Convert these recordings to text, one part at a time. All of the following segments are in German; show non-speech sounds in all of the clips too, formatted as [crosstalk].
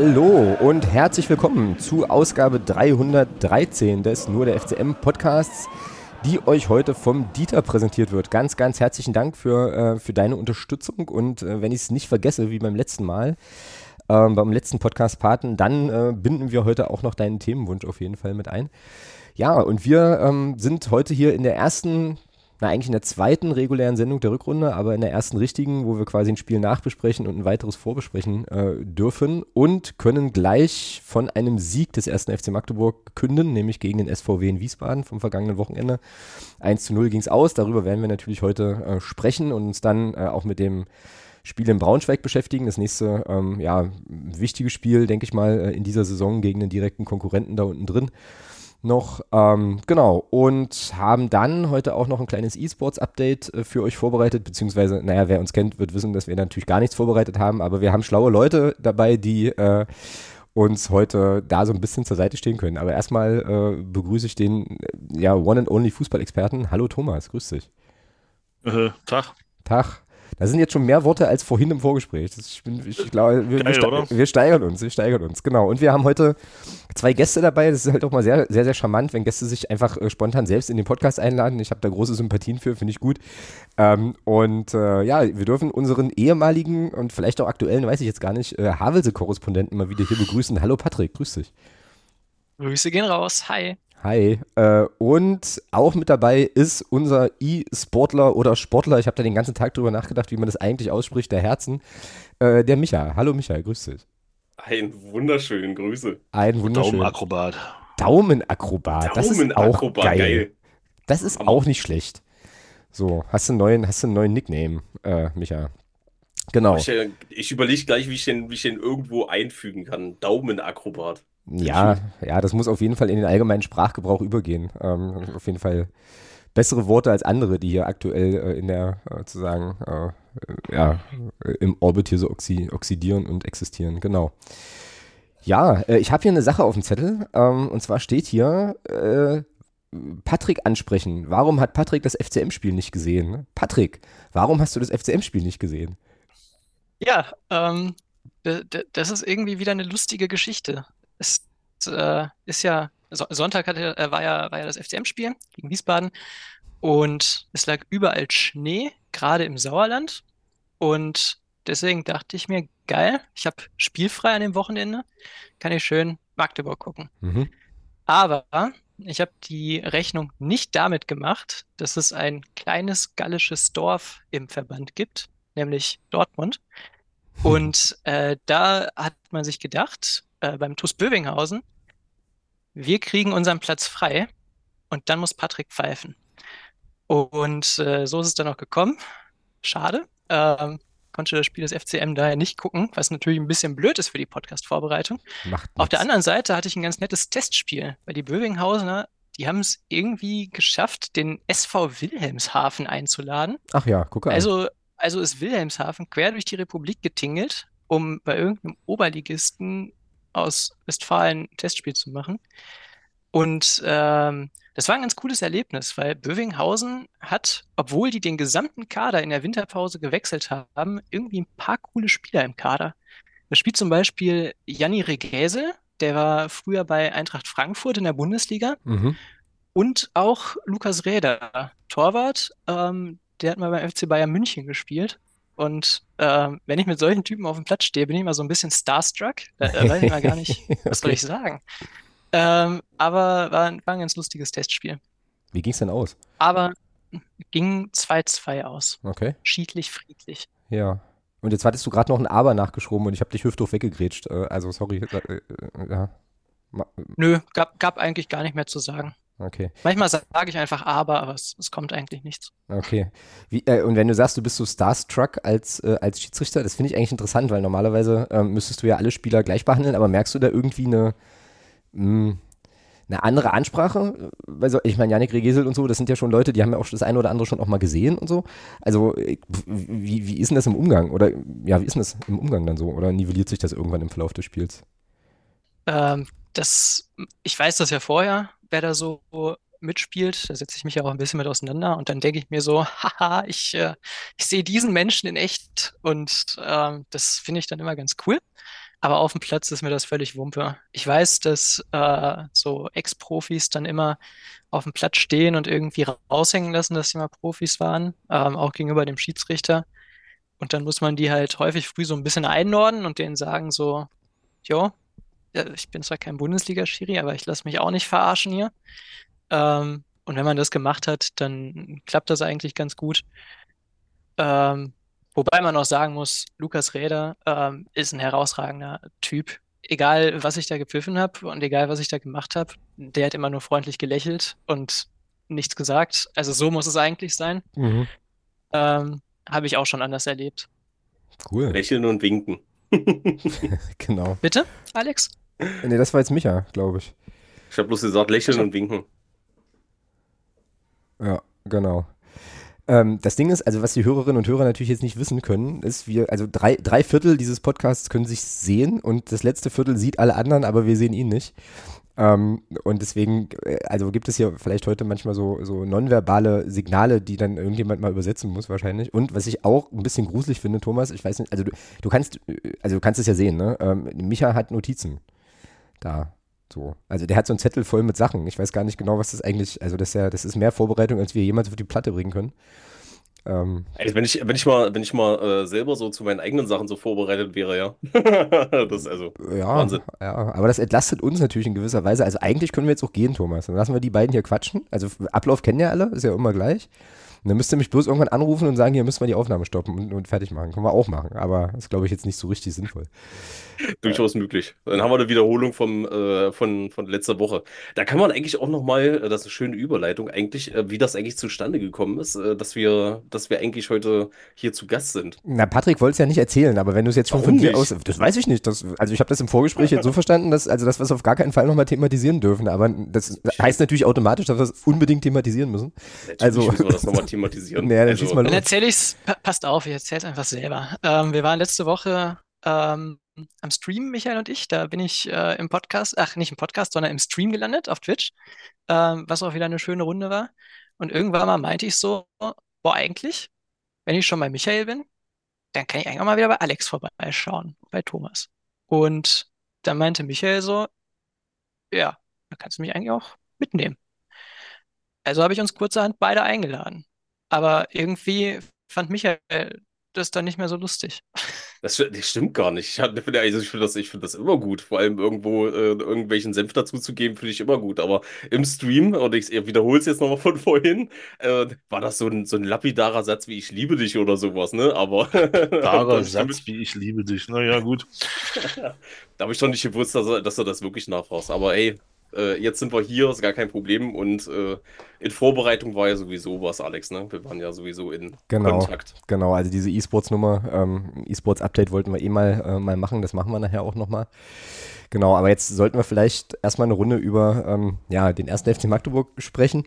Hallo und herzlich willkommen zu Ausgabe 313 des Nur der FCM Podcasts, die euch heute vom Dieter präsentiert wird. Ganz, ganz herzlichen Dank für, äh, für deine Unterstützung und äh, wenn ich es nicht vergesse, wie beim letzten Mal, ähm, beim letzten Podcast Paten, dann äh, binden wir heute auch noch deinen Themenwunsch auf jeden Fall mit ein. Ja, und wir ähm, sind heute hier in der ersten na, eigentlich in der zweiten regulären Sendung der Rückrunde, aber in der ersten richtigen, wo wir quasi ein Spiel nachbesprechen und ein weiteres vorbesprechen äh, dürfen und können gleich von einem Sieg des ersten FC Magdeburg künden, nämlich gegen den SVW in Wiesbaden vom vergangenen Wochenende. 1 zu 0 ging es aus. Darüber werden wir natürlich heute äh, sprechen und uns dann äh, auch mit dem Spiel in Braunschweig beschäftigen. Das nächste, ähm, ja, wichtige Spiel, denke ich mal, äh, in dieser Saison gegen den direkten Konkurrenten da unten drin noch. Ähm, genau. Und haben dann heute auch noch ein kleines E-Sports-Update äh, für euch vorbereitet, beziehungsweise, naja, wer uns kennt, wird wissen, dass wir natürlich gar nichts vorbereitet haben, aber wir haben schlaue Leute dabei, die äh, uns heute da so ein bisschen zur Seite stehen können. Aber erstmal äh, begrüße ich den äh, ja, One and Only Fußballexperten. Hallo Thomas, grüß dich. Äh, Tag. Tag. Da sind jetzt schon mehr Worte als vorhin im Vorgespräch. Das, ich, bin, ich, glaube, wir, Geil, wir, wir, steigern uns, wir steigern uns, genau. Und wir haben heute zwei Gäste dabei. Das ist halt auch mal sehr, sehr, sehr charmant, wenn Gäste sich einfach äh, spontan selbst in den Podcast einladen. Ich habe da große Sympathien für, finde ich gut. Ähm, und äh, ja, wir dürfen unseren ehemaligen und vielleicht auch aktuellen, weiß ich jetzt gar nicht, äh, Havelse-Korrespondenten mal wieder hier begrüßen. Hallo Patrick, grüß dich. Grüße gehen raus, hi. Hi. Äh, und auch mit dabei ist unser E-Sportler oder Sportler, ich habe da den ganzen Tag drüber nachgedacht, wie man das eigentlich ausspricht, der Herzen, äh, der Micha. Hallo Micha, grüß dich. Ein wunderschönen Grüße. Ein wunderschönen. Daumenakrobat. Daumenakrobat. Das ist auch geil. geil. Das ist auch nicht schlecht. So, hast du einen neuen, hast du einen neuen Nickname, äh, Micha? Genau. Ich, ich überlege gleich, wie ich, den, wie ich den irgendwo einfügen kann. Daumenakrobat. Ja, ja, das muss auf jeden Fall in den allgemeinen Sprachgebrauch übergehen. Ähm, auf jeden Fall bessere Worte als andere, die hier aktuell äh, in der, äh, zu sagen, äh, ja, im Orbit hier so oxi oxidieren und existieren. Genau. Ja, äh, ich habe hier eine Sache auf dem Zettel. Ähm, und zwar steht hier, äh, Patrick ansprechen. Warum hat Patrick das FCM-Spiel nicht gesehen? Patrick, warum hast du das FCM-Spiel nicht gesehen? Ja, ähm, das ist irgendwie wieder eine lustige Geschichte es äh, ist ja, Sonntag hatte, äh, war, ja, war ja das FCM-Spiel gegen Wiesbaden und es lag überall Schnee, gerade im Sauerland. Und deswegen dachte ich mir, geil, ich habe spielfrei an dem Wochenende, kann ich schön Magdeburg gucken. Mhm. Aber ich habe die Rechnung nicht damit gemacht, dass es ein kleines gallisches Dorf im Verband gibt, nämlich Dortmund. [laughs] Und äh, da hat man sich gedacht, äh, beim TuS Bövinghausen, wir kriegen unseren Platz frei und dann muss Patrick pfeifen. Und äh, so ist es dann auch gekommen. Schade. Ähm, konnte das Spiel des FCM daher nicht gucken, was natürlich ein bisschen blöd ist für die Podcast-Vorbereitung. Auf der anderen Seite hatte ich ein ganz nettes Testspiel, weil die Bövinghausener, die haben es irgendwie geschafft, den SV Wilhelmshaven einzuladen. Ach ja, gucke an. Also, also ist Wilhelmshaven quer durch die Republik getingelt, um bei irgendeinem Oberligisten aus Westfalen ein Testspiel zu machen. Und ähm, das war ein ganz cooles Erlebnis, weil Bövinghausen hat, obwohl die den gesamten Kader in der Winterpause gewechselt haben, irgendwie ein paar coole Spieler im Kader. Da spielt zum Beispiel Janni Regäsel, der war früher bei Eintracht Frankfurt in der Bundesliga. Mhm. Und auch Lukas Räder, Torwart, ähm, der hat mal beim FC Bayern München gespielt. Und äh, wenn ich mit solchen Typen auf dem Platz stehe, bin ich immer so ein bisschen starstruck. Da, da weiß ich [laughs] mal gar nicht, was soll ich sagen. Ähm, aber war, war ein ganz lustiges Testspiel. Wie ging es denn aus? Aber ging 2-2 aus. Okay. Schiedlich, friedlich. Ja. Und jetzt hattest du gerade noch ein Aber nachgeschoben und ich habe dich hüfthoch weggegrätscht. Äh, also sorry. Äh, äh, ja. Nö, gab, gab eigentlich gar nicht mehr zu sagen. Okay. Manchmal sage ich einfach aber, aber es, es kommt eigentlich nichts. Okay. Wie, äh, und wenn du sagst, du bist so Starstruck als, äh, als Schiedsrichter, das finde ich eigentlich interessant, weil normalerweise ähm, müsstest du ja alle Spieler gleich behandeln, aber merkst du da irgendwie eine, mh, hm, eine andere Ansprache? Weil so, ich meine, Janik Regesel und so, das sind ja schon Leute, die haben ja auch das eine oder andere schon auch mal gesehen und so. Also, äh, wie, wie ist denn das im Umgang? Oder ja, wie ist denn das im Umgang dann so? Oder nivelliert sich das irgendwann im Verlauf des Spiels? Ähm, das, ich weiß das ja vorher, wer da so mitspielt. Da setze ich mich ja auch ein bisschen mit auseinander und dann denke ich mir so, [laughs] haha, ich, äh, ich sehe diesen Menschen in echt und ähm, das finde ich dann immer ganz cool. Aber auf dem Platz ist mir das völlig Wumpe. Ich weiß, dass äh, so Ex-Profis dann immer auf dem Platz stehen und irgendwie raushängen lassen, dass sie mal Profis waren, ähm, auch gegenüber dem Schiedsrichter. Und dann muss man die halt häufig früh so ein bisschen einnorden und denen sagen so, jo, ich bin zwar kein Bundesliga-Schiri, aber ich lasse mich auch nicht verarschen hier. Ähm, und wenn man das gemacht hat, dann klappt das eigentlich ganz gut. Ähm, wobei man auch sagen muss, Lukas Räder ähm, ist ein herausragender Typ. Egal, was ich da gepfiffen habe und egal, was ich da gemacht habe, der hat immer nur freundlich gelächelt und nichts gesagt. Also so muss es eigentlich sein. Mhm. Ähm, habe ich auch schon anders erlebt. Cool. Lächeln und winken. [laughs] [laughs] genau. Bitte, Alex? Nee, das war jetzt Micha, glaube ich. Ich habe bloß gesagt, lächeln und winken. Ja, genau. Ähm, das Ding ist, also was die Hörerinnen und Hörer natürlich jetzt nicht wissen können, ist, wir, also drei, drei Viertel dieses Podcasts können sich sehen und das letzte Viertel sieht alle anderen, aber wir sehen ihn nicht. Ähm, und deswegen, äh, also gibt es hier vielleicht heute manchmal so, so nonverbale Signale, die dann irgendjemand mal übersetzen muss wahrscheinlich. Und was ich auch ein bisschen gruselig finde, Thomas, ich weiß nicht, also du, du kannst, also du kannst es ja sehen, ne? Ähm, Micha hat Notizen da. So. Also der hat so einen Zettel voll mit Sachen. Ich weiß gar nicht genau, was das eigentlich, also das ist ja, das ist mehr Vorbereitung, als wir jemals auf die Platte bringen können. Ähm, also wenn ich, wenn ich mal, wenn ich mal äh, selber so zu meinen eigenen Sachen so vorbereitet wäre, ja. [laughs] das ist also ja, Wahnsinn. Ja, aber das entlastet uns natürlich in gewisser Weise. Also eigentlich können wir jetzt auch gehen, Thomas. Dann lassen wir die beiden hier quatschen. Also Ablauf kennen ja alle, ist ja immer gleich. Und dann müsst ihr mich bloß irgendwann anrufen und sagen, hier müssen wir die Aufnahme stoppen und, und fertig machen. Können wir auch machen, aber das ist, glaube ich, jetzt nicht so richtig sinnvoll. Durchaus möglich. Dann haben wir eine Wiederholung vom, äh, von, von letzter Woche. Da kann man eigentlich auch nochmal, äh, das ist eine schöne Überleitung eigentlich, äh, wie das eigentlich zustande gekommen ist, äh, dass, wir, dass wir eigentlich heute hier zu Gast sind. Na, Patrick wollte es ja nicht erzählen, aber wenn du es jetzt schon Warum von dir nicht? aus, das weiß ich nicht. Das, also ich habe das im Vorgespräch jetzt so verstanden, dass, also dass wir es auf gar keinen Fall nochmal thematisieren dürfen, aber das heißt natürlich automatisch, dass wir es unbedingt thematisieren müssen. Natürlich also, müssen wir das nochmal thematisieren. Naja, dann also, Dann erzähle ich es, passt auf, ich erzähle es einfach selber. Ähm, wir waren letzte Woche ähm, am Stream, Michael und ich. Da bin ich äh, im Podcast, ach, nicht im Podcast, sondern im Stream gelandet auf Twitch, ähm, was auch wieder eine schöne Runde war. Und irgendwann mal meinte ich so, boah, eigentlich, wenn ich schon bei Michael bin, dann kann ich eigentlich auch mal wieder bei Alex vorbeischauen, bei Thomas. Und dann meinte Michael so, ja, da kannst du mich eigentlich auch mitnehmen. Also habe ich uns kurzerhand beide eingeladen. Aber irgendwie fand Michael das dann nicht mehr so lustig. [laughs] Das, das stimmt gar nicht. Ich, also ich finde das, find das immer gut. Vor allem irgendwo äh, irgendwelchen Senf dazuzugeben, finde ich immer gut. Aber im Stream, und ich wiederhole es jetzt nochmal von vorhin, äh, war das so ein, so ein lapidarer Satz wie ich liebe dich oder sowas, ne? Aber. [laughs] Lapidarer Satz wie ich liebe dich. Naja, gut. [laughs] da habe ich doch nicht gewusst, dass er, dass er das wirklich nachfragt. Aber ey, äh, jetzt sind wir hier, ist gar kein Problem. Und äh, in Vorbereitung war ja sowieso was, Alex, ne? Wir waren ja sowieso in genau, Kontakt. Genau, also diese E-Sports-Nummer, ähm, E-Sports-Update wollten wir eh mal, äh, mal machen, das machen wir nachher auch nochmal. Genau, aber jetzt sollten wir vielleicht erstmal eine Runde über ähm, ja, den ersten FC Magdeburg sprechen.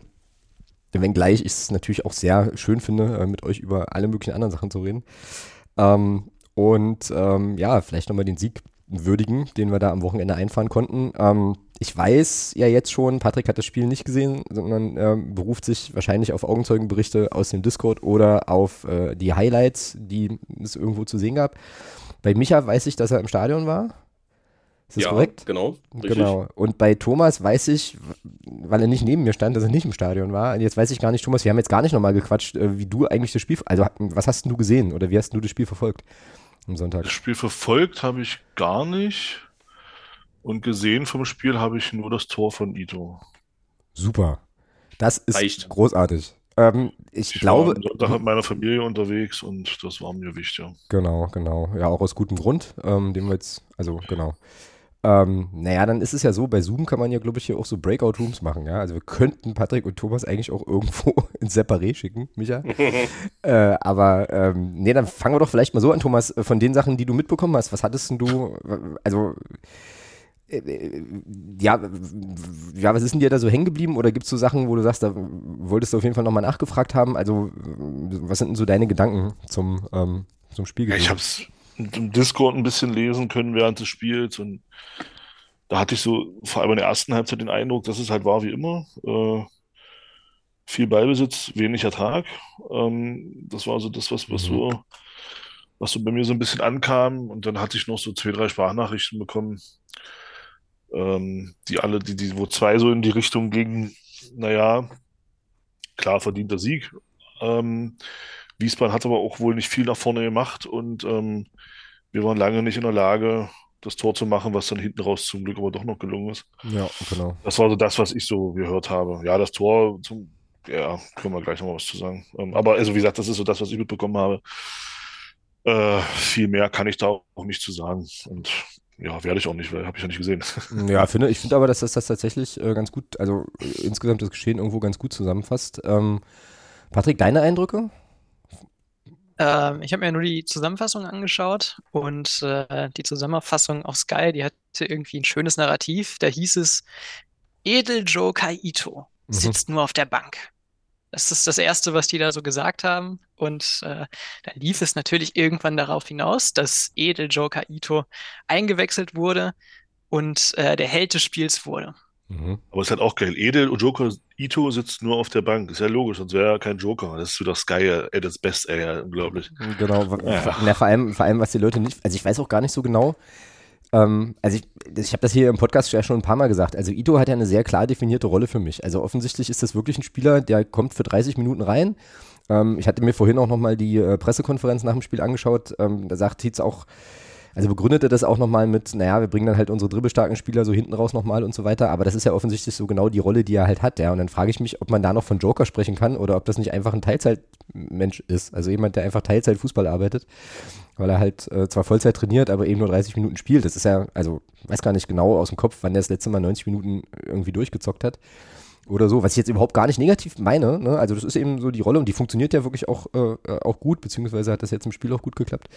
Wenngleich ich es natürlich auch sehr schön finde, äh, mit euch über alle möglichen anderen Sachen zu reden. Ähm, und ähm, ja, vielleicht nochmal den Sieg würdigen, den wir da am Wochenende einfahren konnten. Ähm, ich weiß ja jetzt schon, Patrick hat das Spiel nicht gesehen, sondern ähm, beruft sich wahrscheinlich auf Augenzeugenberichte aus dem Discord oder auf äh, die Highlights, die es irgendwo zu sehen gab. Bei Micha weiß ich, dass er im Stadion war. Ist das ja, korrekt? Genau. Richtig. Genau. Und bei Thomas weiß ich, weil er nicht neben mir stand, dass er nicht im Stadion war. Und jetzt weiß ich gar nicht, Thomas, wir haben jetzt gar nicht nochmal gequatscht, äh, wie du eigentlich das Spiel, also was hast du gesehen oder wie hast du das Spiel verfolgt? Am Sonntag? Das Spiel verfolgt habe ich gar nicht. Und gesehen vom Spiel habe ich nur das Tor von Ito. Super. Das ist Reicht. großartig. Ähm, ich, ich glaube. War am Sonntag mit meiner Familie unterwegs und das war mir wichtig. Ja. Genau, genau. Ja, auch aus gutem Grund, ähm, den wir jetzt, also genau. Ähm, naja, dann ist es ja so, bei Zoom kann man ja, glaube ich, hier auch so Breakout-Rooms machen, ja. Also wir könnten Patrick und Thomas eigentlich auch irgendwo [laughs] ins Separé schicken, Micha. [laughs] äh, aber ähm, nee, dann fangen wir doch vielleicht mal so an, Thomas, äh, von den Sachen, die du mitbekommen hast. Was hattest denn du, also äh, äh, ja, ja, was ist denn dir da so hängen geblieben? Oder gibt es so Sachen, wo du sagst, da wolltest du auf jeden Fall nochmal nachgefragt haben? Also, was sind denn so deine Gedanken zum, ähm, zum Spiel? Ja, ich habe es im Discord ein bisschen lesen können während des Spiels und da hatte ich so vor allem in der ersten Halbzeit den Eindruck, dass es halt war wie immer. Äh, viel Ballbesitz, wenig Ertrag. Ähm, das war so das, was, was mhm. so was so bei mir so ein bisschen ankam. Und dann hatte ich noch so zwei, drei Sprachnachrichten bekommen, ähm, die alle, die, die, wo zwei so in die Richtung gingen, naja, klar verdienter Sieg. Ähm, Wiesbaden hat aber auch wohl nicht viel nach vorne gemacht und ähm, wir waren lange nicht in der Lage, das Tor zu machen, was dann hinten raus zum Glück aber doch noch gelungen ist. Ja, genau. Das war so das, was ich so gehört habe. Ja, das Tor, zum, ja, können wir gleich nochmal was zu sagen. Ähm, aber also wie gesagt, das ist so das, was ich mitbekommen habe. Äh, viel mehr kann ich da auch nicht zu sagen. Und ja, werde ich auch nicht, weil habe ich ja nicht gesehen. [laughs] Ja, finde, ich finde aber, dass das, das tatsächlich äh, ganz gut, also äh, insgesamt das Geschehen irgendwo ganz gut zusammenfasst. Ähm, Patrick, deine Eindrücke? Ähm, ich habe mir nur die Zusammenfassung angeschaut und äh, die Zusammenfassung auf Sky, die hatte irgendwie ein schönes Narrativ. Da hieß es, Edel Joe Kaito Mhm. sitzt nur auf der Bank. Das ist das Erste, was die da so gesagt haben. Und äh, dann lief es natürlich irgendwann darauf hinaus, dass Edel Joe Kaito eingewechselt wurde und äh, der Held des Spiels wurde. Mhm. Aber es ist halt auch geil. Edel und Joker Ito sitzt nur auf der Bank. Ist ja logisch, sonst wäre er kein Joker. Das ist so das Sky, ey, das Best, ey, ja, unglaublich. Genau, Ja. na, vor, allem, vor allem, was die Leute nicht, also ich weiß auch gar nicht so genau, ähm, also ich, ich habe das hier im Podcast ja schon ein paar Mal gesagt, also Ito hat ja eine sehr klar definierte Rolle für mich. Also offensichtlich ist das wirklich ein Spieler, der kommt für 30 Minuten rein. Ähm, ich hatte mir vorhin auch nochmal die äh, Pressekonferenz nach dem Spiel angeschaut, ähm, da sagt Tietz auch, also begründete das auch nochmal mit, naja, wir bringen dann halt unsere dribbelstarken Spieler so hinten raus nochmal und so weiter, aber das ist ja offensichtlich so genau die Rolle, die er halt hat, ja. Und dann frage ich mich, ob man da noch von Joker sprechen kann oder ob das nicht einfach ein Teilzeitmensch ist. Also jemand, der einfach Teilzeit Fußball arbeitet, weil er halt äh, zwar Vollzeit trainiert, aber eben nur 30 Minuten spielt. Das ist ja, also weiß gar nicht genau aus dem Kopf, wann der das letzte Mal 90 Minuten irgendwie durchgezockt hat oder so, was ich jetzt überhaupt gar nicht negativ meine. Ne? Also das ist eben so die Rolle und die funktioniert ja wirklich auch, äh, auch gut, beziehungsweise hat das jetzt im Spiel auch gut geklappt.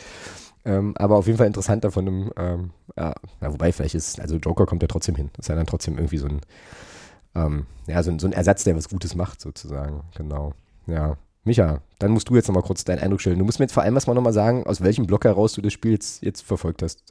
Ähm, aber auf jeden Fall interessanter von einem, ähm, ja, na, wobei vielleicht ist, also Joker kommt ja trotzdem hin. Das ist ja dann trotzdem irgendwie so ein, ähm, ja, so ein, so ein Ersatz, der was Gutes macht, sozusagen. Genau. Ja. Micha, dann musst du jetzt nochmal kurz deinen Eindruck stellen. Du musst mir jetzt vor allem erstmal nochmal sagen, aus welchem Block heraus du das Spiel jetzt, jetzt verfolgt hast.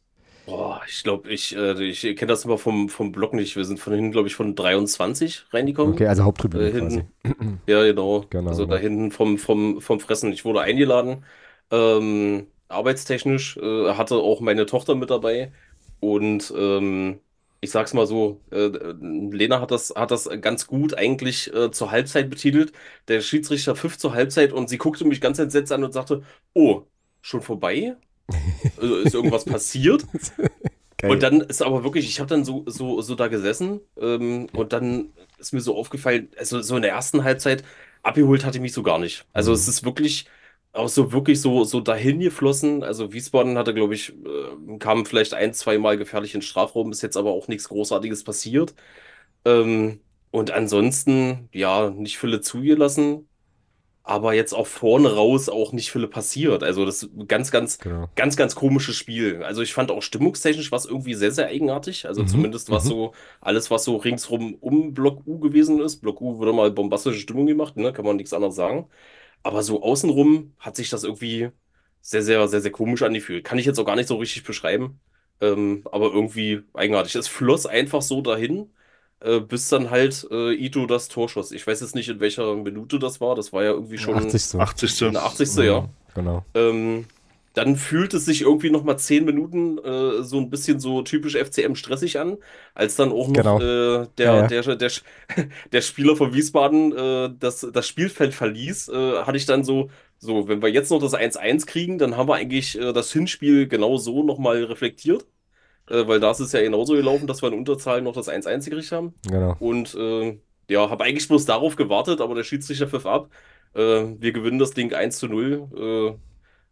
Boah, ich glaube, ich, äh, ich kenne das immer vom, vom Block nicht. Wir sind von hinten, glaube ich, von 23 reingekommen. Okay, also Haupttribüne Äh, quasi. hinten. Ja, genau. Genau, Also da genau. hinten vom, vom, vom Fressen. Ich wurde eingeladen, ähm, arbeitstechnisch, äh, hatte auch meine Tochter mit dabei. Und ähm, ich sag's mal so, äh, Lena hat das, hat das ganz gut eigentlich äh, zur Halbzeit betitelt. Der Schiedsrichter pfiff zur Halbzeit und sie guckte mich ganz entsetzt an und sagte, oh, schon vorbei? [laughs] Also ist irgendwas passiert? [laughs] Geil. Und dann ist aber wirklich, ich habe dann so, so, so da gesessen ähm, und dann ist mir so aufgefallen, also so in der ersten Halbzeit, abgeholt hatte mich so gar nicht. Also Mhm. es ist wirklich auch so wirklich so, so dahin geflossen. Also Wiesbaden hatte, glaube ich, äh, kam vielleicht ein, zwei Mal gefährlich in den Strafraum, ist jetzt aber auch nichts Großartiges passiert. Ähm, und ansonsten, ja, nicht viele zugelassen, aber jetzt auch vorne raus auch nicht viele passiert. Also das ganz, ganz genau. ganz, ganz komisches Spiel. Also ich fand auch stimmungstechnisch was irgendwie sehr, sehr eigenartig. Also Mhm, zumindest was mhm. so, alles was so ringsrum um Block U gewesen ist. Block U wurde mal bombastische Stimmung gemacht, ne? Kann man nichts anderes sagen. Aber so außenrum hat sich das irgendwie sehr, sehr, sehr, sehr komisch angefühlt. Kann ich jetzt auch gar nicht so richtig beschreiben. Ähm, aber irgendwie eigenartig. Es floss einfach so dahin, äh, bis dann halt äh, Ito das Tor schoss. Ich weiß jetzt nicht, in welcher Minute das war. Das war ja irgendwie schon 80. 80. in der 80. ja. Genau. Ähm, dann fühlt es sich irgendwie noch mal zehn Minuten äh, so ein bisschen so typisch FCM stressig an, als dann auch noch Genau. äh, der, Ja, ja. Der, der, [laughs] der Spieler von Wiesbaden äh, das, das Spielfeld verließ, äh, hatte ich dann so, so, wenn wir jetzt noch das 1-1 kriegen, dann haben wir eigentlich äh, das Hinspiel genau so noch mal reflektiert, äh, weil da ist es ja genauso gelaufen, dass wir in Unterzahl noch das 1-1 gekriegt haben. Genau. Und ja, habe eigentlich bloß darauf gewartet, aber der Schiedsrichter pfiff ab. Wir gewinnen das Ding 1 zu 0.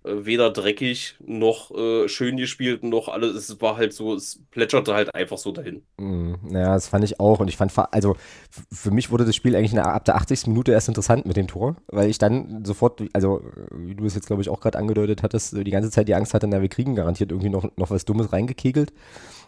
Weder dreckig noch äh, schön gespielt, noch alles. Es war halt so, es plätscherte halt einfach so dahin. Mm, Ja, das fand ich auch. Und ich fand, also für mich wurde das Spiel eigentlich ab der 80. Minute erst interessant mit dem Tor, weil ich dann sofort, also wie du es jetzt, glaube ich, auch gerade angedeutet hattest, die ganze Zeit die Angst hatte, na, wir kriegen garantiert irgendwie noch, noch was Dummes reingekegelt.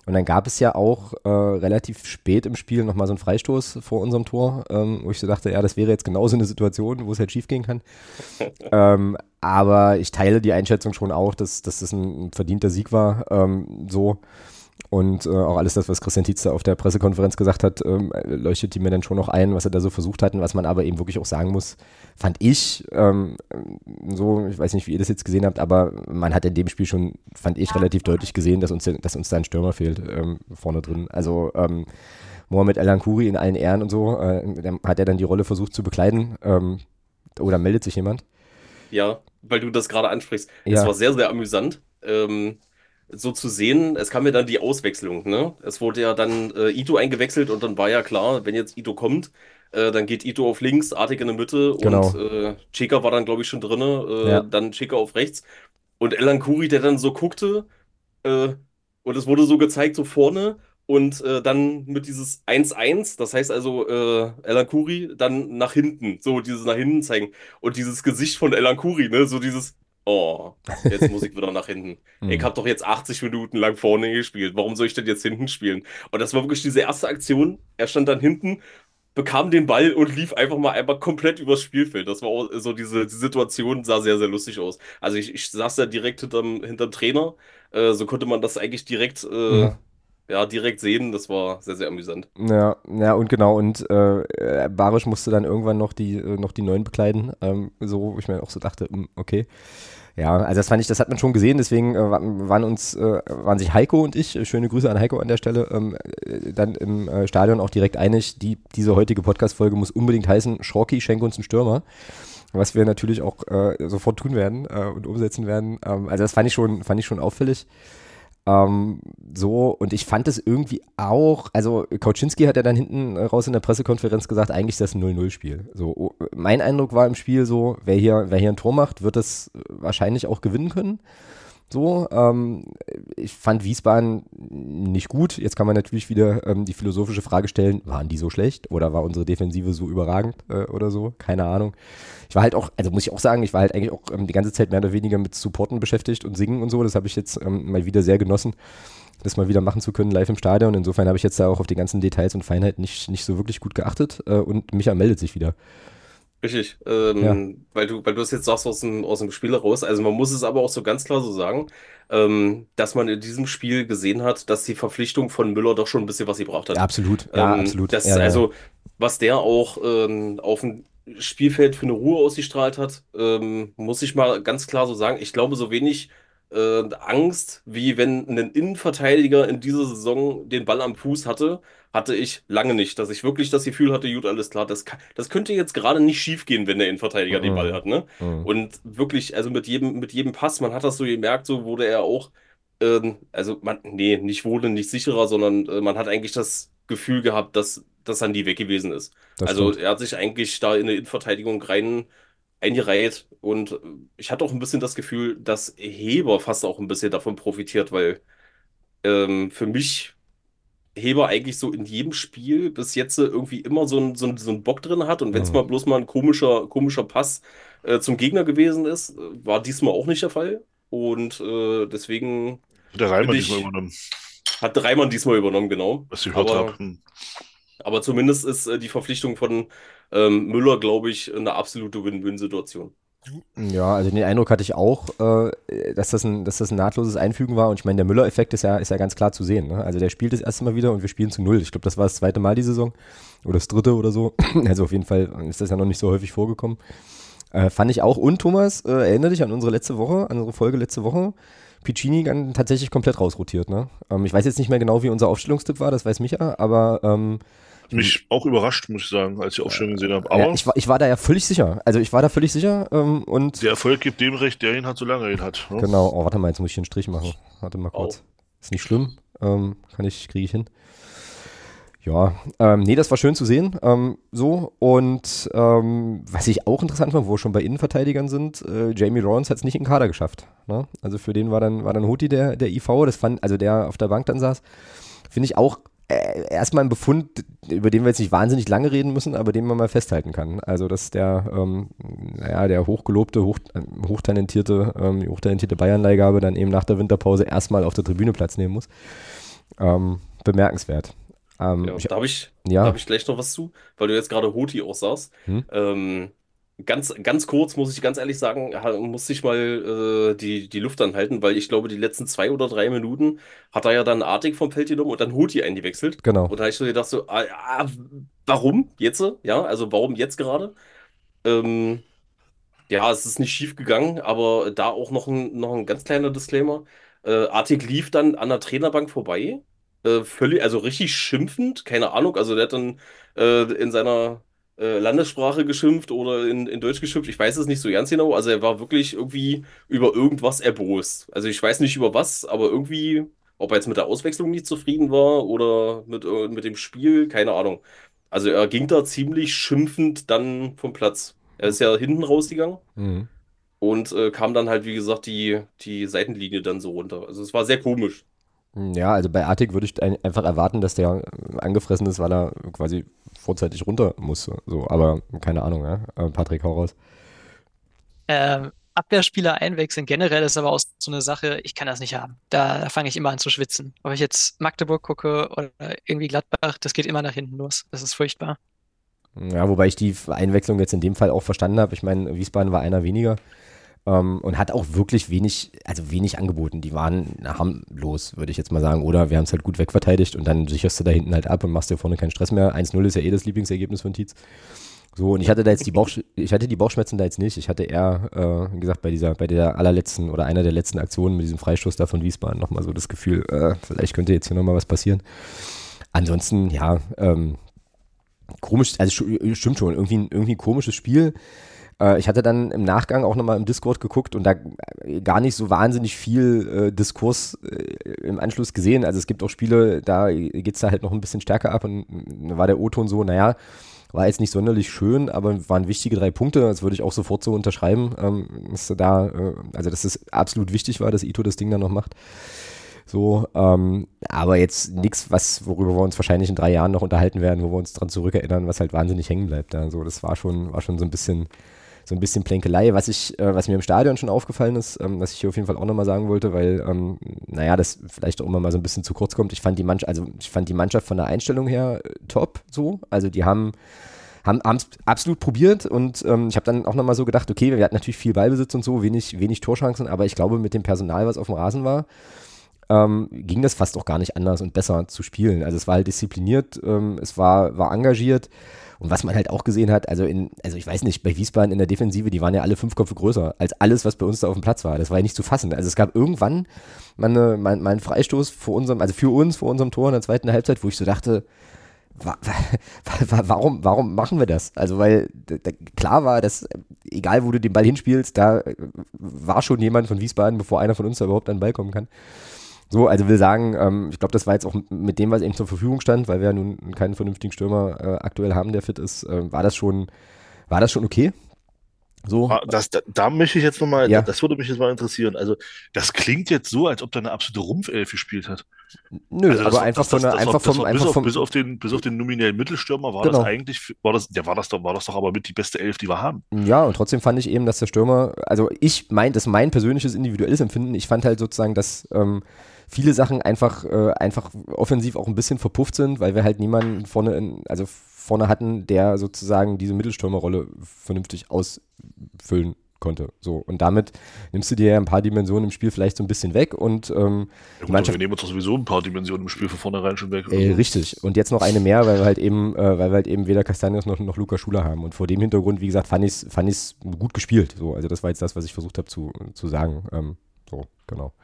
Und dann gab es ja auch äh, relativ spät im Spiel nochmal so einen Freistoß vor unserem Tor, ähm, wo ich so dachte, ja, das wäre jetzt genau so eine Situation, wo es halt schief gehen kann. [laughs] ähm, aber ich teile die Einschätzung schon auch, dass, dass das ein, ein verdienter Sieg war. Ähm, so. Und äh, auch alles das, was Christian Tietze auf der Pressekonferenz gesagt hat, ähm, leuchtet die mir dann schon noch ein, was er da so versucht hat und was man aber eben wirklich auch sagen muss, fand ich, ähm, so, ich weiß nicht, wie ihr das jetzt gesehen habt, aber man hat in dem Spiel schon, fand ich, relativ deutlich gesehen, dass uns, dass uns da ein Stürmer fehlt ähm, vorne drin. Also ähm, Mohamed El Ankuri in allen Ehren und so, äh, hat er dann die Rolle versucht zu bekleiden. Ähm, oder meldet sich jemand? Ja, weil du das gerade ansprichst. Ja. Es war sehr, sehr amüsant. Ähm, so zu sehen, es kam ja dann die Auswechslung, ne? Es wurde ja dann äh, Ito eingewechselt und dann war ja klar, wenn jetzt Ito kommt, äh, dann geht Ito auf links, Artig in der Mitte genau. und äh, Chika war dann, glaube ich, schon drin, äh, ja. dann Chika auf rechts. Und Elan Kuri, der dann so guckte, äh, und es wurde so gezeigt, so vorne, und äh, dann mit dieses 1-1, das heißt also äh, Elan Kuri dann nach hinten, so dieses nach hinten zeigen. Und dieses Gesicht von Elan Kuri, ne, so dieses, oh, jetzt muss ich wieder nach hinten. ich habe doch jetzt 80 Minuten lang vorne gespielt. Warum soll ich denn jetzt hinten spielen? Und das war wirklich diese erste Aktion. Er stand dann hinten, bekam den Ball und lief einfach mal einmal komplett übers Spielfeld. Das war auch so diese die Situation, sah sehr, sehr lustig aus. Also ich, ich saß da direkt hinterm, hinterm Trainer. Äh, so konnte man das eigentlich direkt. Äh, mhm ja, direkt sehen. Das war sehr, sehr amüsant. Ja, ja und genau. Und äh, Barisch musste dann irgendwann noch die, äh, noch die Neuen bekleiden. Ähm, so, wo ich mir auch so dachte, hm, okay. Ja, also das fand ich, das hat man schon gesehen, deswegen äh, waren uns, äh, waren sich Heiko und ich, äh, schöne Grüße an Heiko an der Stelle, ähm, äh, dann im äh, Stadion auch direkt einig, die, diese heutige Podcast-Folge muss unbedingt heißen, Schrocki, schenk uns einen Stürmer. Was wir natürlich auch äh, sofort tun werden äh, und umsetzen werden. Ähm, also das fand ich schon, fand ich schon auffällig. Ähm, so, und ich fand es irgendwie auch, also Kauczynski hat ja dann hinten raus in der Pressekonferenz gesagt, eigentlich ist das ein 0-0-Spiel. So, oh, mein Eindruck war im Spiel so, wer hier, wer hier ein Tor macht, wird das wahrscheinlich auch gewinnen können. So, ähm, ich fand Wiesbaden nicht gut. Jetzt kann man natürlich wieder ähm, die philosophische Frage stellen, waren die so schlecht oder war unsere Defensive so überragend äh, oder so? Keine Ahnung. Ich war halt auch, also muss ich auch sagen, ich war halt eigentlich auch ähm, die ganze Zeit mehr oder weniger mit Supporten beschäftigt und Singen und so. Das habe ich jetzt ähm, mal wieder sehr genossen, das mal wieder machen zu können live im Stadion. Insofern habe ich jetzt da auch auf die ganzen Details und Feinheiten nicht, nicht so wirklich gut geachtet äh, und Micha meldet sich wieder. Richtig, ähm, ja. weil du, weil du es jetzt sagst aus dem, aus dem Spiel heraus. Also man muss es aber auch so ganz klar so sagen, ähm, dass man in diesem Spiel gesehen hat, dass die Verpflichtung von Müller doch schon ein bisschen was gebracht hat. Ja, absolut, ja, ähm, absolut. Das, ja, also, was der auch ähm, auf dem Spielfeld für eine Ruhe ausgestrahlt hat, ähm, muss ich mal ganz klar so sagen. Ich glaube, so wenig äh, Angst, wie wenn ein Innenverteidiger in dieser Saison den Ball am Fuß hatte, hatte ich lange nicht, dass ich wirklich das Gefühl hatte, gut, alles klar, das, das könnte jetzt gerade nicht schief gehen, wenn der Innenverteidiger mhm. den Ball hat, ne? Mhm. Und wirklich, also mit jedem, mit jedem Pass, man hat das so gemerkt, so wurde er auch, äh, also man, nee, nicht wurde nicht sicherer, sondern äh, man hat eigentlich das Gefühl gehabt, dass das an die weg gewesen ist. Das also stimmt. er hat sich eigentlich da in eine Innenverteidigung rein eingereiht und ich hatte auch ein bisschen das Gefühl, dass Heber fast auch ein bisschen davon profitiert, weil ähm, für mich Heber eigentlich so in jedem Spiel bis jetzt irgendwie immer so einen so so ein Bock drin hat. Und wenn es mhm. mal bloß mal ein komischer, komischer Pass äh, zum Gegner gewesen ist, äh, war diesmal auch nicht der Fall. Und äh, deswegen. Hat der Reimann diesmal übernommen. Hat der Reimann diesmal übernommen, genau. Was ich gehört habe. Hm. Aber zumindest ist äh, die Verpflichtung von ähm, Müller, glaube ich, eine absolute Win-Win-Situation. Ja, also den Eindruck hatte ich auch, äh, dass, das ein, dass das ein nahtloses Einfügen war. Und ich meine, der Müller-Effekt ist ja, ist ja ganz klar zu sehen. Ne? Also der spielt das erste Mal wieder und wir spielen zu null. Ich glaube, das war das zweite Mal die Saison. Oder das dritte oder so. [clears throat] Also auf jeden Fall ist das ja noch nicht so häufig vorgekommen. Äh, fand ich auch. Und Thomas, äh, erinnere dich an unsere letzte Woche, an unsere Folge letzte Woche. Piccini dann tatsächlich komplett rausrotiert. Ne? Ähm, ich weiß jetzt nicht mehr genau, wie unser Aufstellungstipp war, das weiß Micha, aber ähm, mich auch überrascht, muss ich sagen, als ich Aufstellung gesehen habe. Aber ja, ich, war, ich war da ja völlig sicher. Also ich war da völlig sicher. Ähm, und der Erfolg gibt dem recht, der ihn hat, solange er ihn hat. Ne? Genau. Oh, warte mal, jetzt muss ich einen Strich machen. Warte mal kurz. Oh. Ist nicht schlimm. Ähm, kann ich, kriege ich hin. Ja, ähm, nee, das war schön zu sehen. Ähm, so, und ähm, was ich auch interessant fand, wo wir schon bei Innenverteidigern sind, äh, Jamie Lawrence hat es nicht in den Kader geschafft. Ne? Also für den war dann, war dann Hoti der, der IV, das fand, also der auf der Bank dann saß. Finde ich auch äh, erstmal ein Befund, über den wir jetzt nicht wahnsinnig lange reden müssen, aber den man mal festhalten kann. Also, dass der, ähm, naja, der hochgelobte, hoch, äh, hochtalentierte, ähm, hochtalentierte Bayernleihgabe dann eben nach der Winterpause erstmal auf der Tribüne Platz nehmen muss. Ähm, bemerkenswert. Ähm, ja, ich, da habe ich, ja. hab ich gleich noch was zu, weil du jetzt gerade Hoti auch sagst. Hm? Ähm, Ganz, ganz kurz muss ich ganz ehrlich sagen, ha- muss ich mal äh, die, die Luft anhalten, weil ich glaube, die letzten zwei oder drei Minuten hat er ja dann Artig vom Feld genommen und dann Huti eingewechselt. Genau. Und da habe ich so gedacht, so, ah, ah, warum jetzt? Ja, also warum jetzt gerade? Ähm, ja, es ist nicht schief gegangen, aber da auch noch ein, noch ein ganz kleiner Disclaimer. Äh, Artig lief dann an der Trainerbank vorbei, äh, völlig, also richtig schimpfend, keine Ahnung, also der hat dann äh, in seiner äh, Landessprache geschimpft oder in, in Deutsch geschimpft, ich weiß es nicht so ganz genau, also er war wirklich irgendwie über irgendwas erbost. Also ich weiß nicht über was, aber irgendwie, ob er jetzt mit der Auswechslung nicht zufrieden war oder mit, äh, mit dem Spiel, keine Ahnung. Also er ging da ziemlich schimpfend dann vom Platz. Er ist ja hinten rausgegangen Mhm. und äh, kam dann halt, wie gesagt, die, die Seitenlinie dann so runter. Also es war sehr komisch. Ja, also bei Artig würde ich ein, einfach erwarten, dass der äh, angefressen ist, weil er quasi vorzeitig runter musste. So, aber keine Ahnung, ja. Äh, Patrick, hau raus. Ähm, Abwehrspieler einwechseln generell ist aber auch so eine Sache, ich kann das nicht haben. Da, da fange ich immer an zu schwitzen. Ob ich jetzt Magdeburg gucke oder irgendwie Gladbach, das geht immer nach hinten los. Das ist furchtbar. Ja, wobei ich die Einwechslung jetzt in dem Fall auch verstanden habe. Ich meine, Wiesbaden war einer weniger ähm, und hat auch wirklich wenig, also wenig angeboten. Die waren harmlos, würde ich jetzt mal sagen. Oder wir haben es halt gut wegverteidigt und dann sicherst du da hinten halt ab und machst dir vorne keinen Stress mehr. 1-0 ist ja eh das Lieblingsergebnis von Tietz. So, und ich hatte da jetzt die Bauch, ich hatte die Bauchschmerzen da jetzt nicht. Ich hatte eher, äh, wie gesagt, bei dieser, bei der allerletzten oder einer der letzten Aktionen mit diesem Freistoß da von Wiesbaden nochmal so das Gefühl, äh, vielleicht könnte jetzt hier nochmal was passieren. Ansonsten, ja, ähm, komisch, also stimmt schon, irgendwie, irgendwie ein komisches Spiel. Äh, ich hatte dann im Nachgang auch nochmal im Discord geguckt und da äh, gar nicht so wahnsinnig viel äh, Diskurs äh, im Anschluss gesehen. Also es gibt auch Spiele, da geht's da halt noch ein bisschen stärker ab und da war der O-Ton so, naja, war jetzt nicht sonderlich schön, aber waren wichtige drei Punkte. Das würde ich auch sofort so unterschreiben, ähm, dass da, äh, also dass es absolut wichtig war, dass Ito das Ding dann noch macht. So, ähm, aber jetzt nichts, was, worüber wir uns wahrscheinlich in drei Jahren noch unterhalten werden, wo wir uns dran zurückerinnern, was halt wahnsinnig hängen bleibt. Also das war schon, war schon so ein bisschen, so ein bisschen Plänkelei. Was ich, äh, was mir im Stadion schon aufgefallen ist, ähm, was ich hier auf jeden Fall auch nochmal sagen wollte, weil, ähm, naja, das vielleicht auch immer mal so ein bisschen zu kurz kommt. Ich fand die Mannschaft, also ich fand die Mannschaft von der Einstellung her äh, top, so. Also die haben, haben es absolut probiert und ähm, ich habe dann auch nochmal so gedacht, okay, wir hatten natürlich viel Ballbesitz und so, wenig, wenig Torchancen, aber ich glaube, mit dem Personal, was auf dem Rasen war, ähm, ging das fast auch gar nicht anders und besser zu spielen. Also es war halt diszipliniert, ähm, es war, war engagiert. Und was man halt auch gesehen hat, also in, also ich weiß nicht, bei Wiesbaden in der Defensive, die waren ja alle fünf Köpfe größer als alles, was bei uns da auf dem Platz war. Das war ja nicht zu fassen. Also es gab irgendwann mal, eine, mal, mal einen Freistoß vor unserem, also für uns, vor unserem Tor in der zweiten Halbzeit, wo ich so dachte, wa, wa, wa, warum, warum machen wir das? Also, weil da, klar war, dass egal wo du den Ball hinspielst, da war schon jemand von Wiesbaden, bevor einer von uns da überhaupt an den Ball kommen kann. So, also will sagen, ähm, ich glaube, das war jetzt auch mit dem, was eben zur Verfügung stand, weil wir ja nun keinen vernünftigen Stürmer äh, aktuell haben, der fit ist, äh, war das schon, war das schon okay? So. Ah, Das, da, da möchte ich jetzt nochmal, Ja. das würde mich jetzt mal interessieren. Also, das klingt jetzt so, als ob da eine absolute Rumpfelf gespielt hat. Nö, Also aber einfach von einfach vom, einfach bis, auf, vom, bis auf den, bis auf den nominellen Mittelstürmer war Genau. das eigentlich, war das, der war das doch, war das doch aber mit die beste Elf, die wir haben. Ja, und trotzdem fand ich eben, dass der Stürmer, also ich mein, das ist mein persönliches individuelles Empfinden. Ich fand halt sozusagen, dass ähm, viele Sachen einfach, äh, einfach offensiv auch ein bisschen verpufft sind, weil wir halt niemanden vorne, in, also vorne hatten, der sozusagen diese Mittelstürmerrolle vernünftig ausfüllen konnte. So und damit nimmst du dir ja ein paar Dimensionen im Spiel vielleicht so ein bisschen weg und ähm, Ja, Die gut, Mannschaft- wir nehmen uns doch sowieso ein paar Dimensionen im Spiel von vornherein schon weg. Äh, richtig. Und jetzt noch eine mehr, weil wir halt eben, äh, weil wir halt eben weder Castanios noch, noch Luca Schuler haben. Und vor dem Hintergrund, wie gesagt, fand ich es fand ich's gut gespielt. So, also das war jetzt das, was ich versucht habe zu, zu sagen. Ähm, so, genau.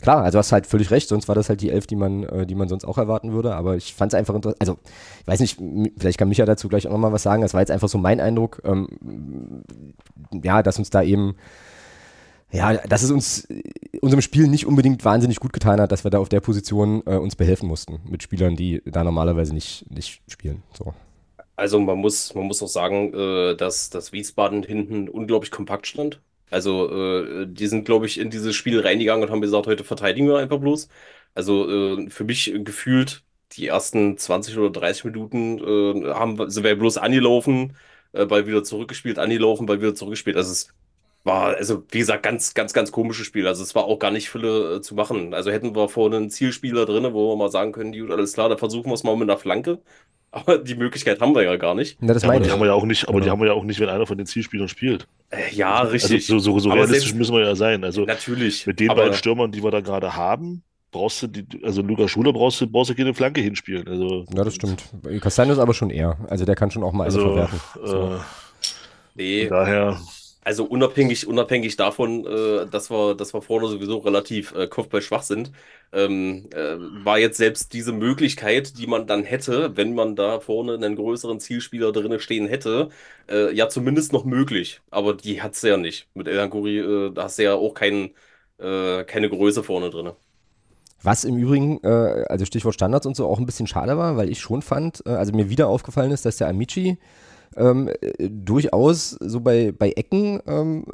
Klar, also hast halt völlig recht, sonst war das halt die Elf, die man, äh, die man sonst auch erwarten würde. Aber ich fand es einfach interessant. Also, ich weiß nicht, vielleicht kann Micha dazu gleich auch nochmal was sagen. Das war jetzt einfach so mein Eindruck, ähm, ja, dass uns da eben, ja, dass es uns äh, unserem Spiel nicht unbedingt wahnsinnig gut getan hat, dass wir da auf der Position äh, uns behelfen mussten mit Spielern, die da normalerweise nicht, nicht spielen. So. Also man muss, man muss auch sagen, äh, dass, dass Wiesbaden hinten unglaublich kompakt stand. Also äh, die sind, glaube ich, in dieses Spiel reingegangen und haben gesagt, heute verteidigen wir einfach bloß. Also äh, für mich gefühlt die ersten 20 oder 30 Minuten äh, haben, sind wir bloß angelaufen, äh, Ball wieder zurückgespielt, angelaufen, Ball wieder zurückgespielt. Also es war, also wie gesagt, ganz, ganz, ganz komisches Spiel. Also es war auch gar nicht viele äh, zu machen. Also hätten wir vorne einen Zielspieler drin, wo wir mal sagen können, gut, alles klar, da versuchen wir es mal mit einer Flanke. Aber die Möglichkeit haben wir ja gar nicht. Na, das Ja, aber meine die ich. haben wir ja auch nicht, aber die Genau. haben wir ja auch nicht, wenn einer von den Zielspielern spielt. Äh, ja, richtig. Also so, so, so Aber realistisch selbst- müssen wir ja sein. Also Natürlich. mit den aber beiden Stürmern, die wir da gerade haben, brauchst du die, also Lukas Schuler brauchst du, brauchst du keine Flanke hinspielen. Also, Ja, das stimmt. Castanos aber schon eher. Also der kann schon auch mal eine Also, verwerten. So. äh, nee, daher, also unabhängig, unabhängig davon, äh, dass wir, dass wir vorne sowieso relativ äh, kopfballschwach sind, ähm, äh, war jetzt selbst diese Möglichkeit, die man dann hätte, wenn man da vorne einen größeren Zielspieler drinne stehen hätte, äh, ja zumindest noch möglich. Aber die hat's ja nicht. Mit Elanguri, äh, da hast du ja auch keinen, äh, keine Größe vorne drinne. Was im Übrigen, äh, also Stichwort Standards und so, auch ein bisschen schade war, weil ich schon fand, äh, also mir wieder aufgefallen ist, dass der Amici ähm, äh, durchaus so bei, bei Ecken, ähm,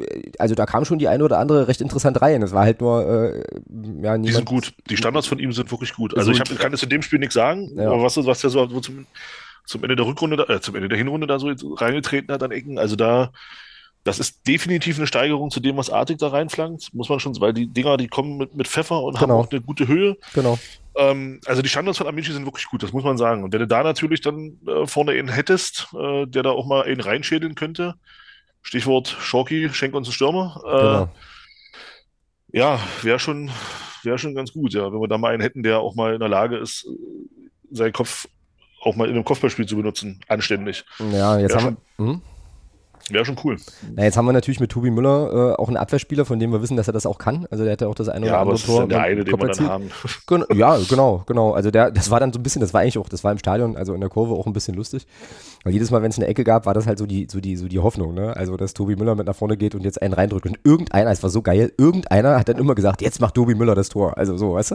äh, also da kam schon die eine oder andere recht interessant rein. Es war halt nur, äh, ja, niemand. die sind gut. Die Standards von ihm sind wirklich gut. Also So- ich hab, kann jetzt in dem Spiel nichts sagen, Ja. aber was, was der so zum, zum Ende der Rückrunde, da, äh, zum Ende der Hinrunde da so reingetreten hat an Ecken, also da, das ist definitiv eine Steigerung zu dem, was Artig da reinflankt, muss man schon, weil die Dinger, die kommen mit, mit Pfeffer und haben Genau. auch eine gute Höhe. Genau. Ähm, also die Standards von Amici sind wirklich gut, das muss man sagen. Und wenn du da natürlich dann äh, vorne einen hättest, äh, der da auch mal einen reinschädeln könnte, Stichwort Schorki, schenk uns einen Stürmer, äh, Genau. ja, wäre schon, wäre schon ganz gut, ja, wenn wir da mal einen hätten, der auch mal in der Lage ist, seinen Kopf auch mal in einem Kopfballspiel zu benutzen, anständig. Ja, jetzt Ja, haben wir. Hm? Wäre schon cool. Na, jetzt haben wir natürlich mit Tobi Müller äh, auch einen Abwehrspieler, von dem wir wissen, dass er das auch kann. Also der hat ja auch das eine Ja, oder aber andere Tor. dann der eine, den wir dann haben. [laughs] Gen ja, genau, genau. Also der, das war dann so ein bisschen, das war eigentlich auch, das war im Stadion, also in der Kurve auch ein bisschen lustig. Weil jedes Mal, wenn es eine Ecke gab, war das halt so die, so die, so die Hoffnung, ne? Also, dass Tobi Müller mit nach vorne geht und jetzt einen reindrückt. Und irgendeiner, es war so geil, irgendeiner hat dann immer gesagt, jetzt macht Tobi Müller das Tor. Also so, weißt du?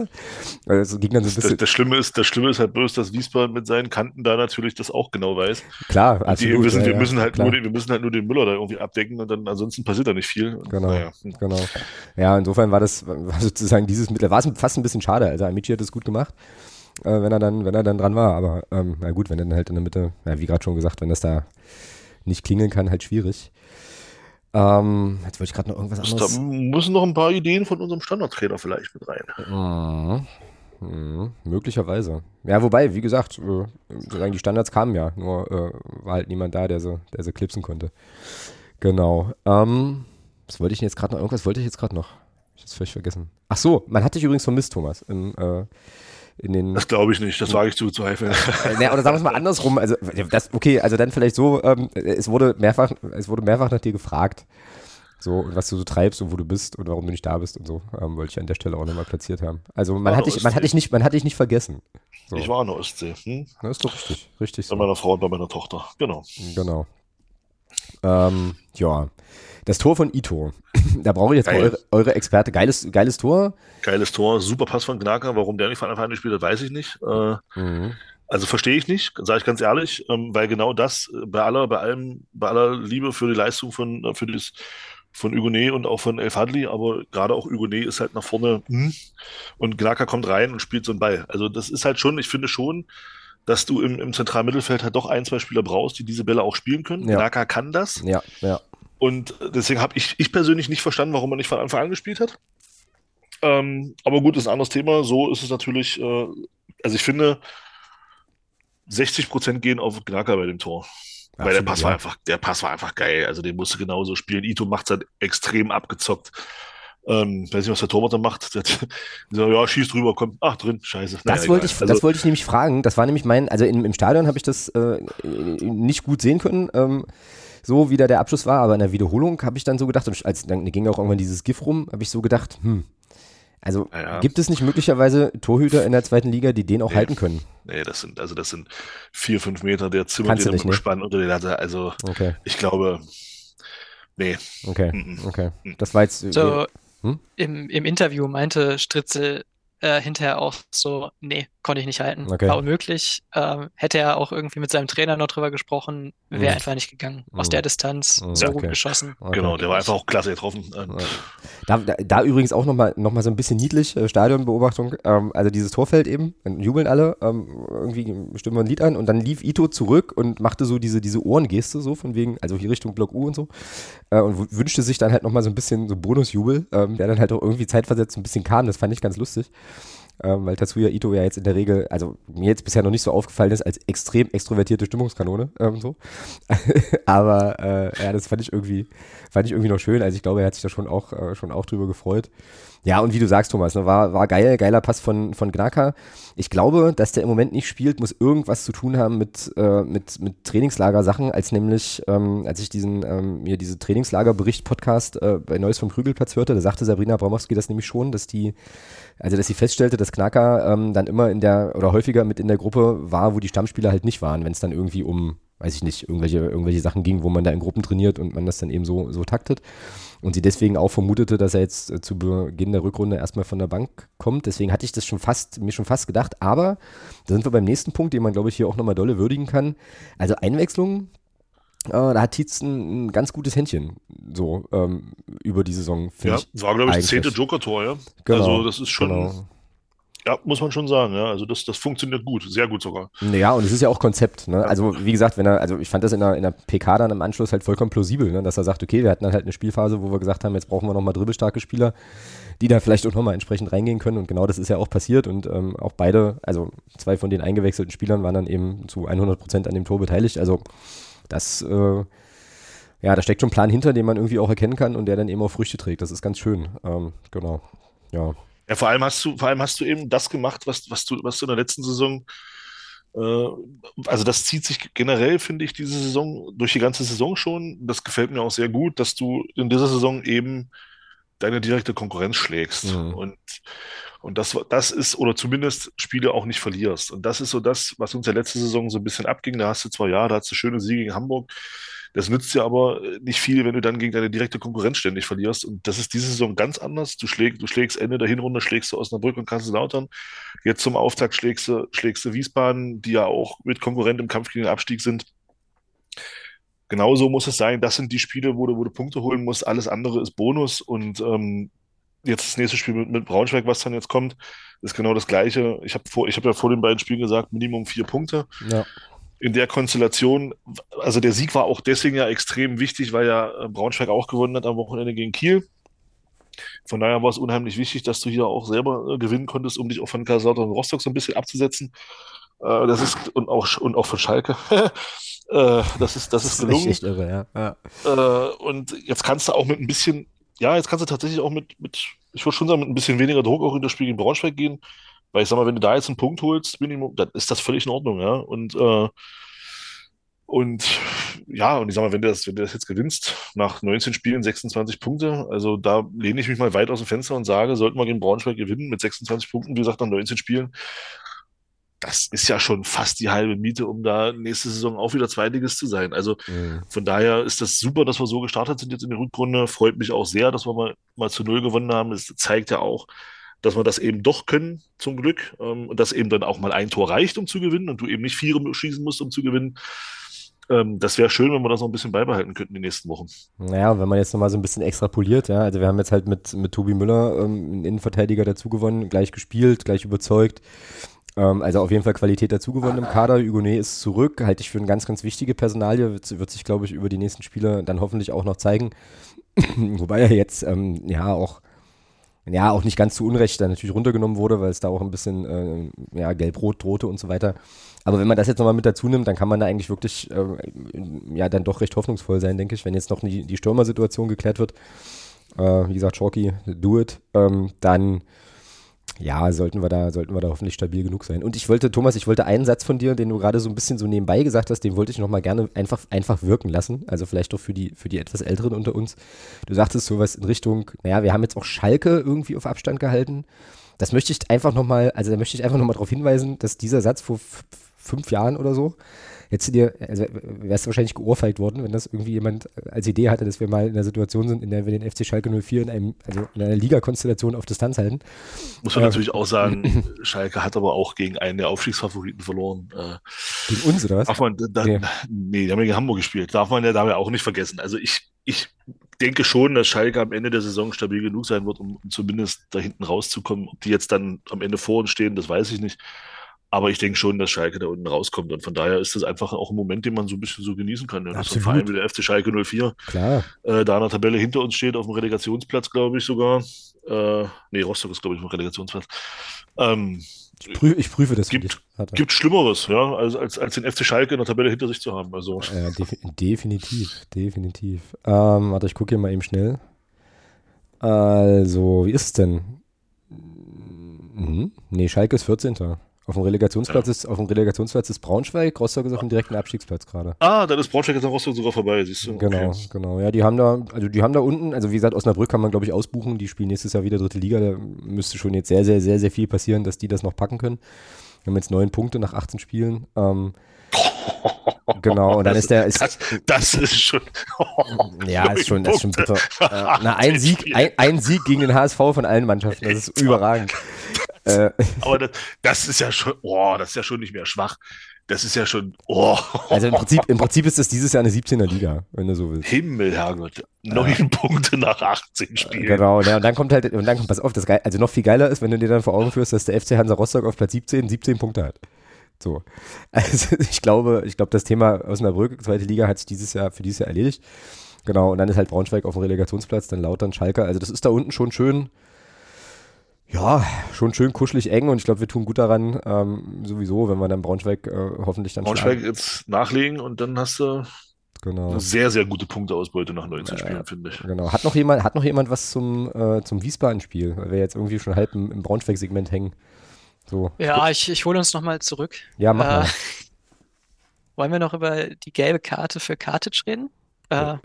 Also, es ging dann so ein Das, bisschen, das, Schlimme ist, das Schlimme ist halt bloß, dass Wiesbaden mit seinen Kanten da natürlich das auch genau weiß. klar, Und die absolut. wissen, ja, wir ja, müssen halt klar. nur den, wir müssen halt nur den Müller da irgendwie abdecken und dann ansonsten passiert da nicht viel. Und Genau, naja, hm. genau. Ja, insofern war das war sozusagen dieses Mittel, war es fast ein bisschen schade. Also Amici hat es gut gemacht, äh, wenn er dann, wenn er dann dran war. Aber ähm, na gut, wenn er dann halt in der Mitte, ja, wie gerade schon gesagt, wenn das da nicht klingeln kann, halt schwierig. Ähm, jetzt wollte ich gerade noch irgendwas Da anderes. müssen noch ein paar Ideen von unserem Standardtrainer vielleicht mit rein. Mhm. Mhm. Möglicherweise. Ja, wobei, wie gesagt, äh, sozusagen die Standards kamen ja, nur äh, war halt niemand da, der sie, der sie klipsen konnte. Genau. Ähm, was wollte ich denn jetzt gerade noch? Irgendwas wollte ich jetzt gerade noch. Ich hab's völlig vergessen. Ach so, man hat dich übrigens vermisst, Thomas. Im, äh, in den, Das glaube ich nicht, das wage ich zu bezweifeln. äh, [laughs] na, oder sagen wir es mal andersrum. Also, das, okay, also dann vielleicht so, ähm, es wurde mehrfach, es wurde mehrfach nach dir gefragt. So, und was du so treibst und wo du bist und warum du nicht da bist und so, ähm, wollte ich an der Stelle auch nochmal platziert haben. Also man hat dich, man hat dich nicht, man hat dich nicht vergessen. So. Ich war an der Ostsee. Hm? Na, ist doch richtig, richtig Bei so. meiner Frau und bei meiner Tochter. Genau. Genau. Ähm, ja. Das Tor von Ito. [laughs] Da brauche ich jetzt Geil. eure, eure Experte. Geiles, geiles Tor. Geiles Tor, super Pass von Gnaker. Warum der nicht von Anfang an gespielt hat, weiß ich nicht. Äh, Mhm. Also verstehe ich nicht, sage ich ganz ehrlich, ähm, weil genau das äh, bei aller, bei allem, bei aller Liebe für die Leistung von, äh, für das, von Hugonet und auch von El Fadli, aber gerade auch Hugonet ist halt nach vorne hm, und Gnaka kommt rein und spielt so einen Ball. Also das ist halt schon, ich finde schon, dass du im, im zentralen Mittelfeld halt doch ein, zwei Spieler brauchst, die diese Bälle auch spielen können. Ja. Gnaka kann das Ja, ja. Und deswegen habe ich, ich persönlich nicht verstanden, warum er nicht von Anfang an gespielt hat. Ähm, aber gut, ist ein anderes Thema. So ist es natürlich, äh, also ich finde, 60% gehen auf Gnaka bei dem Tor. Weil der Pass ja. war einfach, der Pass war einfach geil. Also den musste genauso spielen. Ito macht es halt extrem abgezockt. Ähm, weiß nicht, was der Torwart da macht. Der [laughs] gesagt, ja, schieß drüber, komm. Ach, drin, scheiße. Das Naja, wollte egal. ich, Also, das wollte ich nämlich fragen. Das war nämlich mein, also im, im Stadion habe ich das äh, nicht gut sehen können, ähm, so wie da der Abschluss war, aber in der Wiederholung habe ich dann so gedacht, und als dann ging auch irgendwann dieses GIF rum, habe ich so gedacht, hm, also Ja, ja. gibt es nicht möglicherweise Torhüter in der zweiten Liga, die den auch Nee. halten können? nee, das sind, also das sind vier, fünf Meter, der zimmert Kannst dir nicht, mit dem ne? Spann unter den Latte. Also Okay, ich glaube, nee. okay, Mhm. okay. Mhm. Das war jetzt. So, Hm? im, im Interview meinte Stritzel äh, hinterher auch so, nee, konnte ich nicht halten. Okay. War unmöglich. Ähm, hätte er auch irgendwie mit seinem Trainer noch drüber gesprochen, wäre Mhm. einfach nicht gegangen. Aus Mhm. der Distanz, Mhm, so okay. gut geschossen. okay. Genau, der war einfach auch klasse getroffen. Da, da, da übrigens auch nochmal noch mal so ein bisschen niedlich, äh, Stadionbeobachtung. Ähm, also dieses Torfeld eben, dann jubeln alle, ähm, irgendwie stimmen wir ein Lied an und dann lief Ito zurück und machte so diese, diese Ohrengeste so von wegen, also hier Richtung Block U und so. Äh, und wünschte sich dann halt nochmal so ein bisschen so Bonusjubel, ähm, der dann halt auch irgendwie zeitversetzt ein bisschen kam. Das fand ich ganz lustig. Ähm, weil Tatsuya Ito ja jetzt in der Regel, also mir jetzt bisher noch nicht so aufgefallen ist, als extrem extrovertierte Stimmungskanone. Ähm, so. [laughs] Aber äh, ja, das fand ich irgendwie, fand ich irgendwie noch schön. Also ich glaube, er hat sich da schon auch, äh, schon auch drüber gefreut. Ja, und wie du sagst, Thomas, ne, war, war geil, geiler Pass von, von Gnaka. Ich glaube, dass der im Moment nicht spielt, muss irgendwas zu tun haben mit, äh, mit, mit Trainingslager-Sachen, als nämlich, ähm, als ich diesen, ähm, mir diese Trainingslager-Bericht-Podcast äh, bei Neues vom Krügelplatz hörte, da sagte Sabrina Bramowski das nämlich schon, dass die, also dass sie feststellte, dass Knacker ähm, dann immer in der, oder häufiger mit in der Gruppe war, wo die Stammspieler halt nicht waren, wenn es dann irgendwie um, weiß ich nicht, irgendwelche, irgendwelche Sachen ging, wo man da in Gruppen trainiert und man das dann eben so, so taktet. Und sie deswegen auch vermutete, dass er jetzt äh, zu Beginn der Rückrunde erstmal von der Bank kommt. Deswegen hatte ich das schon fast, mir schon fast gedacht. Aber da sind wir beim nächsten Punkt, den man, glaube ich, hier auch nochmal dolle würdigen kann. Also Einwechslung, äh, da hat Tietz ein, ein, ganz gutes Händchen so ähm, über die Saison. Ja, war, glaube ich, das zehnte Joker-Tor, ja. Genau, also das ist schon. Genau. Ja, muss man schon sagen, ja. Also das, das funktioniert gut, sehr gut sogar. Ja, und es ist ja auch Konzept, ne? Also wie gesagt, wenn er, also ich fand das in der, in der PK dann im Anschluss halt vollkommen plausibel, ne? dass er sagt, okay, wir hatten dann halt eine Spielphase, wo wir gesagt haben, jetzt brauchen wir nochmal dribbelstarke Spieler, die da vielleicht auch nochmal entsprechend reingehen können. Und genau das ist ja auch passiert. Und ähm, auch beide, also zwei von den eingewechselten Spielern waren dann eben zu 100 Prozent an dem Tor beteiligt. Also das, äh, ja, da steckt schon ein Plan hinter, den man irgendwie auch erkennen kann und der dann eben auch Früchte trägt. Das ist ganz schön. Ähm, genau. Ja. Ja, vor allem hast du, vor allem hast du eben das gemacht, was, was du, was du in der letzten Saison, äh, also das zieht sich generell, finde ich, diese Saison, durch die ganze Saison schon. Das gefällt mir auch sehr gut, dass du in dieser Saison eben deine direkte Konkurrenz schlägst. Mhm. Und, und das, das ist, oder zumindest Spiele auch nicht verlierst. Und das ist so das, was uns der letzte Saison so ein bisschen abging. Da hast du zwar, ja, da hast du schöne Siege gegen Hamburg, das nützt dir aber nicht viel, wenn du dann gegen deine direkte Konkurrenz ständig verlierst. Und das ist diese Saison ganz anders. Du schlägst, du schlägst Ende der Hinrunde, schlägst du Osnabrück und Kaiserslautern. Jetzt zum Auftakt schlägst du, schlägst du Wiesbaden, die ja auch mit Konkurrent im Kampf gegen den Abstieg sind. Genauso muss es sein. Das sind die Spiele, wo du, wo du Punkte holen musst. Alles andere ist Bonus. Und ähm, jetzt das nächste Spiel mit, mit Braunschweig, was dann jetzt kommt, ist genau das Gleiche. Ich habe hab ja vor den beiden Spielen gesagt, Minimum vier Punkte. Ja in der Konstellation, also der Sieg war auch deswegen ja extrem wichtig, weil ja äh, Braunschweig auch gewonnen hat am Wochenende gegen Kiel. Von daher war es unheimlich wichtig, dass du hier auch selber äh, gewinnen konntest, um dich auch von Kaiserslautern und Rostock so ein bisschen abzusetzen. Äh, das ist und auch und auch von Schalke. [laughs] äh, das ist das ist gelungen. Das ist irre, ja. ja. Und jetzt kannst du auch mit ein bisschen, ja, jetzt kannst du tatsächlich auch mit mit, ich würde schon sagen, mit ein bisschen weniger Druck auch in das Spiel gegen Braunschweig gehen. Weil ich sag mal, wenn du da jetzt einen Punkt holst, Minimum, dann ist das völlig in Ordnung, ja. Und, äh, und ja, und ich sag mal, wenn du das, wenn du das jetzt gewinnst, nach 19 Spielen 26 Punkte, also da lehne ich mich mal weit aus dem Fenster und sage, sollten wir gegen Braunschweig gewinnen mit 26 Punkten, wie gesagt, nach 19 Spielen, das ist ja schon fast die halbe Miete, um da nächste Saison auch wieder Zweitiges zu sein. Also mhm. von daher ist das super, dass wir so gestartet sind jetzt in der Rückrunde. Freut mich auch sehr, dass wir mal, mal zu Null gewonnen haben. Das zeigt ja auch, dass wir das eben doch können, zum Glück. Ähm, und dass eben dann auch mal ein Tor reicht, um zu gewinnen und du eben nicht vier schießen musst, um zu gewinnen. Ähm, das wäre schön, wenn wir das noch ein bisschen beibehalten könnten die nächsten Wochen. Naja, wenn man jetzt nochmal so ein bisschen extrapoliert, ja, also wir haben jetzt halt mit, mit Tobi Müller ähm, einen Innenverteidiger dazugewonnen, gleich gespielt, gleich überzeugt. Ähm, also auf jeden Fall Qualität dazugewonnen im Kader. Hugonet ist zurück, halte ich für eine ganz, ganz wichtige Personalie, wird, wird sich, glaube ich, über die nächsten Spiele dann hoffentlich auch noch zeigen. [clears throat] Wobei er jetzt ähm, ja auch ja, auch nicht ganz zu Unrecht dann natürlich runtergenommen wurde, weil es da auch ein bisschen äh, ja, gelb-rot drohte und so weiter. Aber wenn man das jetzt nochmal mit dazu nimmt, dann kann man da eigentlich wirklich äh, ja dann doch recht hoffnungsvoll sein, denke ich, wenn jetzt noch die, die Stürmersituation geklärt wird. Äh, wie gesagt, Chalky, do it. Ähm, dann ja, sollten wir da, sollten wir da hoffentlich stabil genug sein. Und ich wollte, Thomas, ich wollte einen Satz von dir, den du gerade so ein bisschen so nebenbei gesagt hast, den wollte ich nochmal gerne einfach, einfach wirken lassen. Also vielleicht doch für die, für die etwas Älteren unter uns. Du sagtest sowas in Richtung, naja, wir haben jetzt auch Schalke irgendwie auf Abstand gehalten. Das möchte ich einfach nochmal, also da möchte ich einfach nochmal darauf hinweisen, dass dieser Satz vor fünf Jahren oder so, hättest du dir, also wärst du wahrscheinlich geohrfeigt worden, wenn das irgendwie jemand als Idee hatte, dass wir mal in einer Situation sind, in der wir den FC Schalke 04 in, einem, also in einer Ligakonstellation auf Distanz halten. Muss man äh, natürlich auch sagen, [laughs] Schalke hat aber auch gegen einen der Aufstiegsfavoriten verloren. Äh, gegen uns, oder was? Darf man, da, nee. nee, die haben ja gegen Hamburg gespielt. Darf man ja dabei auch nicht vergessen. Also ich, ich denke schon, dass Schalke am Ende der Saison stabil genug sein wird, um zumindest da hinten rauszukommen. Ob die jetzt dann am Ende vor uns stehen, das weiß ich nicht. Aber ich denke schon, dass Schalke da unten rauskommt. Und von daher ist das einfach auch ein Moment, den man so ein bisschen so genießen kann. Ne? Dass ein Verein wie der FC Schalke 04 Klar. Äh, da in der Tabelle hinter uns steht, auf dem Relegationsplatz, glaube ich sogar. Äh, nee, Rostock ist, glaube ich, auf dem Relegationsplatz. Ähm, Ich, prüf, ich prüfe das Gibt- gibt Schlimmeres, ja, als, als, als den FC Schalke in der Tabelle hinter sich zu haben. Also, Ja, defi definitiv, definitiv. Ähm, warte, ich gucke hier mal eben schnell. Also, wie ist es denn? Mhm. Nee, Schalke ist 14. Auf dem Relegationsplatz ist auf dem Relegationsplatz ist Braunschweig, Rostock ist auf dem direkten Abstiegsplatz gerade. ah, dann ist Braunschweig jetzt nach Rostock sogar vorbei, siehst du? Genau, Okay. genau. Ja, die haben da, also die haben da unten, also wie gesagt, Osnabrück kann man glaube ich ausbuchen, die spielen nächstes Jahr wieder dritte Liga, da müsste schon jetzt sehr, sehr, sehr, sehr viel passieren, dass die das noch packen können. Wir haben jetzt neun Punkte nach 18 Spielen. Ähm, [laughs] genau, und dann Das- ist der, ist, Das, das ist schon. [laughs] Ja, ist schon, das ist schon bitter. Äh, na, ein 18 Sieg, ein, ein Sieg gegen den HSV von allen Mannschaften, das ist überragend. [laughs] äh, [laughs] Aber das, das ist ja schon, oh, das ist ja schon nicht mehr schwach. Das ist ja schon, oh, also im Prinzip, im Prinzip ist das dieses Jahr eine 17er Liga, wenn du so willst. Himmel, Herrgott. Neun Punkte nach 18 Spielen. Genau, ja, und dann kommt halt, und dann kommt, pass auf, das geil, also noch viel geiler ist, wenn du dir dann vor Augen führst, dass der FC Hansa Rostock auf Platz 17 17 Punkte hat. So. [laughs] Also ich glaube, ich glaube, das Thema Osnabrück, zweite Liga, hat sich dieses Jahr für dieses Jahr erledigt. Genau, und dann ist halt Braunschweig auf dem Relegationsplatz, dann Lautern, Schalke. Also das ist da unten schon schön, ja, schon schön kuschelig eng und ich glaube, wir tun gut daran, ähm, sowieso, wenn wir dann Braunschweig äh, hoffentlich dann Braunschweig schlagen. jetzt nachlegen und dann hast du Genau. eine sehr, sehr gute Punkteausbeute nach 19 Ja, Spielen, finde ich. Genau. Hat noch jemand, hat noch jemand was zum, äh, zum Wiesbaden-Spiel, weil wir jetzt irgendwie schon halb im, im Braunschweig-Segment hängen. So. Ja, ich, ich hole uns nochmal zurück. Ja, mach Äh, mal. wollen wir noch über die gelbe Karte für Kartic reden? Äh, Äh,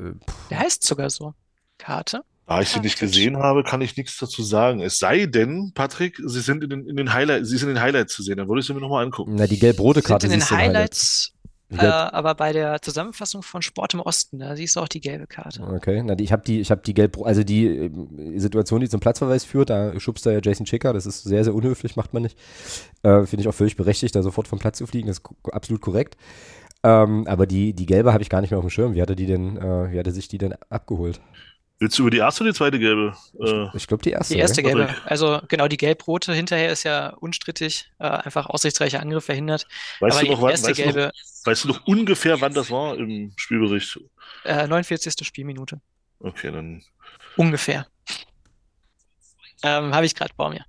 der heißt sogar so. Karte? Da ich sie nicht gesehen habe, kann ich nichts dazu sagen. Es sei denn, Patrick, sie sind in den, in den Highlights, sie sind in den Highlights zu sehen, dann würde ich sie mir nochmal angucken. Na, die gelb-rote Sind Karte in den siehst du im Highlight. Highlights, äh, aber bei der Zusammenfassung von Sport im Osten, da siehst du auch die gelbe Karte. Okay, na, die, ich habe die, ich habe die gelb, also die ähm, Situation, die zum Platzverweis führt, da schubst da ja Jason Chicker, das ist sehr, sehr unhöflich, macht man nicht. Äh, Finde ich auch völlig berechtigt, da sofort vom Platz zu fliegen, das ist absolut korrekt. Ähm, aber die, die gelbe habe ich gar nicht mehr auf dem Schirm. Wie hatte die denn, äh, wie hatte sich die denn abgeholt? Willst du über die erste oder die zweite gelbe? Äh, Ich glaube die erste. Die erste gelbe. Patrick. Also genau, die gelb-rote hinterher ist ja unstrittig, äh, einfach aussichtsreicher Angriff verhindert. weißt aber du noch, die wann, erste weißt du noch, gelbe, weißt du noch ungefähr, wann das war im Spielbericht? äh, 49. Spielminute. Okay, dann. Ungefähr. Ähm, Habe ich gerade vor mir.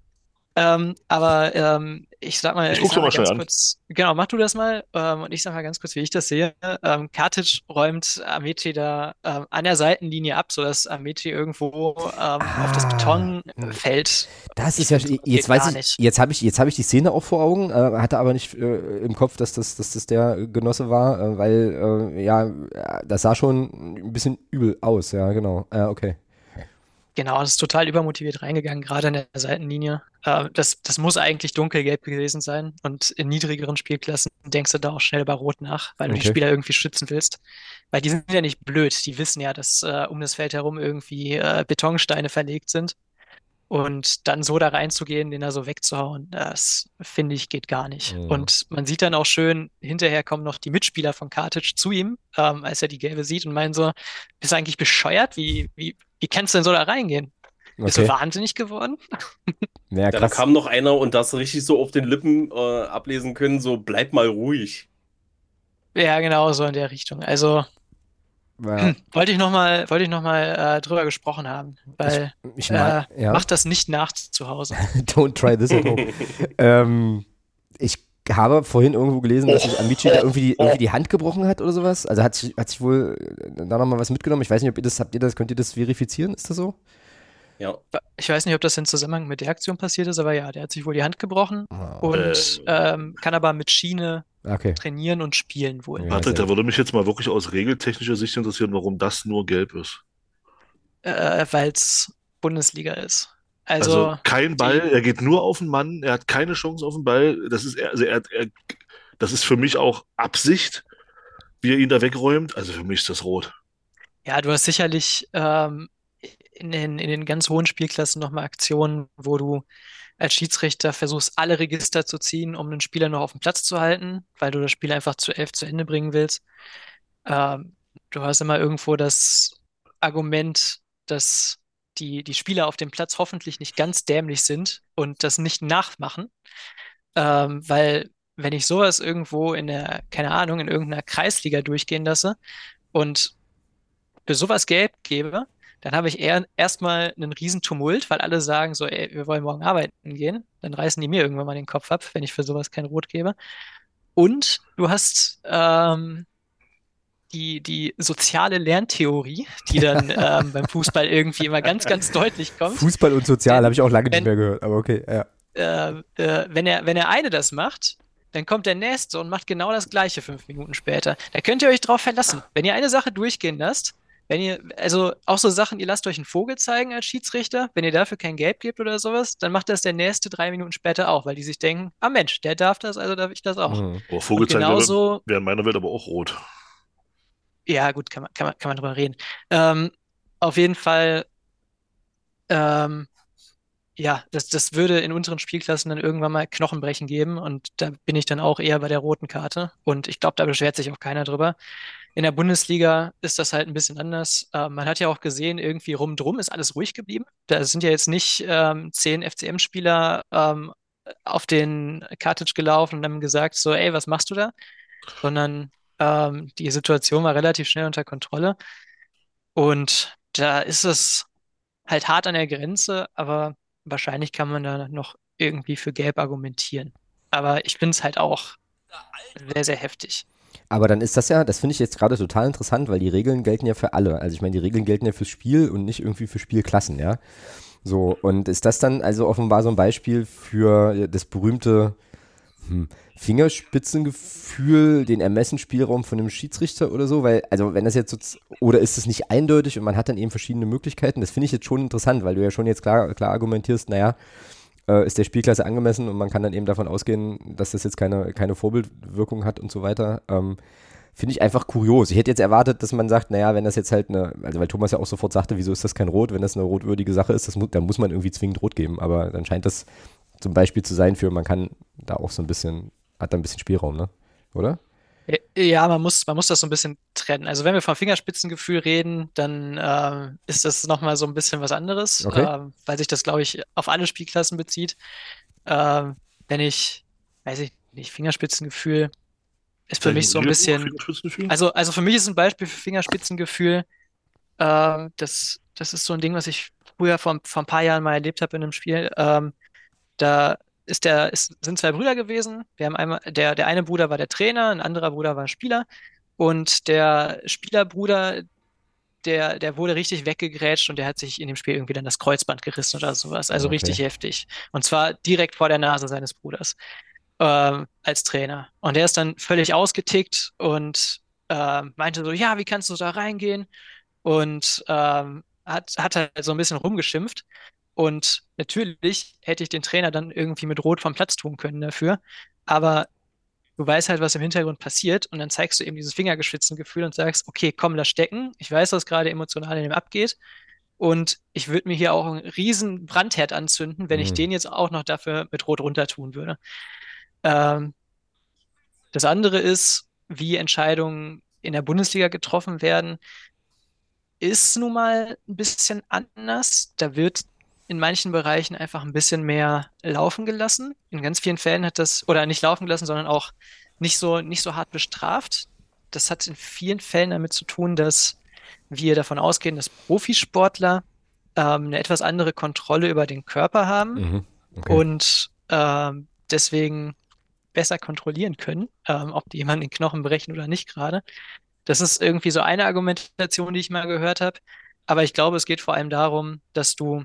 Ähm, aber ähm, ich sag mal, Ich guck's sag doch mal schnell ganz an. kurz, genau, mach du das mal ähm, und ich sag mal ganz kurz, wie ich das sehe. Ähm, Kartic räumt Ameti da ähm, an der Seitenlinie ab, sodass Ameti irgendwo ähm, auf das Ah. Beton äh, fällt. Das Ich ist ja, find, jetzt weiß ich, nicht. jetzt habe ich, jetzt habe ich die Szene auch vor Augen, äh, hatte aber nicht äh, im Kopf, dass das, dass das der Genosse war, äh, weil, äh, ja, äh, das sah schon ein bisschen übel aus, ja, genau. Ja, okay. Genau, das ist total übermotiviert reingegangen, gerade an der Seitenlinie. Äh, das, das muss eigentlich dunkelgelb gewesen sein. Und in niedrigeren Spielklassen denkst du da auch schnell bei Rot nach, weil du die Okay. Spieler irgendwie schützen willst. Weil die sind ja nicht blöd. Die wissen ja, dass äh, um das Feld herum irgendwie äh, Betonsteine verlegt sind. Und dann so da reinzugehen, den da so wegzuhauen, das finde ich geht gar nicht. Mhm. Und man sieht dann auch schön, hinterher kommen noch die Mitspieler von Kartic zu ihm, ähm, als er die gelbe sieht und meinen so, bist du eigentlich bescheuert? Wie, wie, wie kannst du denn so da reingehen? Bist du Okay. wahnsinnig geworden? [laughs] Ja, da kam noch einer und das richtig so auf den Lippen äh, ablesen können, so bleib mal ruhig. Ja, genau so in der Richtung. Also Ja, wollte ich nochmal, wollte ich noch mal, äh, drüber gesprochen haben, weil ich mag, äh, ja. macht das nicht nach zu Hause. [laughs] Don't try this at home. [laughs] ähm, ich habe vorhin irgendwo gelesen, dass sich Amici da irgendwie die, irgendwie die Hand gebrochen hat oder sowas. Also hat sich, hat sich wohl äh, da nochmal was mitgenommen. Ich weiß nicht, ob ihr das, habt ihr das, könnt ihr das verifizieren? Ist das so? Ja. Ich weiß nicht, ob das in Zusammenhang mit der Aktion passiert ist, aber ja, der hat sich wohl die Hand gebrochen Ah, und ähm, kann aber mit Schiene okay. trainieren und spielen wohl. Ja, Patrick, sehr da würde mich jetzt mal wirklich aus regeltechnischer Sicht interessieren, warum das nur gelb ist. Äh, weil es Bundesliga ist. Also, Also kein Ball, er geht nur auf den Mann, er hat keine Chance auf den Ball. Das ist, also er, er, das ist für mich auch Absicht, wie er ihn da wegräumt. Also für mich ist das rot. Ja, du hast sicherlich ähm, in den, in den ganz hohen Spielklassen nochmal Aktionen, wo du als Schiedsrichter versuchst, alle Register zu ziehen, um den Spieler noch auf dem Platz zu halten, weil du das Spiel einfach zu elf zu Ende bringen willst. Ähm, du hast immer irgendwo das Argument, dass die, die Spieler auf dem Platz hoffentlich nicht ganz dämlich sind und das nicht nachmachen. Ähm, weil wenn ich sowas irgendwo in der, keine Ahnung, in irgendeiner Kreisliga durchgehen lasse und für sowas gelb gebe, dann habe ich erstmal einen riesen Tumult, weil alle sagen so, ey, wir wollen morgen arbeiten gehen. Dann reißen die mir irgendwann mal den Kopf ab, wenn ich für sowas kein Rot gebe. Und du hast ähm, die, die soziale Lerntheorie, die dann [laughs] ähm, beim Fußball irgendwie immer ganz, ganz deutlich kommt. Fußball und Sozial habe ich auch lange nicht mehr gehört, aber okay, ja. Äh, äh, wenn, er, wenn er eine das macht, dann kommt der nächste und macht genau das gleiche fünf Minuten später. Da könnt ihr euch drauf verlassen. Wenn ihr eine Sache durchgehen lasst, wenn ihr, also auch so Sachen, ihr lasst euch einen Vogel zeigen als Schiedsrichter, wenn ihr dafür kein Gelb gebt oder sowas, dann macht das der nächste drei Minuten später auch, weil die sich denken, ah Mensch, der darf das, also darf ich das auch. Mhm. Oh, Vogel zeigen genauso, wäre in meiner Welt aber auch rot. Ja, gut, kann man, kann man, kann man drüber reden. Ähm, auf jeden Fall, ähm, ja, das, das würde in unteren Spielklassen dann irgendwann mal Knochenbrechen geben und da bin ich dann auch eher bei der roten Karte und ich glaube, da beschwert sich auch keiner drüber. In der Bundesliga ist das halt ein bisschen anders. Ähm, man hat ja auch gesehen, irgendwie rumdrum ist alles ruhig geblieben. Da sind ja jetzt nicht ähm, zehn FCM-Spieler ähm, auf den Cartage gelaufen und haben gesagt, so, ey, was machst du da? Sondern ähm, die Situation war relativ schnell unter Kontrolle. Und da ist es halt hart an der Grenze, aber wahrscheinlich kann man da noch irgendwie für Gelb argumentieren. Aber ich finde es halt auch sehr, sehr heftig. Aber dann ist das ja, das finde ich jetzt gerade total interessant, weil die Regeln gelten ja für alle. Also ich meine, die Regeln gelten ja fürs Spiel und nicht irgendwie für Spielklassen, ja. So, und ist das dann also offenbar so ein Beispiel für das berühmte hm, Fingerspitzengefühl, den Ermessensspielraum von dem Schiedsrichter oder so? Weil, also wenn das jetzt so, oder ist es nicht eindeutig und man hat dann eben verschiedene Möglichkeiten? Das finde ich jetzt schon interessant, weil du ja schon jetzt klar, klar argumentierst, naja, ist der Spielklasse angemessen und man kann dann eben davon ausgehen, dass das jetzt keine, keine Vorbildwirkung hat und so weiter. Ähm, Finde ich einfach kurios. Ich hätte jetzt erwartet, dass man sagt, naja, wenn das jetzt halt eine, also weil Thomas ja auch sofort sagte, wieso ist das kein Rot, wenn das eine rotwürdige Sache ist, das mu dann muss man irgendwie zwingend Rot geben. Aber dann scheint das zum Beispiel zu sein für, man kann da auch so ein bisschen hat da ein bisschen Spielraum, ne? Oder? Ja, man muss, man muss das so ein bisschen trennen. Also wenn wir vom Fingerspitzengefühl reden, dann äh, ist das nochmal so ein bisschen was anderes, okay. äh, weil sich das, glaube ich, auf alle Spielklassen bezieht. Äh, wenn ich, weiß ich nicht, Fingerspitzengefühl ist für mich so ein bisschen. Also, also für mich ist ein Beispiel für Fingerspitzengefühl, äh, das, das ist so ein Ding, was ich früher vor, vor ein paar Jahren mal erlebt habe in einem Spiel. Ähm, da ist der, ist, sind zwei Brüder gewesen. Wir haben einmal, der, der eine Bruder war der Trainer, ein anderer Bruder war Spieler. Und der Spielerbruder, der, der wurde richtig weggegrätscht und der hat sich in dem Spiel irgendwie dann das Kreuzband gerissen oder sowas. Also okay. richtig heftig. Und zwar direkt vor der Nase seines Bruders äh, als Trainer. Und der ist dann völlig ausgetickt und äh, meinte so, ja, wie kannst du da reingehen? Und ähm, hat, hat halt so ein bisschen rumgeschimpft. Und natürlich hätte ich den Trainer dann irgendwie mit Rot vom Platz tun können dafür. Aber du weißt halt, was im Hintergrund passiert und dann zeigst du eben dieses Fingergeschwitzen-Gefühl und sagst, okay, komm, lass stecken. Ich weiß, was gerade emotional in dem abgeht. Und ich würde mir hier auch einen riesen Brandherd anzünden, wenn mhm. ich den jetzt auch noch dafür mit Rot runter tun würde. Ähm, das andere ist, wie Entscheidungen in der Bundesliga getroffen werden, ist nun mal ein bisschen anders. Da wird in manchen Bereichen einfach ein bisschen mehr laufen gelassen. In ganz vielen Fällen hat das, oder nicht laufen gelassen, sondern auch nicht so, nicht so hart bestraft. Das hat in vielen Fällen damit zu tun, dass wir davon ausgehen, dass Profisportler ähm, eine etwas andere Kontrolle über den Körper haben mhm. okay. und ähm, deswegen besser kontrollieren können, ähm, ob die jemanden den Knochen brechen oder nicht gerade. Das ist irgendwie so eine Argumentation, die ich mal gehört habe. Aber ich glaube, es geht vor allem darum, dass du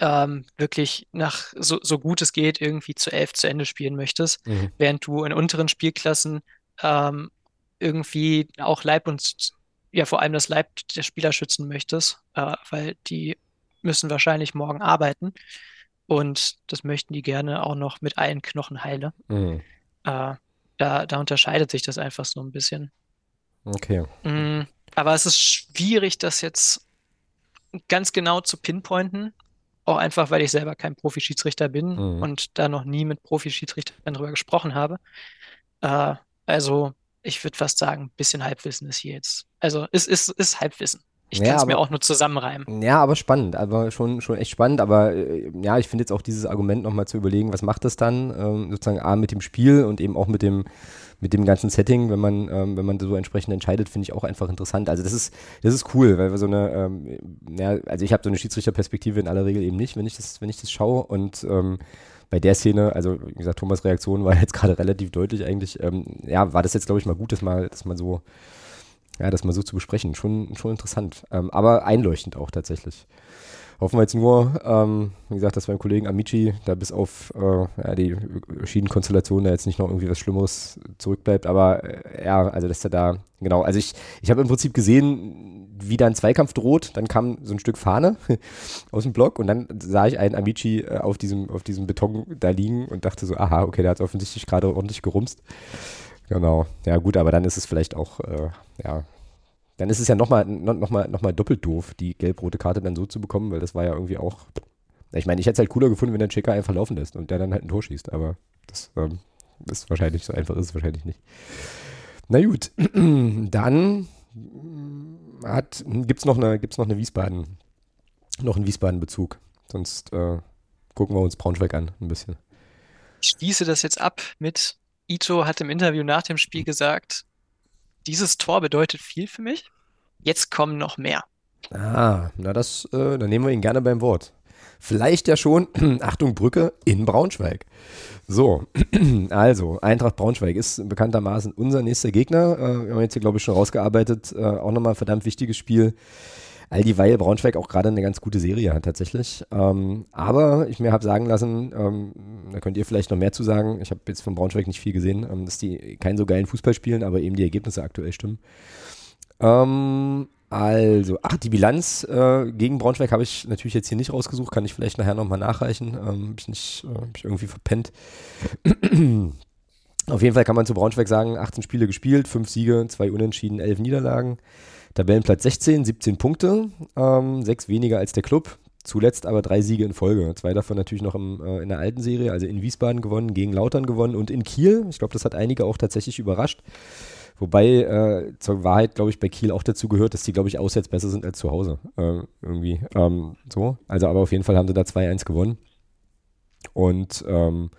ähm, wirklich nach so, so gut es geht irgendwie zu elf zu Ende spielen möchtest, mhm. während du in unteren Spielklassen ähm, irgendwie auch Leib und ja vor allem das Leib der Spieler schützen möchtest, äh, weil die müssen wahrscheinlich morgen arbeiten und das möchten die gerne auch noch mit allen Knochen heilen. Mhm. Äh, da, da unterscheidet sich das einfach so ein bisschen. Okay. Mhm, aber es ist schwierig, das jetzt ganz genau zu pinpointen, auch einfach, weil ich selber kein Profi-Schiedsrichter bin mhm. und da noch nie mit Profi-Schiedsrichtern drüber gesprochen habe. Äh, also, ich würde fast sagen, ein bisschen Halbwissen ist hier jetzt. Also, es ist, ist, ist Halbwissen. Ich ja, kann es mir auch nur zusammenreimen. Ja, aber spannend, aber schon, schon echt spannend. Aber äh, ja, ich finde jetzt auch dieses Argument nochmal zu überlegen, was macht das dann, ähm, sozusagen A mit dem Spiel und eben auch mit dem, mit dem ganzen Setting, wenn man, ähm, wenn man so entsprechend entscheidet, finde ich auch einfach interessant. Also das ist, das ist cool, weil wir so eine, ähm, ja, also ich habe so eine Schiedsrichterperspektive in aller Regel eben nicht, wenn ich das, wenn ich das schaue. Und ähm, bei der Szene, also wie gesagt, Thomas' Reaktion war [laughs] jetzt gerade relativ deutlich eigentlich. Ähm, ja, war das jetzt, glaube ich, mal gut, das mal, das mal so, ja, das mal so zu besprechen. Schon, schon interessant. Ähm, aber einleuchtend auch tatsächlich. Hoffen wir jetzt nur, ähm, wie gesagt, dass beim Kollegen Amici da bis auf äh, ja, die Schienenkonstellation da jetzt nicht noch irgendwie was Schlimmeres zurückbleibt. Aber äh, ja, also dass er da, genau, also ich, ich habe im Prinzip gesehen, wie da ein Zweikampf droht. Dann kam so ein Stück Fahne [laughs] aus dem Block und dann sah ich einen Amici äh, auf, diesem, auf diesem Beton da liegen und dachte so, aha, okay, der hat offensichtlich gerade ordentlich gerumst. Genau. Ja, gut, aber dann ist es vielleicht auch, äh, ja, dann ist es ja nochmal noch mal, noch mal doppelt doof, die gelb-rote Karte dann so zu bekommen, weil das war ja irgendwie auch. Ich meine, ich hätte es halt cooler gefunden, wenn der Checker einfach laufen lässt und der dann halt ein Tor schießt, aber das ähm, ist wahrscheinlich so einfach, ist es wahrscheinlich nicht. Na gut, [clears throat] dann gibt es noch eine, noch eine Wiesbaden, noch einen Wiesbaden-Bezug. Sonst äh, gucken wir uns Braunschweig an, ein bisschen. Ich schließe das jetzt ab mit Ito hat im Interview nach dem Spiel gesagt, dieses Tor bedeutet viel für mich. Jetzt kommen noch mehr. Ah, na das, äh, dann nehmen wir ihn gerne beim Wort. Vielleicht ja schon, [clears throat] Achtung, Brücke in Braunschweig. So, [clears throat] also, Eintracht Braunschweig ist bekanntermaßen unser nächster Gegner. Äh, wir haben jetzt hier, glaube ich, schon rausgearbeitet. Äh, auch nochmal ein verdammt wichtiges Spiel. All dieweil Braunschweig auch gerade eine ganz gute Serie hat tatsächlich. Ähm, aber ich mir habe sagen lassen, ähm, da könnt ihr vielleicht noch mehr zu sagen. Ich habe jetzt von Braunschweig nicht viel gesehen, ähm, dass die keinen so geilen Fußball spielen, aber eben die Ergebnisse aktuell stimmen. Ähm, also, ach, die Bilanz äh, gegen Braunschweig habe ich natürlich jetzt hier nicht rausgesucht, kann ich vielleicht nachher nochmal nachreichen. Ähm, ich nicht, äh, hab ich irgendwie verpennt. Auf jeden Fall kann man zu Braunschweig sagen, 18 Spiele gespielt, 5 Siege, 2 Unentschieden, 11 Niederlagen. Tabellenplatz 16, 17 Punkte, ähm, sechs weniger als der Club. Zuletzt aber drei Siege in Folge. Zwei davon natürlich noch im, äh, in der alten Serie, also in Wiesbaden gewonnen, gegen Lautern gewonnen und in Kiel. Ich glaube, das hat einige auch tatsächlich überrascht. Wobei äh, zur Wahrheit, glaube ich, bei Kiel auch dazu gehört, dass die, glaube ich, auswärts besser sind als zu Hause. Äh, irgendwie. Ähm, so. Also, aber auf jeden Fall haben sie da 2-1 gewonnen. Und ähm,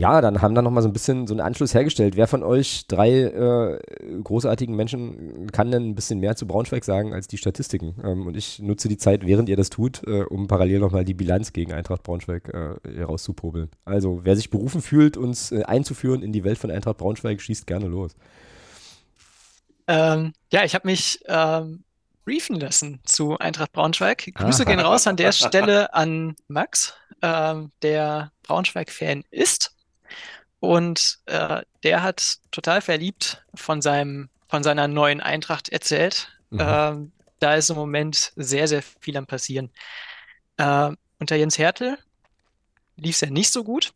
ja, dann haben da nochmal so ein bisschen so einen Anschluss hergestellt. Wer von euch drei äh, großartigen Menschen kann denn ein bisschen mehr zu Braunschweig sagen als die Statistiken? Ähm, und ich nutze die Zeit, während ihr das tut, äh, um parallel nochmal die Bilanz gegen Eintracht Braunschweig äh, herauszuprobeln. Also, wer sich berufen fühlt, uns äh, einzuführen in die Welt von Eintracht Braunschweig, schießt gerne los. Ähm, ja, ich habe mich ähm, briefen lassen zu Eintracht Braunschweig. Grüße Aha. gehen raus an der Stelle an Max, ähm, der Braunschweig-Fan ist. Und äh, der hat total verliebt von seinem, von seiner neuen Eintracht erzählt. Mhm. Ähm, da ist im Moment sehr, sehr viel am passieren. Äh, unter Jens Hertel lief es ja nicht so gut.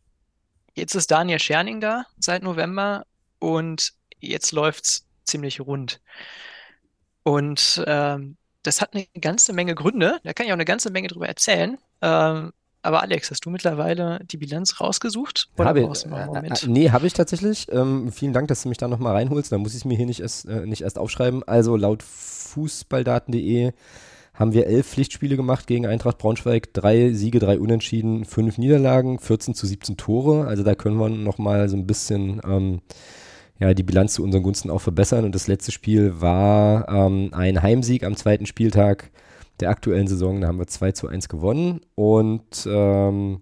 Jetzt ist Daniel Scherning da seit November und jetzt läuft es ziemlich rund. Und ähm, das hat eine ganze Menge Gründe. Da kann ich auch eine ganze Menge drüber erzählen. Ähm, aber Alex, hast du mittlerweile die Bilanz rausgesucht? Oder habe ich, äh, äh, nee, habe ich tatsächlich. Ähm, vielen Dank, dass du mich da nochmal reinholst. Da muss ich es mir hier nicht erst, äh, nicht erst aufschreiben. Also laut fußballdaten.de haben wir elf Pflichtspiele gemacht gegen Eintracht Braunschweig. Drei Siege, drei Unentschieden, fünf Niederlagen, 14 zu 17 Tore. Also da können wir nochmal so ein bisschen ähm, ja, die Bilanz zu unseren Gunsten auch verbessern. Und das letzte Spiel war ähm, ein Heimsieg am zweiten Spieltag der aktuellen Saison. Da haben wir 2 zu 1 gewonnen. Und ähm,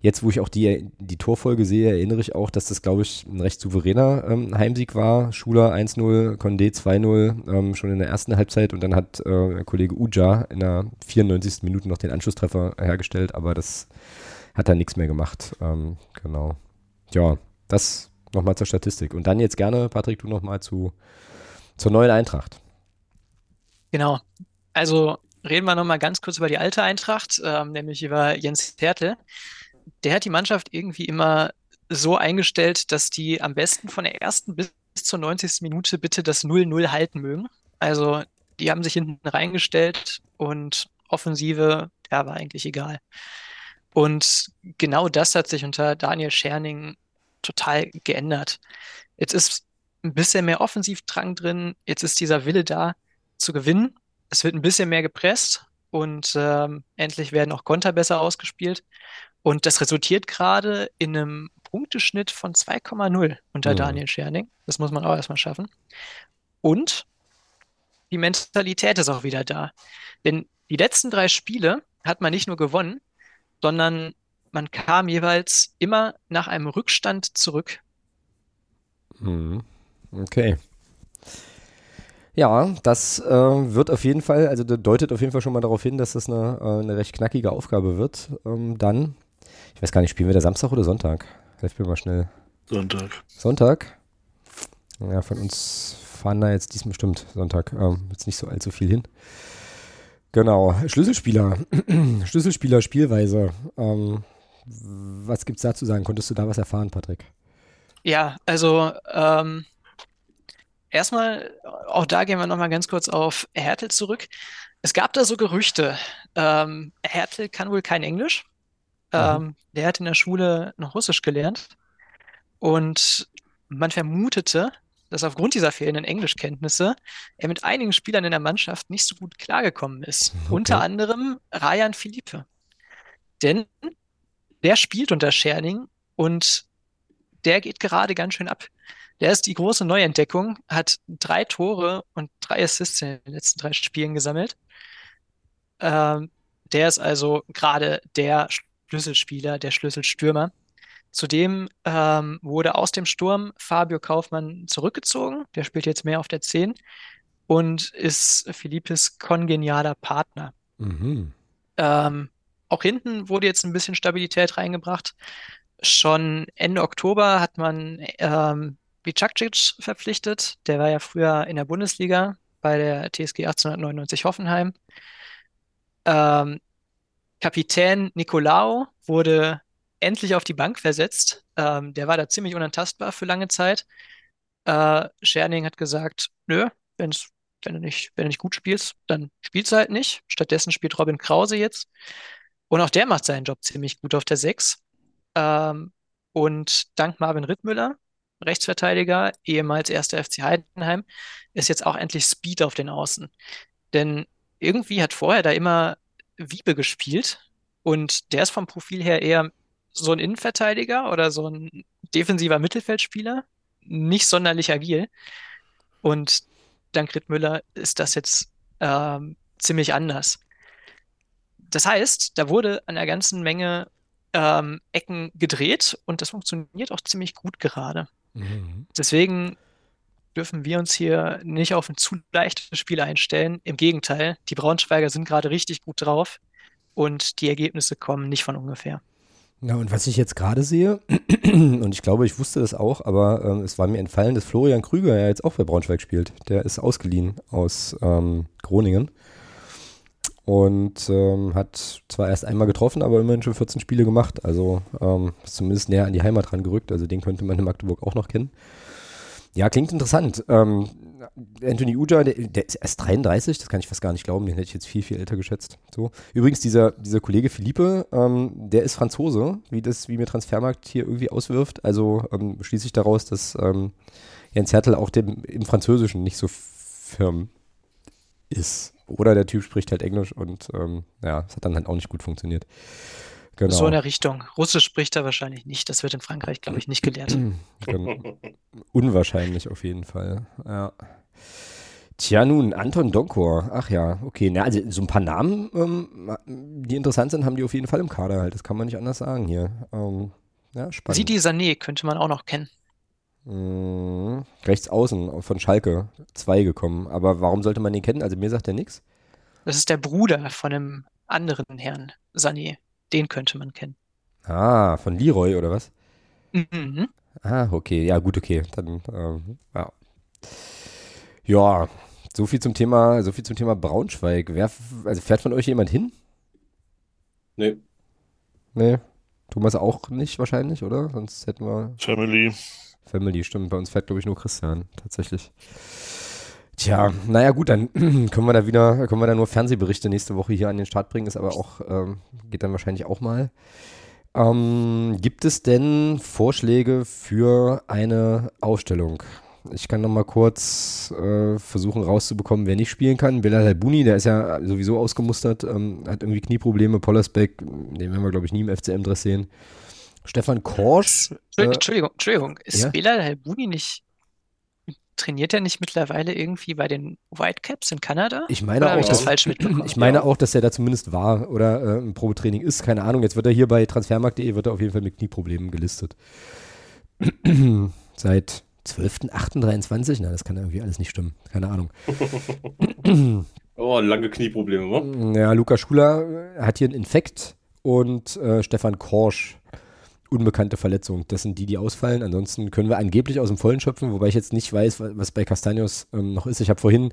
jetzt, wo ich auch die, die Torfolge sehe, erinnere ich auch, dass das, glaube ich, ein recht souveräner ähm, Heimsieg war. Schuler 1-0, Condé 2-0, ähm, schon in der ersten Halbzeit. Und dann hat äh, Kollege Uja in der 94. Minute noch den Anschlusstreffer hergestellt. Aber das hat dann nichts mehr gemacht. Ähm, genau. Ja, das nochmal zur Statistik. Und dann jetzt gerne, Patrick, du nochmal zu, zur neuen Eintracht. Genau. Also reden wir nochmal ganz kurz über die alte Eintracht, ähm, nämlich über Jens Hertel. Der hat die Mannschaft irgendwie immer so eingestellt, dass die am besten von der ersten bis zur 90. Minute bitte das 0-0 halten mögen. Also die haben sich hinten reingestellt und Offensive, ja, war eigentlich egal. Und genau das hat sich unter Daniel Scherning total geändert. Jetzt ist ein bisschen mehr Offensivdrang drin, jetzt ist dieser Wille da zu gewinnen es wird ein bisschen mehr gepresst und ähm, endlich werden auch Konter besser ausgespielt. Und das resultiert gerade in einem Punkteschnitt von 2,0 unter Mhm. Daniel Scherning. Das muss man auch erstmal schaffen. Und die Mentalität ist auch wieder da. Denn die letzten drei Spiele hat man nicht nur gewonnen, sondern man kam jeweils immer nach einem Rückstand zurück. Mhm. Okay. Ja, das äh, wird auf jeden Fall, also das deutet auf jeden Fall schon mal darauf hin, dass das eine, äh, eine recht knackige Aufgabe wird. Ähm, dann, ich weiß gar nicht, spielen wir da Samstag oder Sonntag? Helft mir mal schnell. Sonntag. Sonntag? Ja, von uns fahren da jetzt diesmal bestimmt Sonntag. Ähm, jetzt nicht so allzu viel hin. Genau. Schlüsselspieler. [clears throat] Schlüsselspieler, Spielweise. Ähm, was gibt's da zu sagen? Konntest du da was erfahren, Patrick? Ja, also ähm, erstmal, auch da gehen wir nochmal ganz kurz auf Hertel zurück. Es gab da so Gerüchte. Ähm, Hertel kann wohl kein Englisch. Ähm, der hat in der Schule noch Russisch gelernt. Und man vermutete, dass aufgrund dieser fehlenden Englischkenntnisse er mit einigen Spielern in der Mannschaft nicht so gut klargekommen ist. Okay. Unter anderem Rayan Philippe. Denn der spielt unter Scherning und der geht gerade ganz schön ab. Der ist die große Neuentdeckung, hat drei Tore und drei Assists in den letzten drei Spielen gesammelt. Ähm, der ist also gerade der Schlüsselspieler, der Schlüsselstürmer. Zudem ähm, wurde aus dem Sturm Fabio Kaufmann zurückgezogen. Der spielt jetzt mehr auf der 10 und ist Philippes kongenialer Partner. Mhm. Ähm, auch hinten wurde jetzt ein bisschen Stabilität reingebracht. Schon Ende Oktober hat man ähm, Bicakcic verpflichtet. Der war ja früher in der Bundesliga bei der TSG 1899 Hoffenheim. Ähm, Kapitän Nicolao wurde endlich auf die Bank versetzt. Ähm, der war da ziemlich unantastbar für lange Zeit. Äh, Scherning hat gesagt, nö, wenn's, wenn du nicht, wenn du nicht gut spielst, dann spielst du halt nicht. Stattdessen spielt Robin Krause jetzt. Und auch der macht seinen Job ziemlich gut auf der 6. Ähm, und dank Marvin Rittmüller, Rechtsverteidiger, ehemals erster FC Heidenheim, ist jetzt auch endlich Speed auf den Außen. Denn irgendwie hat vorher da immer Wiebe gespielt und der ist vom Profil her eher so ein Innenverteidiger oder so ein defensiver Mittelfeldspieler, nicht sonderlich agil. Und dank Rittmüller ist das jetzt ähm, ziemlich anders. Das heißt, da wurde an der ganzen Menge ähm, Ecken gedreht und das funktioniert auch ziemlich gut gerade. Mhm. Deswegen dürfen wir uns hier nicht auf ein zu leichtes Spiel einstellen. Im Gegenteil, die Braunschweiger sind gerade richtig gut drauf und die Ergebnisse kommen nicht von ungefähr. Ja, und was ich jetzt gerade sehe, [clears throat] und ich glaube, ich wusste das auch, aber ähm, es war mir entfallen, dass Florian Krüger ja jetzt auch bei Braunschweig spielt. Der ist ausgeliehen aus ähm, Groningen und ähm, hat zwar erst einmal getroffen, aber immerhin schon 14 Spiele gemacht. Also ähm, ist zumindest näher an die Heimat rangerückt. Also den könnte man in Magdeburg auch noch kennen. Ja, klingt interessant. Ähm, Anthony Uja, der, der ist erst 33, das kann ich fast gar nicht glauben, den hätte ich jetzt viel, viel älter geschätzt. So. Übrigens, dieser, dieser Kollege Philippe, ähm, der ist Franzose, wie das, wie mir Transfermarkt hier irgendwie auswirft. Also ähm, schließe ich daraus, dass ähm, Jens Hertel auch dem, im Französischen nicht so firm ist. Oder der Typ spricht halt Englisch und ähm, ja, es hat dann halt auch nicht gut funktioniert. Genau. So in der Richtung. Russisch spricht er wahrscheinlich nicht. Das wird in Frankreich, glaube ich, nicht gelehrt. [clears throat] Genau. Unwahrscheinlich auf jeden Fall. Ja. Tja, nun, Anton Donkor. Ach ja, okay. Na, also so ein paar Namen, ähm, die interessant sind, haben die auf jeden Fall im Kader halt. Das kann man nicht anders sagen hier. Ähm, ja, spannend. Sidi Sané könnte man auch noch kennen. Mhm. Rechts außen von Schalke 2 gekommen. Aber warum sollte man den kennen? Also mir sagt er nichts. Das ist der Bruder von einem anderen Herrn Sané. Den könnte man kennen. Ah, von Leroy oder was? Mhm. Ah, okay. Ja, gut, okay. Dann, ähm, ja. Ja, so viel zum Thema, so viel zum Thema Braunschweig. Wer, also fährt von euch jemand hin? Nee. Nee. Thomas auch nicht wahrscheinlich, oder? Sonst hätten wir Family. Family, stimmt. Bei uns fährt, glaube ich, nur Christian, tatsächlich. Tja, naja, gut, dann [clears throat] können wir da wieder, können wir da nur Fernsehberichte nächste Woche hier an den Start bringen, ist aber auch, ähm, geht dann wahrscheinlich auch mal. Ähm, gibt es denn Vorschläge für eine Aufstellung? Ich kann noch mal kurz äh, versuchen rauszubekommen, wer nicht spielen kann. Bilal Halbuni, der ist ja sowieso ausgemustert, ähm, hat irgendwie Knieprobleme. Pollersbeck, den werden wir, glaube ich, nie im FCM-Dress sehen. Stefan Korsch. Entschuldigung, Äh, Entschuldigung, Entschuldigung. Ist ja? Belal Halbuni nicht, trainiert er nicht mittlerweile irgendwie bei den Whitecaps in Kanada? ich meine Oder auch, ich das dass, falsch mitbekommen? ich meine Ja. auch, dass er da zumindest war oder äh, im Probetraining ist. Keine Ahnung. Jetzt wird er hier bei transfermarkt.de wird er auf jeden Fall mit Knieproblemen gelistet. [clears throat] Seit 12.08.23? Na, das kann irgendwie alles nicht stimmen. Keine Ahnung. [clears throat] Oh, lange Knieprobleme, wa? Ja, Luca Schuler hat hier einen Infekt und äh, Stefan Korsch unbekannte Verletzung. Das sind die, die ausfallen. Ansonsten können wir angeblich aus dem Vollen schöpfen, wobei ich jetzt nicht weiß, wa- was bei Castanios ähm, noch ist. Ich habe vorhin,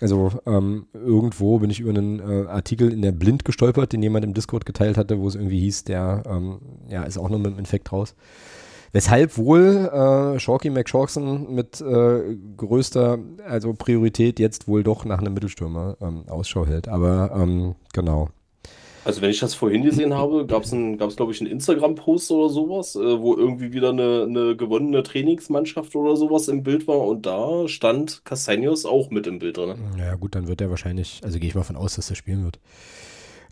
also ähm, irgendwo bin ich über einen äh, Artikel in der Blind gestolpert, den jemand im Discord geteilt hatte, wo es irgendwie hieß, der ähm, ja, ist auch noch mit dem Infekt raus. Weshalb wohl äh, Shorky McShorkson mit äh, größter also Priorität jetzt wohl doch nach einem Mittelstürmer ähm, Ausschau hält. Aber ähm, genau. Also wenn ich das vorhin gesehen habe, gab es, gab's, glaube ich, einen Instagram-Post oder sowas, äh, wo irgendwie wieder eine, eine gewonnene Trainingsmannschaft oder sowas im Bild war und da stand Castanios auch mit im Bild drin. Ja gut, dann wird er wahrscheinlich, also gehe ich mal von aus, dass er spielen wird.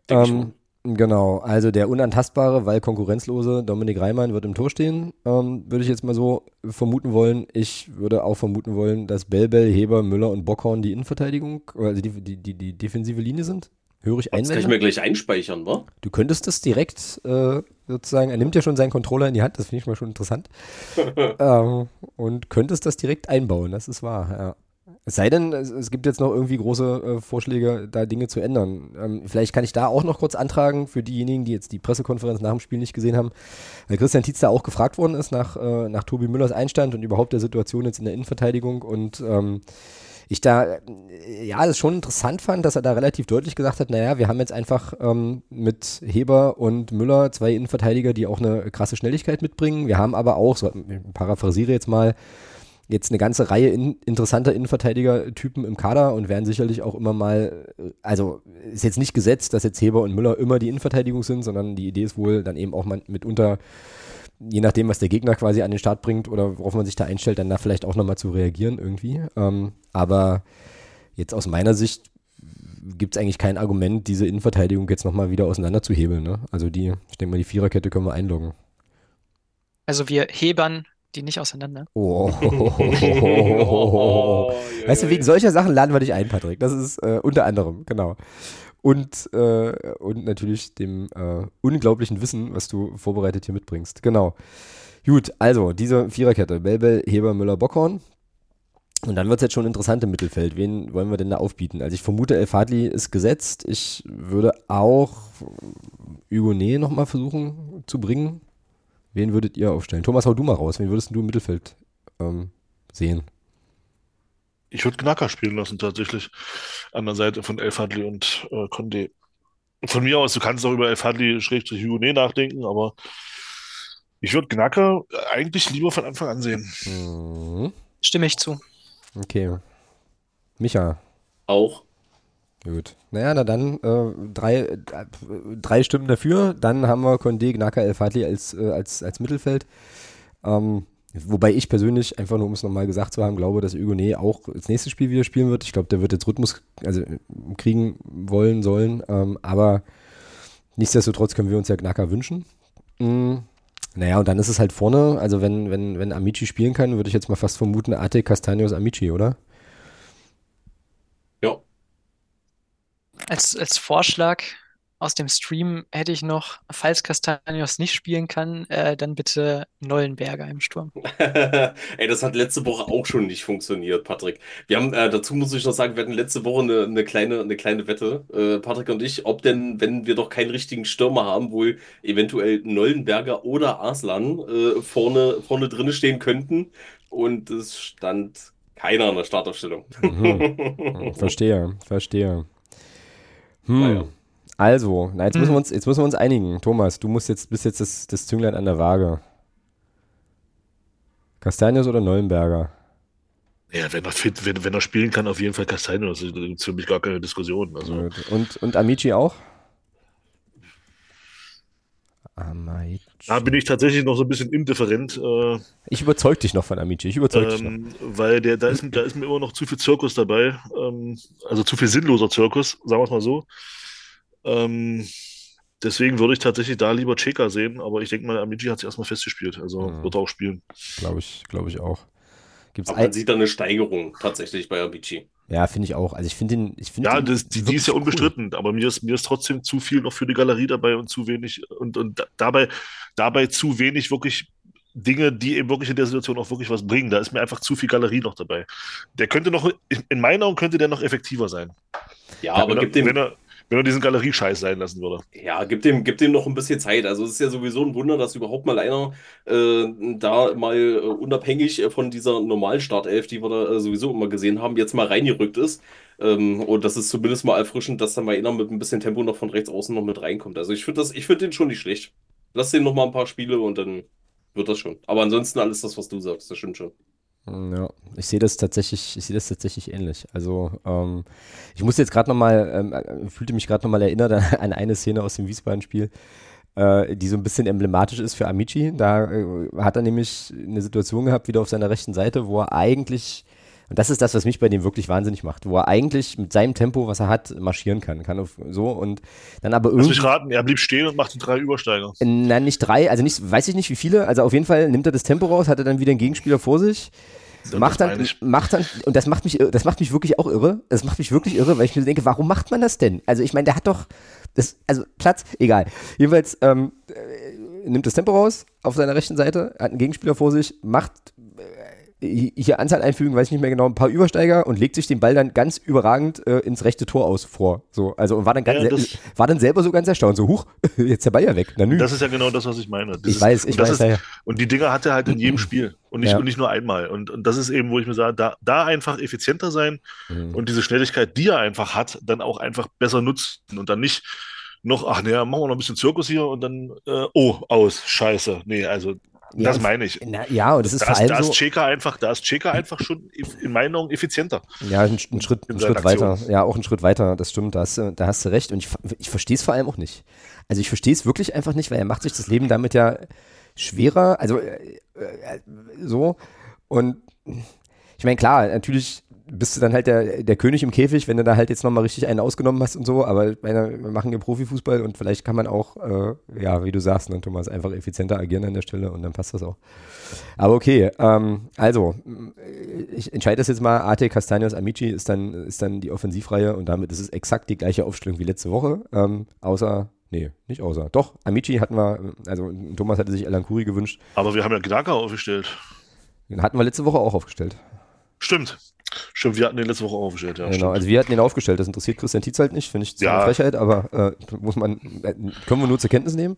Denk Ähm, genau, also der unantastbare, weil konkurrenzlose Dominik Reimann wird im Tor stehen, ähm, würde ich jetzt mal so vermuten wollen. Ich würde auch vermuten wollen, dass Bellbell, Heber, Müller und Bockhorn die Innenverteidigung, also die, die, die, die defensive Linie sind. Höre ich Das kann ich Einwände? mir gleich einspeichern, wa? Du könntest das direkt äh, sozusagen, er nimmt ja schon seinen Controller in die Hand, das finde ich mal schon interessant. [laughs] ähm, und könntest das direkt einbauen, das ist wahr, ja. Es sei denn, es, es gibt jetzt noch irgendwie große äh, Vorschläge, da Dinge zu ändern. Ähm, vielleicht kann ich da auch noch kurz antragen für diejenigen, die jetzt die Pressekonferenz nach dem Spiel nicht gesehen haben, weil Christian Tietz da auch gefragt worden ist nach, äh, nach Tobi Müllers Einstand und überhaupt der Situation jetzt in der Innenverteidigung und ähm, ich da, äh, ja, das schon interessant fand, dass er da relativ deutlich gesagt hat, naja, wir haben jetzt einfach ähm, mit Heber und Müller zwei Innenverteidiger, die auch eine krasse Schnelligkeit mitbringen. Wir haben aber auch, so ich paraphrasiere jetzt mal, jetzt eine ganze Reihe in, interessanter Innenverteidiger-Typen im Kader und werden sicherlich auch immer mal, äh, also ist jetzt nicht gesetzt, dass jetzt Heber und Müller immer die Innenverteidigung sind, sondern die Idee ist wohl dann eben auch mal mitunter je nachdem, was der Gegner quasi an den Start bringt oder worauf man sich da einstellt, dann da vielleicht auch nochmal zu reagieren irgendwie. Ähm, aber jetzt aus meiner Sicht gibt es eigentlich kein Argument, diese Innenverteidigung jetzt nochmal wieder auseinanderzuhebeln. Ne? Also die, ich denke mal, die Viererkette können wir einloggen. Also wir hebern die nicht auseinander. Oh. [laughs] Oh, weißt du, wegen solcher Sachen laden wir dich ein, Patrick. Das ist äh, unter anderem, genau. Und, äh, und natürlich dem äh, unglaublichen Wissen, was du vorbereitet hier mitbringst. Genau. Gut, also diese Viererkette. Belbel, Heber, Müller, Bockhorn. Und dann wird es jetzt schon interessant im Mittelfeld. Wen wollen wir denn da aufbieten? Also ich vermute, El Fadli ist gesetzt. Ich würde auch Hugonet nochmal versuchen zu bringen. Wen würdet ihr aufstellen? Thomas, hau du mal raus. Wen würdest du im Mittelfeld ähm, sehen? Ich würde Knacker spielen lassen, tatsächlich. An der Seite von El Fadli und äh, Condé. Von mir aus, du kannst auch über El Fadli schrägstrich Hugonet nachdenken, aber ich würde Knacker eigentlich lieber von Anfang an sehen. Mhm. Stimme ich zu. Okay. Micha. Auch. Gut. Naja, na dann äh, drei, äh, drei Stimmen dafür. Dann haben wir Condé, Gnaka, El Fadli als, äh, als, als Mittelfeld. Ähm, wobei ich persönlich, einfach nur um es nochmal gesagt zu haben, glaube, dass Hugonet auch das nächste Spiel wieder spielen wird. Ich glaube, der wird jetzt Rhythmus also, kriegen wollen, sollen. Ähm, aber nichtsdestotrotz können wir uns ja Gnaka wünschen. Mm. Naja, und dann ist es halt vorne, also wenn, wenn, wenn Amici spielen kann, würde ich jetzt mal fast vermuten, Ate Castanios Amici, oder? Ja. Als, als Vorschlag aus dem Stream hätte ich noch, falls Castanios nicht spielen kann, äh, dann bitte Nollenberger im Sturm. [laughs] Ey, das hat letzte Woche auch schon nicht funktioniert, Patrick. Wir haben, äh, dazu muss ich noch sagen, wir hatten letzte Woche eine, eine kleine, eine kleine Wette, äh, Patrick und ich, ob denn, wenn wir doch keinen richtigen Stürmer haben, wohl eventuell Nollenberger oder Arslan äh, vorne, vorne drinne stehen könnten. Und es stand keiner in der Startaufstellung. Mhm. [laughs] Verstehe, verstehe. Hm. Naja. Also, na, jetzt müssen wir Hm. uns, jetzt müssen wir uns einigen. Thomas, du musst jetzt, bist jetzt das, das Zünglein an der Waage. Castanius oder Neuenberger? Ja, wenn er fit, wenn, wenn er spielen kann, auf jeden Fall Castaños. Da gibt es für mich gar keine Diskussion. Also. Und, und Amici auch? Amici. da bin ich tatsächlich noch so ein bisschen indifferent, äh, Ich überzeug dich noch von Amici. Ich überzeug dich noch. ähm, weil der, da, ist, da ist mir immer noch zu viel Zirkus dabei. Ähm, also zu viel sinnloser Zirkus, sagen wir es mal so. Ähm, Deswegen würde ich tatsächlich da lieber Cheka sehen, aber ich denke mal, Amici hat sich erstmal festgespielt, also Mhm. wird er auch spielen. Glaube ich, glaube ich auch. Gibt's Aber man sieht da eine Steigerung tatsächlich bei Amici. ja, finde ich auch. Also ich finde den, ich finde Ja, den das, die, die ist ja wirklich cool. unbestritten, aber mir ist, mir ist trotzdem zu viel noch für die Galerie dabei und zu wenig und, und da- dabei, dabei zu wenig wirklich Dinge, die eben wirklich in der Situation auch wirklich was bringen. Da ist mir einfach zu viel Galerie noch dabei. Der könnte noch, in meinen Augen könnte der noch effektiver sein. Ja, aber wenn, er, gib dem, wenn, er, wenn er diesen Galeriescheiß sein lassen würde. Ja, gib dem, gib dem noch ein bisschen Zeit. Also es ist ja sowieso ein Wunder, dass überhaupt mal einer äh, da mal äh, unabhängig von dieser normalen Startelf, die wir da äh, sowieso immer gesehen haben, jetzt mal reingerückt ist. Ähm, und das ist zumindest mal erfrischend, dass da mal einer mit ein bisschen Tempo noch von rechts außen noch mit reinkommt. Also ich finde finde den schon nicht schlecht. Lass den noch mal ein paar Spiele und dann wird das schon. Aber ansonsten alles das, was du sagst, das stimmt schon. Ja, ich sehe das tatsächlich, ich sehe das tatsächlich ähnlich. Also ähm, ich muss jetzt gerade nochmal, ähm, äh, fühlte mich gerade nochmal erinnert [laughs] an, eine Szene aus dem Wiesbaden-Spiel, äh, die so ein bisschen emblematisch ist für Amici. Da äh, hat er nämlich eine Situation gehabt, wieder auf seiner rechten Seite, wo er eigentlich, und das ist das, was mich bei dem wirklich wahnsinnig macht, wo er eigentlich mit seinem Tempo, was er hat, marschieren kann. Kann auf, so und dann aber Lass irgendwie. mich raten, er blieb stehen und machte drei Übersteiger. Nein, nicht drei, also nicht, weiß ich nicht wie viele, also auf jeden Fall nimmt er das Tempo raus, hat er dann wieder einen Gegenspieler vor sich, Das macht dann, macht dann, und das macht mich, das macht mich wirklich auch irre, das macht mich wirklich irre, weil ich mir denke, warum macht man das denn? Also ich meine, der hat doch, das, also Platz, egal. Jedenfalls, ähm, äh, nimmt das Tempo raus auf seiner rechten Seite, hat einen Gegenspieler vor sich, macht äh, hier Anzahl einfügen, weiß ich nicht mehr genau, ein paar Übersteiger und legt sich den Ball dann ganz überragend äh, ins rechte Tor aus vor. So, also und war dann, ganz, Ja, das- war dann selber so ganz erstaunt, so, huch, [laughs] jetzt der Ball ja weg. Na nü. Das ist ja genau das, was ich meine. ich Dieses- weiß, ich und das weiß, ist, ja, ja. Und die Dinger hat er halt in jedem [clears throat] Spiel und nicht, und nicht nur einmal. Und, und das ist eben, wo ich mir sage, da, da einfach effizienter sein Mhm. und diese Schnelligkeit, die er einfach hat, dann auch einfach besser nutzen und dann nicht noch, ach naja, machen wir noch ein bisschen Zirkus hier und dann, äh, oh, aus, scheiße. Nee, also Ja, das meine ich. Na, ja, und das ist Da vor ist, allem da so, ist Cheka einfach, da ist Cheka einfach schon in meinen Augen effizienter. Ja, ein, ein Schritt, in ein Schritt weiter. Ja, auch ein Schritt weiter, das stimmt, da hast, du- da hast du recht. Und ich, ich verstehe es vor allem auch nicht. Also ich verstehe es wirklich einfach nicht, weil er macht sich das Leben damit ja schwerer, also äh, äh, so. Und ich meine, klar, natürlich bist du dann halt der, der König im Käfig, wenn du da halt jetzt nochmal richtig einen ausgenommen hast und so, aber meine, wir machen ja Profifußball und vielleicht kann man auch, äh, ja, wie du sagst, ne, Thomas, einfach effizienter agieren an der Stelle und dann passt das auch. Aber okay, ähm, also, ich entscheide das jetzt mal, AT Castaños Amici ist dann, ist dann die Offensivreihe und damit ist es exakt die gleiche Aufstellung wie letzte Woche, ähm, außer, nee, nicht außer, doch, Amici hatten wir, also Thomas hatte sich Alan Kuri gewünscht, Aber wir haben ja Gnaka aufgestellt. den hatten wir letzte Woche auch aufgestellt. Stimmt. Stimmt, wir hatten den letzte Woche auch aufgestellt. Ja, genau, stimmt. also wir hatten den aufgestellt, das interessiert Christian Tietz halt nicht, finde ich Ja. eine Frechheit, aber äh, muss man, äh, können wir nur zur Kenntnis nehmen.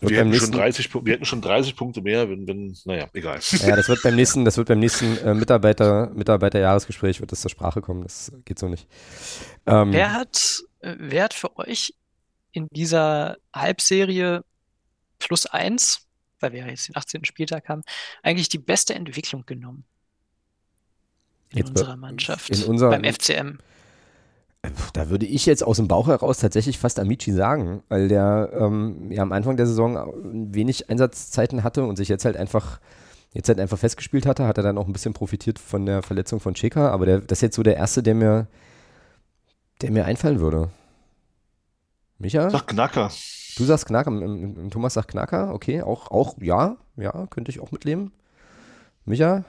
Wird wir, hätten schon nächsten, 30, Pu- wir hätten schon 30 Punkte mehr, wenn, wenn naja, egal. ja, das wird beim nächsten, das wird beim nächsten äh, Mitarbeiter, Mitarbeiterjahresgespräch wird das zur Sprache kommen, das geht so nicht. Ähm, Wer hat, äh, wer hat für euch in dieser Halbserie plus eins, weil wir ja jetzt den 18. Spieltag haben, eigentlich die beste Entwicklung genommen in Jetzt unserer Mannschaft, in unserer- beim FCM? Da würde ich jetzt aus dem Bauch heraus tatsächlich fast Amici sagen, weil der ähm, ja am Anfang der Saison wenig Einsatzzeiten hatte und sich jetzt halt einfach jetzt halt einfach festgespielt hatte, hat er dann auch ein bisschen profitiert von der Verletzung von Cheka, aber der, das ist jetzt so der erste, der mir, der mir einfallen würde. Micha? Sag Knacker. Du sagst Knacker, Thomas sagt Knacker, okay, auch, auch, ja, ja, könnte ich auch mitleben. Micha?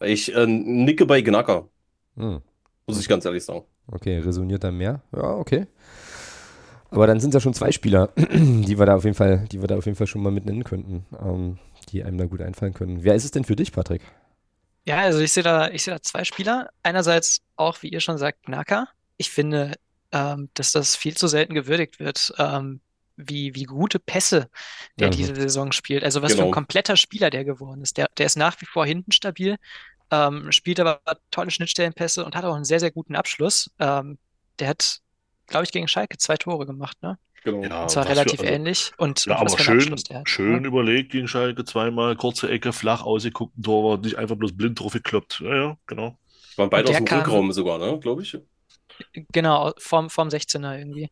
Ich äh, nicke bei Gnacker, Hm. muss ich ganz ehrlich sagen. Okay, resoniert da mehr? Ja, okay. Aber dann sind es ja schon zwei Spieler, [clears throat] die wir da auf jeden Fall, die wir da auf jeden Fall schon mal mit nennen könnten, ähm, die einem da gut einfallen können. Wer ist es denn für dich, Patrick? Ja, also ich sehe da, ich sehe da zwei Spieler. Einerseits auch, wie ihr schon sagt, Gnaka. Ich finde, ähm, dass das viel zu selten gewürdigt wird, ähm, wie, wie gute Pässe der Ja, diese Saison spielt. Also was für Genau. ein kompletter Spieler der geworden ist. Der, der ist nach wie vor hinten stabil, ähm, spielt aber tolle Schnittstellenpässe und hat auch einen sehr, sehr guten Abschluss. Ähm, der hat, glaube ich, gegen Schalke zwei Tore gemacht, ne? Genau. Ja, Und zwar was für- relativ also- ähnlich. Und, Ja, und aber für schön, Abschluss der hat. schön ne? überlegt gegen Schalke zweimal, kurze Ecke, flach ausgeguckten Torwart, nicht einfach bloß blind drauf gekloppt. Ja, ja, genau. Waren beide aus der dem kam- Rückraum sogar, ne, glaube ich. Genau, vorm, vorm 16er irgendwie.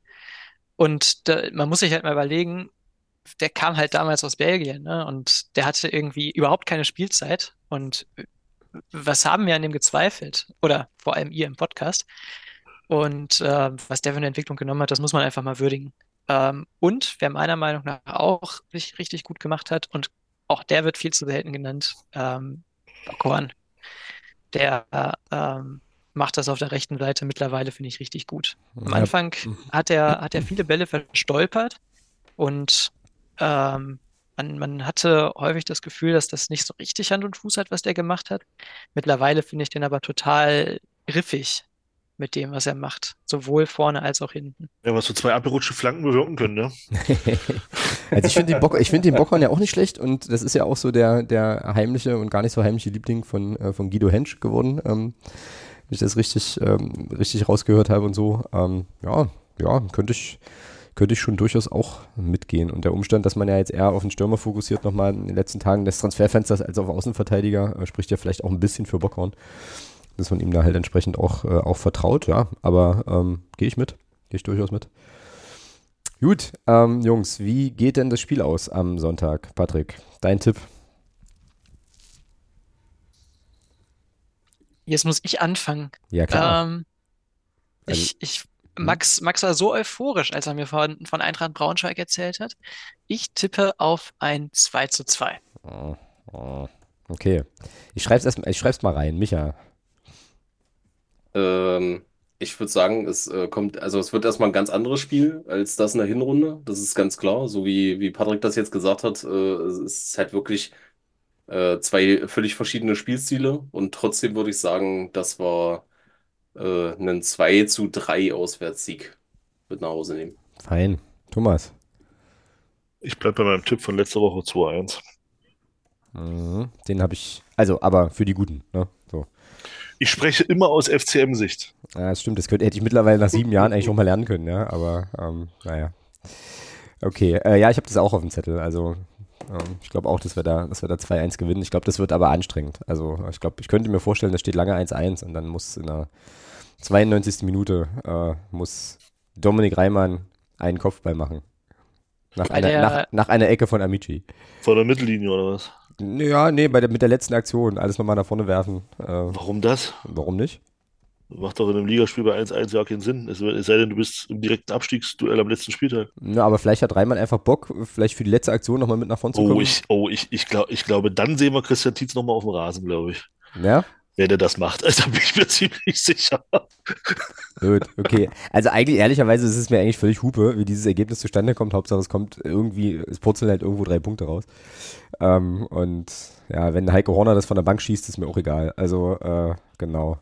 Und da, man muss sich halt mal überlegen, der kam halt damals aus Belgien, ne? Und der hatte irgendwie überhaupt keine Spielzeit. Und was haben wir an dem gezweifelt? Oder vor allem ihr im Podcast. Und äh, was der für eine Entwicklung genommen hat, das muss man einfach mal würdigen. Ähm, und wer meiner Meinung nach auch richtig, richtig gut gemacht hat, und auch der wird viel zu selten genannt, ähm, Bockhorn. Der ähm, macht das auf der rechten Seite mittlerweile, finde ich, richtig gut. Am. Anfang hat er, hat er viele Bälle verstolpert und ähm, man, man hatte häufig das Gefühl, dass das nicht so richtig Hand und Fuß hat, was der gemacht hat. Mittlerweile finde ich den aber total griffig mit dem, was er macht. Sowohl vorne als auch hinten. Ja, was so zwei abgerutschte Flanken bewirken können, ne? [laughs] Also ich finde den, Bock, ich find den Bockhorn ja auch nicht schlecht und das ist ja auch so der, der heimliche und gar nicht so heimliche Liebling von, äh, von Guido Hensch geworden, ähm, ich das richtig, ähm, richtig rausgehört habe und so. Ähm, ja, ja, könnte ich, könnte ich schon durchaus auch mitgehen. Und der Umstand, dass man ja jetzt eher auf den Stürmer fokussiert nochmal in den letzten Tagen des Transferfensters als auf Außenverteidiger, äh, spricht ja vielleicht auch ein bisschen für Bockhorn, dass man ihm da halt entsprechend auch, äh, auch vertraut, ja. Aber ähm, gehe ich mit, gehe ich durchaus mit. Gut, ähm, Jungs, wie geht denn das Spiel aus am Sonntag? Patrick, dein Tipp? Jetzt muss ich anfangen. Ja, klar. Ähm, Also- ich, ich, Max, Max war so euphorisch, als er mir von, von Eintracht Braunschweig erzählt hat. Ich tippe auf ein 2 zu 2. Oh, oh, okay. Ich schreib's erst, ich schreib's mal rein. Micha. Ähm, ich würde sagen, es äh, kommt, also es wird erstmal ein ganz anderes Spiel als das in der Hinrunde. Das ist ganz klar. So wie, wie Patrick das jetzt gesagt hat, äh, es ist halt wirklich äh, zwei völlig verschiedene Spielstile. Und trotzdem würde ich sagen, das war äh, ein 2 zu 3 Auswärtssieg mit nach Hause nehmen. Fein. Thomas. Ich bleib bei meinem Tipp von letzter Woche 2-1. Mhm. Den habe ich, also, aber für die Guten, ne? So. Ich spreche immer aus FCM-Sicht. Ja, das stimmt, das könnte, hätte ich mittlerweile nach sieben Jahren eigentlich auch mal lernen können, ja, aber, ähm, naja. Okay, äh, ja, ich habe das auch auf dem Zettel, also, ich glaube auch, dass wir da, dass wir da 2-1 gewinnen. Ich glaube, das wird aber anstrengend. Also, ich glaube, ich könnte mir vorstellen, da steht lange 1-1 und dann muss in der 92. Minute, äh, muss Dominik Reimann einen Kopfball machen. Nach einer, der- nach, nach einer Ecke von Amici. Vor der Mittellinie oder was? Ja, nee, bei der, mit der letzten Aktion alles nochmal nach vorne werfen. Äh, Warum das? warum nicht? Macht doch in einem Ligaspiel bei 1-1 ja keinen Sinn. Es, sei denn, du bist im direkten Abstiegsduell am letzten Spieltag. Ja, aber vielleicht hat Reimann einfach Bock, vielleicht für die letzte Aktion nochmal mit nach vorne zu kommen. Oh, ich, oh, ich, ich, glaub, ich glaube, dann sehen wir Christian Tietz nochmal auf dem Rasen, glaube ich. Ja, Wer der das macht. Also da bin ich mir [laughs] ziemlich sicher. gut, okay. Also eigentlich, ehrlicherweise ist es mir eigentlich völlig Hupe, wie dieses Ergebnis zustande kommt. Hauptsache es kommt irgendwie, es purzeln halt irgendwo drei Punkte raus. Ähm, und ja, wenn Heike Horner das von der Bank schießt, ist mir auch egal. Also, äh, genau.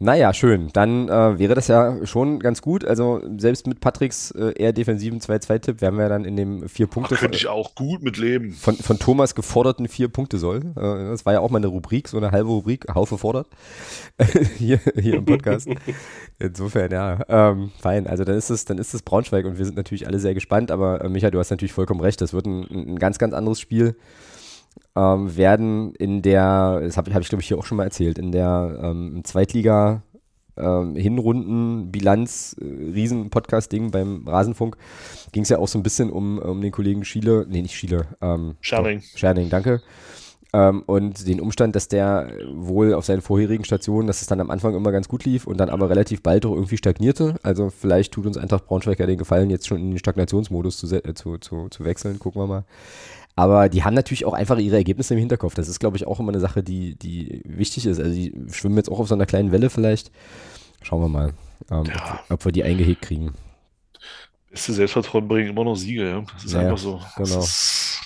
Naja, schön. Dann äh, wäre das ja schon ganz gut. Also selbst mit Patricks äh, eher defensiven 2-2-Tipp wären wir dann in dem vier Punkte könnte ich auch gut mit leben. von, von Thomas geforderten vier Punkte soll. Äh, das war ja auch mal eine Rubrik, so eine halbe Rubrik, Haufe fordert, [laughs] hier, hier im Podcast. Insofern, ja, ähm, fein. Also dann ist es, dann ist es Braunschweig und wir sind natürlich alle sehr gespannt, aber äh, Micha, du hast natürlich vollkommen recht, das wird ein, ein ganz, ganz anderes Spiel. Ähm, werden in der, das habe hab ich glaube ich hier auch schon mal erzählt, in der ähm, Zweitliga ähm, Hinrunden Bilanz äh, Riesen Podcast Ding beim Rasenfunk ging es ja auch so ein bisschen um, um den Kollegen Schiele, nee nicht Schiele, ähm, Scherning. Scherning, danke. Ähm, und den Umstand, dass der wohl auf seinen vorherigen Stationen, dass es dann am Anfang immer ganz gut lief und dann aber relativ bald auch irgendwie stagnierte. Also vielleicht tut uns Eintracht Braunschweig ja den Gefallen, jetzt schon in den Stagnationsmodus zu, äh, zu, zu, zu wechseln, gucken wir mal. Aber die haben natürlich auch einfach ihre Ergebnisse im Hinterkopf. Das ist, glaube ich, auch immer eine Sache, die, die wichtig ist. Also die schwimmen jetzt auch auf so einer kleinen Welle vielleicht. Schauen wir mal, ähm, Ja. ob, ob wir die eingehegt kriegen. Beste Selbstvertrauen bringen immer noch Siege, ja. Das ist Ja, einfach so. Genau.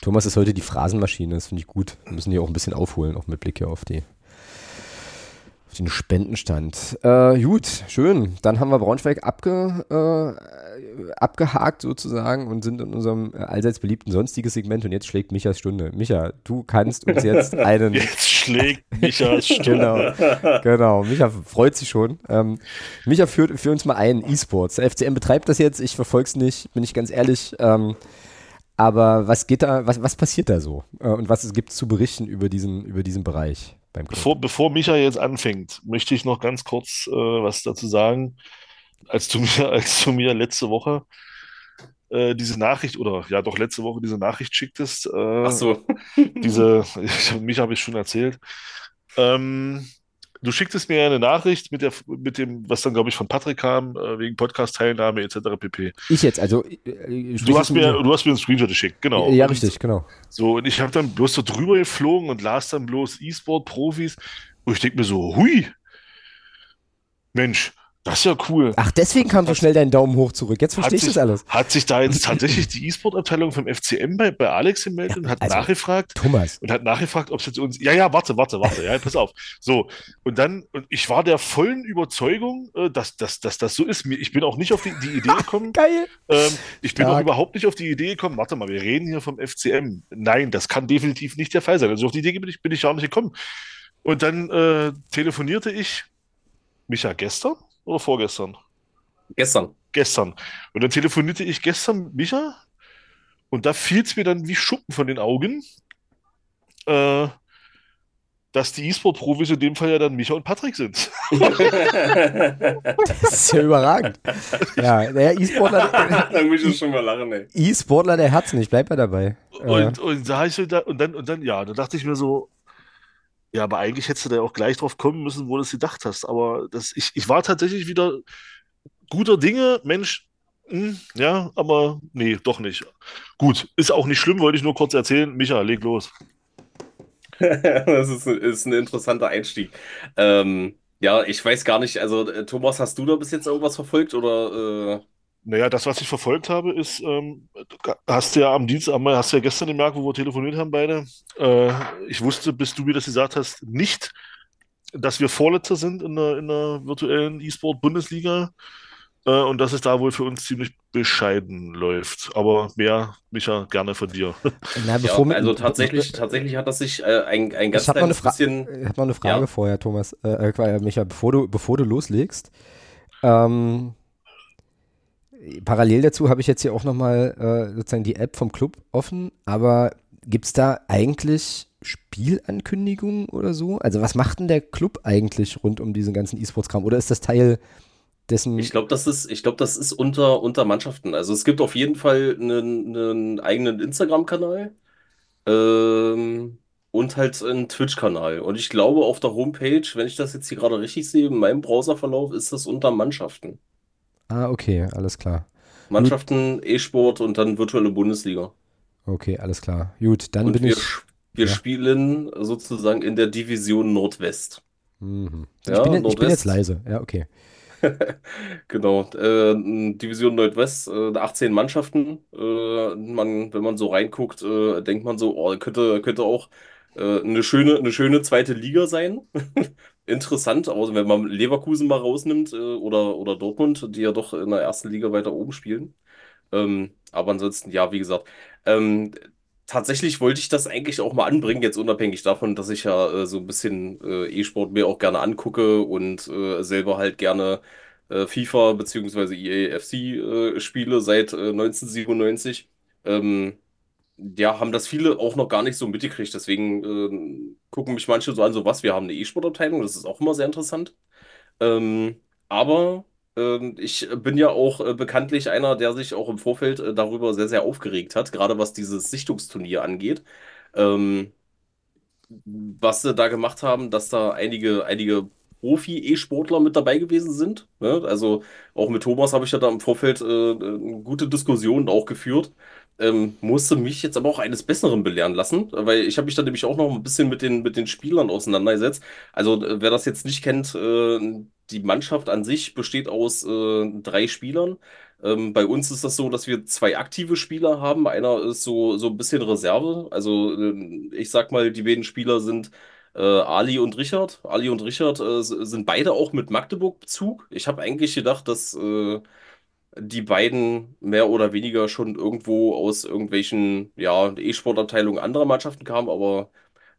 Thomas ist heute die Phrasenmaschine, das finde ich gut. Wir müssen hier auch ein bisschen aufholen, auch mit Blick hier auf die auf den Spendenstand. Äh, gut, schön. Dann haben wir Braunschweig abge, äh, abgehakt sozusagen und sind in unserem äh, allseits beliebten sonstiges Segment und jetzt schlägt Michas Stunde. Micha, du kannst uns jetzt [laughs] einen jetzt schlägt Michas Stimme. Genau, genau. Micha freut sich schon. Ähm, Micha führt für uns mal ein E-Sports. Der FCM betreibt das jetzt, ich verfolge es nicht, bin ich ganz ehrlich. Ähm, aber was geht da, was, was passiert da so? Äh, und was gibt es zu berichten über diesen, über diesen Bereich? Bevor, bevor Micha jetzt anfängt, möchte ich noch ganz kurz äh, was dazu sagen. Als du [laughs] mir, als du mir letzte Woche äh, diese Nachricht, oder ja doch letzte Woche diese Nachricht schicktest, äh, Ach so. diese, [laughs] [laughs] mich habe ich schon erzählt, ähm, du schicktest mir eine Nachricht mit, der, mit dem, was dann, glaube ich, von Patrick kam, äh, wegen Podcast-Teilnahme etc. pp. Ich jetzt, also. Äh, du, hast mir, du hast mir einen Screenshot geschickt, genau. Ja, richtig, genau. So, und ich habe dann bloß so drüber geflogen und las dann bloß E-Sport-Profis. Und ich denke mir so, hui, Mensch, das ist ja cool. Ach, deswegen kam so schnell dein Daumen hoch zurück. Jetzt verstehe ich sich, das alles. Hat sich da jetzt [laughs] tatsächlich die E-Sport-Abteilung vom FCM bei, bei Alex gemeldet ja, und hat also, nachgefragt. Thomas. Und hat nachgefragt, ob es jetzt uns. Ja, ja, warte, warte, warte. Ja, pass auf. So. Und dann, und ich war der vollen Überzeugung, äh, dass, dass, dass das so ist. Ich bin auch nicht auf die, die Idee gekommen. Geil. Ähm, ich bin Stark. auch überhaupt nicht auf die Idee gekommen. Warte mal, wir reden hier vom FCM. Nein, das kann definitiv nicht der Fall sein. Also auf die Idee bin ich, bin ich gar nicht gekommen. Und dann äh, telefonierte ich, Micha, gestern oder vorgestern? Gestern. Gestern. Und dann telefonierte ich gestern mit Micha und da fiel es mir dann wie Schuppen von den Augen, äh, dass die E-Sport-Profis in dem Fall ja dann Micha und Patrick sind. [laughs] das ist ja überragend. Ja, der E-Sportler. [laughs] da muss ich schon mal lachen, ey. E-Sportler der Herzen, ich bleib ja dabei. Und, und, da ich so da, und dann, und dann, ja, da dachte ich mir so, ja, aber eigentlich hättest du da auch gleich drauf kommen müssen, wo du es gedacht hast. Aber das, ich, ich war tatsächlich wieder guter Dinge, Mensch, mh, hm, ja, aber nee, doch nicht. Gut, ist auch nicht schlimm, wollte ich nur kurz erzählen. Micha, leg los. [laughs] das ist, ist ein interessanter Einstieg. Ähm, ja, ich weiß gar nicht, also äh, Thomas, hast du da bis jetzt irgendwas verfolgt oder? Äh... Naja, das, was ich verfolgt habe, ist, ähm, hast du ja am Dienstag, hast du ja gestern gemerkt, wo wir telefoniert haben beide. Äh, ich wusste, bis du mir das gesagt hast, nicht, dass wir Vorletzter sind in der, in der virtuellen E-Sport-Bundesliga. Äh, und dass es da wohl für uns ziemlich bescheiden läuft. Aber mehr, Micha, gerne von dir. [laughs] Na, ja, also tatsächlich, tatsächlich hat das sich äh, ein, ein ganz kleines bisschen. Ich habe noch eine Frage ja. vorher, Thomas, äh, äh, Micha, bevor du, bevor du loslegst. Ähm, parallel dazu habe ich jetzt hier auch nochmal äh, sozusagen die App vom Club offen, aber gibt es da eigentlich Spielankündigungen oder so? Also was macht denn der Club eigentlich rund um diesen ganzen E-Sports-Kram? Oder ist das Teil dessen. Ich glaube, das ist, ich glaube, das ist unter, unter Mannschaften. Also es gibt auf jeden Fall einen, einen eigenen Instagram-Kanal ähm, und halt einen Twitch-Kanal. Und ich glaube, auf der Homepage, wenn ich das jetzt hier gerade richtig sehe, in meinem Browserverlauf, ist das unter Mannschaften. Ah, okay, alles klar. Mannschaften, E-Sport und dann virtuelle Bundesliga. Okay, alles klar. Gut, dann und bin wir, ich. Wir ja. spielen sozusagen in der Division Nordwest. Mhm. Ich, ja, bin, Nordwest. ich bin jetzt leise. Ja, okay. [laughs] Genau, äh, Division Nordwest, äh, 18 Mannschaften. Äh, man, wenn man so reinguckt, äh, denkt man so, oh, könnte, könnte auch äh, eine schöne, eine schöne zweite Liga sein. [laughs] Interessant, also wenn man Leverkusen mal rausnimmt äh, oder, oder Dortmund, die ja doch in der ersten Liga weiter oben spielen. Ähm, aber ansonsten, ja, wie gesagt, ähm, tatsächlich wollte ich das eigentlich auch mal anbringen, jetzt unabhängig davon, dass ich ja äh, so ein bisschen äh, E-Sport mir auch gerne angucke und äh, selber halt gerne äh, FIFA bzw. EAFC äh, spiele seit 1997. Äh, ähm, ja, haben das viele auch noch gar nicht so mitgekriegt. Deswegen ähm, gucken mich manche so an, so was, wir haben eine E-Sport-Abteilung, das ist auch immer sehr interessant. Ähm, aber ähm, ich bin ja auch äh, bekanntlich einer, der sich auch im Vorfeld äh, darüber sehr, sehr aufgeregt hat, gerade was dieses Sichtungsturnier angeht. Ähm, was sie da gemacht haben, dass da einige, einige Profi-E-Sportler mit dabei gewesen sind. Ne? Also auch mit Thomas habe ich ja da im Vorfeld äh, eine gute Diskussion auch geführt. Ähm, musste mich jetzt aber auch eines Besseren belehren lassen, weil ich habe mich da nämlich auch noch ein bisschen mit den, mit den Spielern auseinandergesetzt. Also wer das jetzt nicht kennt, äh, die Mannschaft an sich besteht aus äh, drei Spielern. Ähm, bei uns ist das so, dass wir zwei aktive Spieler haben. Einer ist so, so ein bisschen Reserve. Also äh, ich sag mal, die beiden Spieler sind äh, Ali und Richard. Ali und Richard äh, sind beide auch mit Magdeburg-Bezug. Ich habe eigentlich gedacht, dass äh, die beiden mehr oder weniger schon irgendwo aus irgendwelchen ja, E-Sport-Abteilungen anderer Mannschaften kamen, aber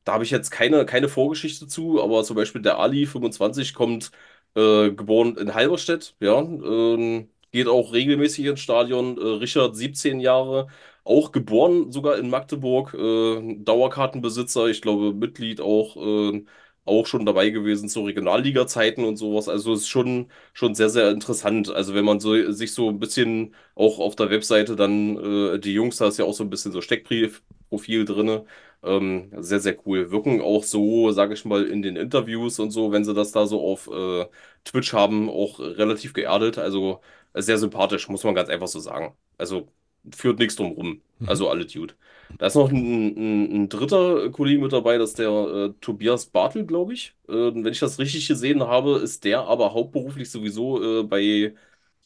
da habe ich jetzt keine, keine Vorgeschichte zu. Aber zum Beispiel der Ali 25 kommt äh, geboren in Halberstadt, ja, ähm, geht auch regelmäßig ins Stadion. Äh, Richard 17 Jahre, auch geboren sogar in Magdeburg, äh, Dauerkartenbesitzer, ich glaube Mitglied auch, äh, auch schon dabei gewesen zu Regionalliga-Zeiten und sowas. Also ist schon, schon sehr, sehr interessant. Also wenn man so, sich so ein bisschen auch auf der Webseite dann, äh, die Jungs, da ist ja auch so ein bisschen so Steckbriefprofil drin. Ähm, sehr, sehr cool. Wirken auch so, sage ich mal, in den Interviews und so, wenn sie das da so auf äh, Twitch haben, auch relativ geerdet. Also sehr sympathisch, muss man ganz einfach so sagen. Also führt nichts drum rum. Mhm. Also alle Dude. Da ist noch ein, ein, ein dritter Kollege mit dabei, das ist der äh, Tobias Bartel, glaube ich. Äh, wenn ich das richtig gesehen habe, ist der aber hauptberuflich sowieso äh, bei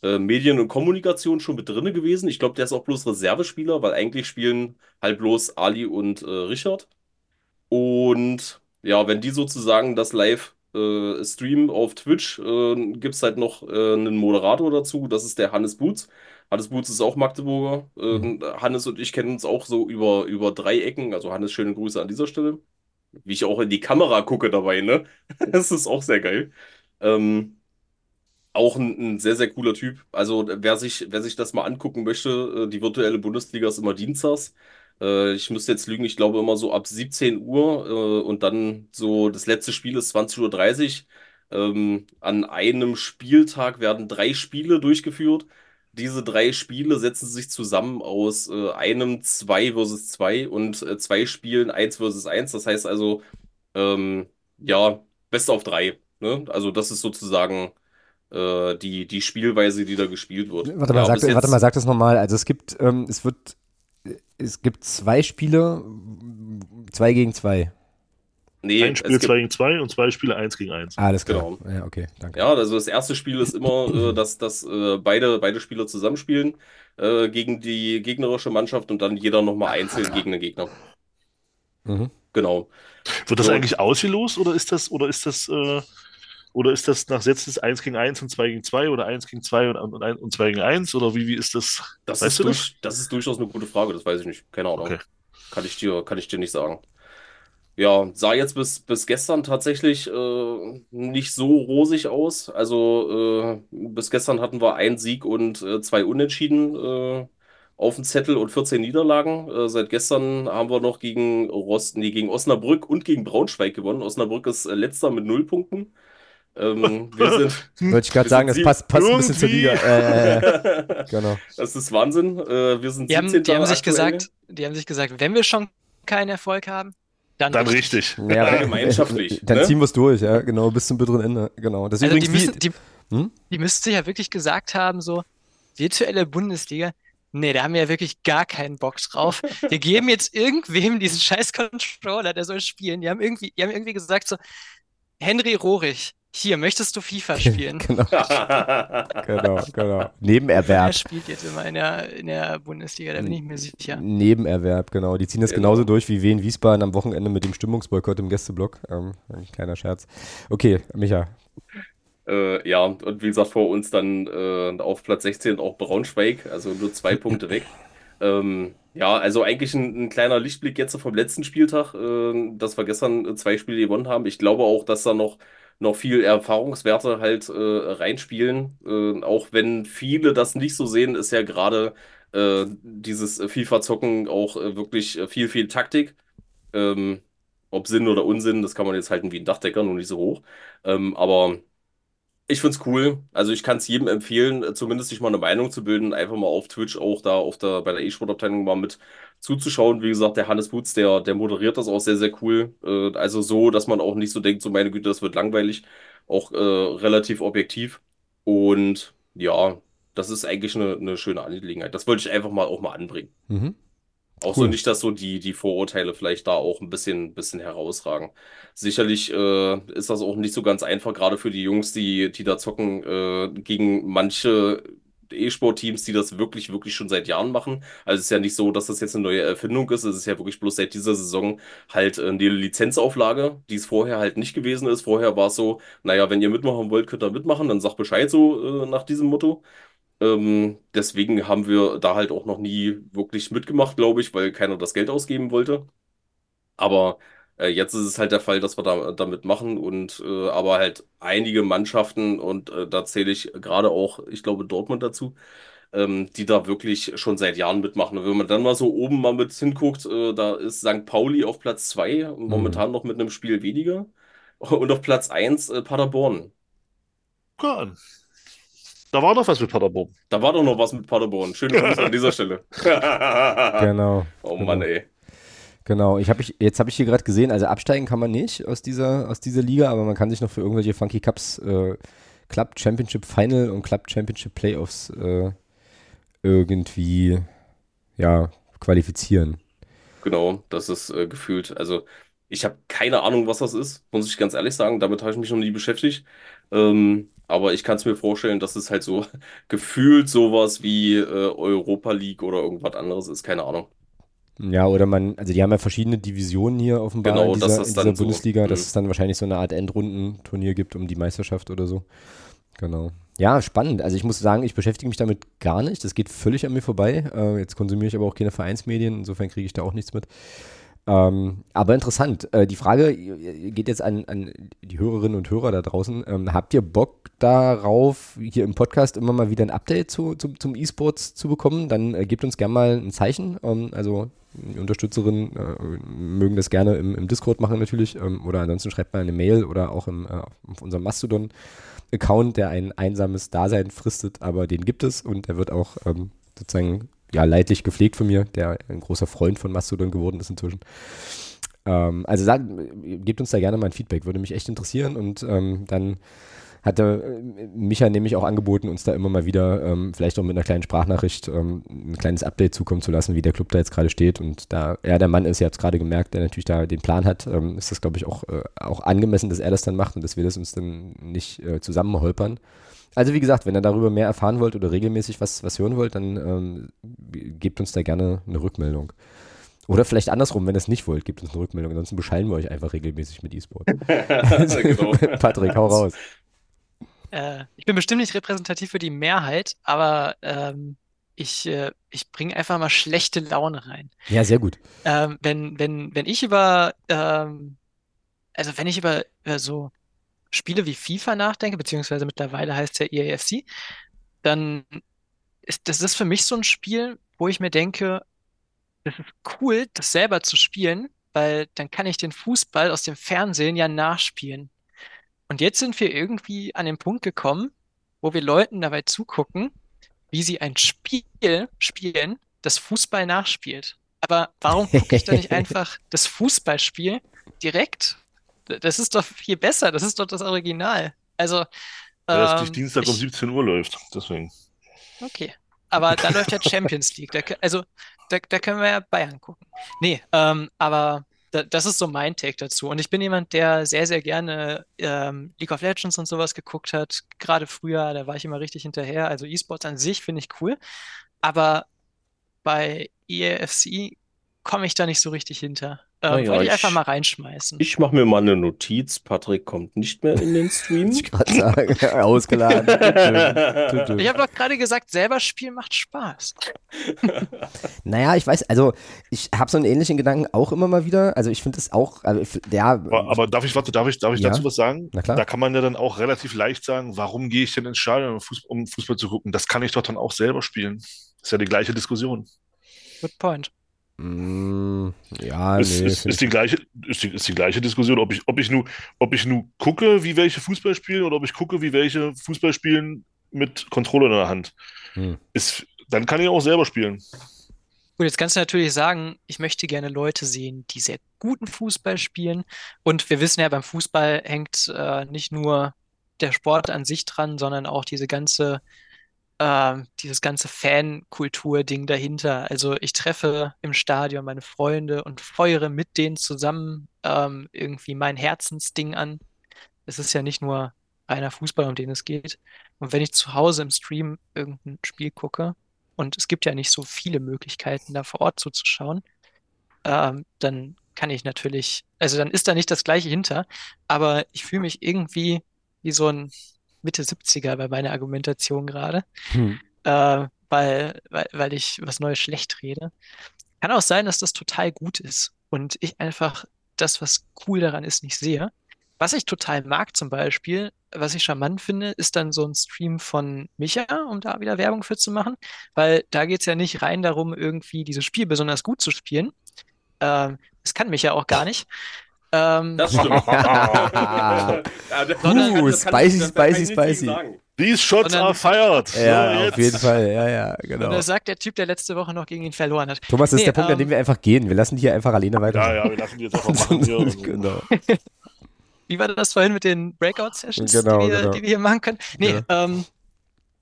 äh, Medien und Kommunikation schon mit drinne gewesen. Ich glaube, der ist auch bloß Reservespieler, weil eigentlich spielen halt bloß Ali und äh, Richard. Und ja, wenn die sozusagen das live äh, streamen auf Twitch, äh, gibt es halt noch äh, einen Moderator dazu, das ist der Hannes Boots. Hannes Boots ist auch Magdeburger. Äh, Mhm. Hannes und ich kennen uns auch so über, über drei Ecken. Also Hannes, schöne Grüße an dieser Stelle. Wie ich auch in die Kamera gucke dabei, ne? [laughs] Das ist auch sehr geil. Ähm, auch ein, ein sehr, sehr cooler Typ. Also wer sich, wer sich das mal angucken möchte, äh, die virtuelle Bundesliga ist immer dienstags. Äh, ich müsste jetzt lügen, ich glaube immer so ab 17 Uhr äh, und dann so das letzte Spiel ist 20.30 Uhr. Ähm, an einem Spieltag werden drei Spiele durchgeführt. Diese drei Spiele setzen sich zusammen aus äh, einem 2 versus 2 und äh, zwei Spielen 1 versus 1. Das heißt also, ähm, ja, Best auf drei. Ne? Also das ist sozusagen äh, die, die Spielweise, die da gespielt wird. Warte mal, Ja, sag, warte mal, sag das nochmal. Also es gibt, ähm, es wird, es gibt zwei Spiele, zwei gegen zwei. Nee, Ein Spiel gibt, 2 gegen 2 und zwei Spiele 1 gegen 1. Alles klar. Genau. Ja, okay, danke. ja, also das erste Spiel ist immer, äh, [clears throat] dass, dass äh, beide, beide Spieler zusammenspielen äh, gegen die gegnerische Mannschaft und dann jeder nochmal einzeln gegen den Gegner. Mhm. Genau. Wird das So. eigentlich ausgelost oder ist das, oder ist das, äh, oder ist das nach Sätzen 1 gegen 1 und 2 gegen 2 oder 1 gegen 2 und, und, ein- und 2 gegen 1 oder wie, wie ist das? Das Weißt ist, du das? durch, das ist durchaus eine gute Frage, das weiß ich nicht. Keine Ahnung. Okay. Kann ich dir, kann ich dir nicht sagen. Ja, sah jetzt bis, bis gestern tatsächlich äh, nicht so rosig aus. Also äh, bis gestern hatten wir einen Sieg und äh, zwei Unentschieden äh, auf dem Zettel und 14 Niederlagen. Äh, seit gestern haben wir noch gegen, Rost, nee, gegen Osnabrück und gegen Braunschweig gewonnen. Osnabrück ist äh, letzter mit null Punkten. Ähm, [laughs] wir sind, [laughs] Wollte ich gerade sagen, das passt, passt ein bisschen zur Liga. Äh, [laughs] genau. das ist Wahnsinn. Äh, wir sind Die haben, 17. die haben sich gesagt, die haben sich gesagt, wenn wir schon keinen Erfolg haben, dann, Dann richtig. richtig. Ja, gemeinschaftlich, [laughs] Dann ne? ziehen wir es durch, ja, genau, bis zum bitteren Ende. Genau. Das ist Also die übrigens müssen, die, Hm? die müssten sich ja wirklich gesagt haben, so virtuelle Bundesliga, nee, da haben wir ja wirklich gar keinen Bock drauf. Wir geben jetzt irgendwem diesen scheiß Controller, der soll spielen. Die haben irgendwie, die haben irgendwie gesagt so, Henry Rohrig, hier, möchtest du FIFA [laughs] spielen? [laughs] genau, genau, genau. Er Nebenerwerb. spielt jetzt immer in der, in der Bundesliga, da bin ich mir sicher. Nebenerwerb, genau. Die ziehen das Genau. genauso durch wie Wien Wiesbaden am Wochenende mit dem Stimmungsboykott im Gästeblock. Ähm, ein kleiner Scherz. Okay, Micha. Äh, ja, und wie gesagt, vor uns dann äh, auf Platz 16 auch Braunschweig, also nur zwei [laughs] Punkte weg. Ähm, ja, also eigentlich ein, ein kleiner Lichtblick jetzt vom letzten Spieltag, äh, dass wir gestern zwei Spiele gewonnen haben. Ich glaube auch, dass da noch, noch viel Erfahrungswerte halt äh, reinspielen. Äh, auch wenn viele das nicht so sehen, ist ja gerade äh, dieses FIFA-Zocken auch äh, wirklich äh, viel, viel Taktik. Ähm, ob Sinn oder Unsinn, das kann man jetzt halten wie ein Dachdecker, nur nicht so hoch. Ähm, aber ich find's cool. Also ich kann es jedem empfehlen, zumindest sich mal eine Meinung zu bilden, einfach mal auf Twitch auch da auf der, bei der E-Sport-Abteilung mal mit zuzuschauen. Wie gesagt, der Hannes Boots, der, der moderiert das auch sehr, sehr cool. Äh, also so, dass man auch nicht so denkt, so meine Güte, das wird langweilig. Auch äh, relativ objektiv. Und ja, das ist eigentlich eine, eine schöne Angelegenheit. Das wollte ich einfach mal auch mal anbringen. Mhm. Auch Cool. so nicht, dass so die, die Vorurteile vielleicht da auch ein bisschen, bisschen herausragen. Sicherlich äh, ist das auch nicht so ganz einfach, gerade für die Jungs, die, die da zocken, äh, gegen manche E-Sport-Teams, die das wirklich, wirklich schon seit Jahren machen. Also es ist ja nicht so, dass das jetzt eine neue Erfindung ist. Es ist ja wirklich bloß seit dieser Saison halt äh, eine Lizenzauflage, die es vorher halt nicht gewesen ist. Vorher war es so, naja, wenn ihr mitmachen wollt, könnt ihr mitmachen, dann sagt Bescheid so äh, nach diesem Motto. Ähm, deswegen haben wir da halt auch noch nie wirklich mitgemacht, glaube ich, weil keiner das Geld ausgeben wollte. Aber äh, jetzt ist es halt der Fall, dass wir da damit machen und äh, aber halt einige Mannschaften und äh, da zähle ich gerade auch, ich glaube, Dortmund dazu, ähm, die da wirklich schon seit Jahren mitmachen. Und wenn man dann mal so oben mal mit hinguckt, äh, da ist St. Pauli auf Platz 2, momentan noch mit einem Spiel weniger. [laughs] Und auf Platz 1 äh, Paderborn. Ja, da war doch was mit Paderborn. Da war doch noch was mit Paderborn. Schöne Grüße an dieser Stelle. [laughs] Genau. Oh Mann, ey. Genau, ich hab ich, jetzt habe ich hier gerade gesehen, also absteigen kann man nicht aus dieser, aus dieser Liga, aber man kann sich noch für irgendwelche Funky Cups äh, Club Championship Final und Club Championship Playoffs äh, irgendwie ja, qualifizieren. Genau, das ist äh, gefühlt. Also, ich habe keine Ahnung, was das ist, muss ich ganz ehrlich sagen. Damit habe ich mich noch nie beschäftigt. Ähm, aber ich kann es mir vorstellen, dass es halt so [laughs] gefühlt sowas wie äh, Europa League oder irgendwas anderes ist. Keine Ahnung. Ja, oder man, also die haben ja verschiedene Divisionen hier offenbar Genau, in dass dieser, das in dann dieser so, Bundesliga, dass mhm. es dann wahrscheinlich so eine Art Endrundenturnier gibt um die Meisterschaft oder so. Genau. Ja, spannend. Also ich muss sagen, ich beschäftige mich damit gar nicht. Das geht völlig an mir vorbei. Äh, jetzt konsumiere ich aber auch keine Vereinsmedien, insofern kriege ich da auch nichts mit. Ähm, aber interessant. Äh, die Frage geht jetzt an, an die Hörerinnen und Hörer da draußen. Ähm, habt ihr Bock darauf, hier im Podcast immer mal wieder ein Update zu, zum, zum E-Sports zu bekommen? Dann äh, gebt uns gerne mal ein Zeichen. Ähm, also die Unterstützerinnen äh, mögen das gerne im, im Discord machen natürlich. Ähm, oder ansonsten schreibt mal eine Mail oder auch im, äh, auf unserem Mastodon-Account, der ein einsames Dasein fristet, aber den gibt es und der wird auch ähm, sozusagen ja, leidlich gepflegt von mir, der ein großer Freund von Mastodon geworden ist inzwischen. Ähm, also sagt, gebt uns da gerne mal ein Feedback, würde mich echt interessieren und ähm, dann hatte äh, Micha nämlich auch angeboten, uns da immer mal wieder ähm, vielleicht auch mit einer kleinen Sprachnachricht ähm, ein kleines Update zukommen zu lassen, wie der Club da jetzt gerade steht. Und da er der Mann ist, ihr habt es gerade gemerkt, der natürlich da den Plan hat, ähm, ist das, glaube ich, auch, äh, auch angemessen, dass er das dann macht und dass wir das uns dann nicht äh, zusammenholpern. Also wie gesagt, wenn ihr darüber mehr erfahren wollt oder regelmäßig was, was hören wollt, dann ähm, gebt uns da gerne eine Rückmeldung. Oder vielleicht andersrum, wenn ihr es nicht wollt, gebt uns eine Rückmeldung. Ansonsten beschallen wir euch einfach regelmäßig mit E-Sport. [laughs] genau. [laughs] Patrick, hau raus. Äh, ich bin bestimmt nicht repräsentativ für die Mehrheit, aber ähm, ich, äh, ich bringe einfach mal schlechte Laune rein. Ja, sehr gut. Ähm, wenn, wenn, wenn ich über, ähm, also wenn ich über, über so Spiele wie FIFA nachdenke, beziehungsweise mittlerweile heißt es ja EAFC, dann ist das ist für mich so ein Spiel, wo ich mir denke, das ist cool, das selber zu spielen, weil dann kann ich den Fußball aus dem Fernsehen ja nachspielen. Und jetzt sind wir irgendwie an den Punkt gekommen, wo wir Leuten dabei zugucken, wie sie ein Spiel spielen, das Fußball nachspielt. Aber warum gucke ich da nicht [laughs] einfach das Fußballspiel direkt? Das ist doch viel besser, das ist doch das Original. Also, Weil das ähm, nicht Dienstag um ich, 17 Uhr läuft. Deswegen. okay. Aber da läuft ja Champions League. Da, also, da, da können wir ja Bayern gucken. Nee, ähm, aber da, das ist so mein Take dazu. Und ich bin jemand, der sehr, sehr gerne ähm, League of Legends und sowas geguckt hat. Gerade früher, da war ich immer richtig hinterher. Also E-Sports an sich finde ich cool. Aber bei EAFC komme ich da nicht so richtig hinter. Ähm, Naja, wollte ich ich- einfach mal reinschmeißen. Ich mache mir mal eine Notiz. Patrick kommt nicht mehr in den Stream. [laughs] Ich gerade sagen, [laughs] ausgeladen. Ich habe doch gerade gesagt, selber spielen macht Spaß. [laughs] Naja, ich weiß, also ich habe so einen ähnlichen Gedanken auch immer mal wieder. Also ich finde es auch, also ja, Aber, aber darf ich, warte, darf ich, darf ich Ja. dazu was sagen? Na klar. Da kann man ja dann auch relativ leicht sagen, warum gehe ich denn ins Stadion, um Fußball, um Fußball zu gucken? Das kann ich doch dann auch selber spielen. Ist ja die gleiche Diskussion. Good point. Mm, ja, ist, nee, ist, ist, die gleiche, ist, die, ist die gleiche Diskussion, ob ich, ob ich nur, ob ich nur gucke, wie welche Fußball spielen oder ob ich gucke, wie welche Fußball spielen mit Controller in der Hand. Hm. Ist, dann kann ich auch selber spielen. Gut, jetzt kannst du natürlich sagen, ich möchte gerne Leute sehen, die sehr guten Fußball spielen. Und wir wissen ja, beim Fußball hängt äh, nicht nur der Sport an sich dran, sondern auch diese ganze, ähm, dieses ganze Fankultur-Ding dahinter. Also ich treffe im Stadion meine Freunde und feuere mit denen zusammen ähm, irgendwie mein Herzensding an. Es ist ja nicht nur reiner Fußball, um den es geht. Und wenn ich zu Hause im Stream irgendein Spiel gucke, und es gibt ja nicht so viele Möglichkeiten, da vor Ort zuzuschauen, ähm, dann kann ich natürlich, also dann ist da nicht das Gleiche hinter, aber ich fühle mich irgendwie wie so ein Mitte 70er bei meiner Argumentation gerade, Hm. äh, weil, weil, weil ich was Neues schlecht rede. Kann auch sein, dass das total gut ist und ich einfach das, was cool daran ist, nicht sehe. Was ich total mag zum Beispiel, was ich charmant finde, ist dann so ein Stream von Micha, um da wieder Werbung für zu machen, weil da geht es ja nicht rein darum, irgendwie dieses Spiel besonders gut zu spielen. Ähm, das kann Micha auch gar nicht. Ähm, Das stimmt. [laughs] Ja, das- Sondern- Uh, das spicy, ich spicy, spicy. These shots Sondern- are fired. Ja, so, auf jetzt. jeden Fall. Ja, ja, Und genau. das sagt der Typ, der letzte Woche noch gegen ihn verloren hat. Thomas, das ist Nee, der Punkt, an ähm, dem wir einfach gehen. Wir lassen die hier einfach alleine weiter. Ja, ja, wir lassen die jetzt einfach machen hier. und [laughs] genau. [laughs] Wie war das vorhin mit den Breakout-Sessions, Genau, die, wir, genau. die wir hier machen können? Nee, Ja. ähm,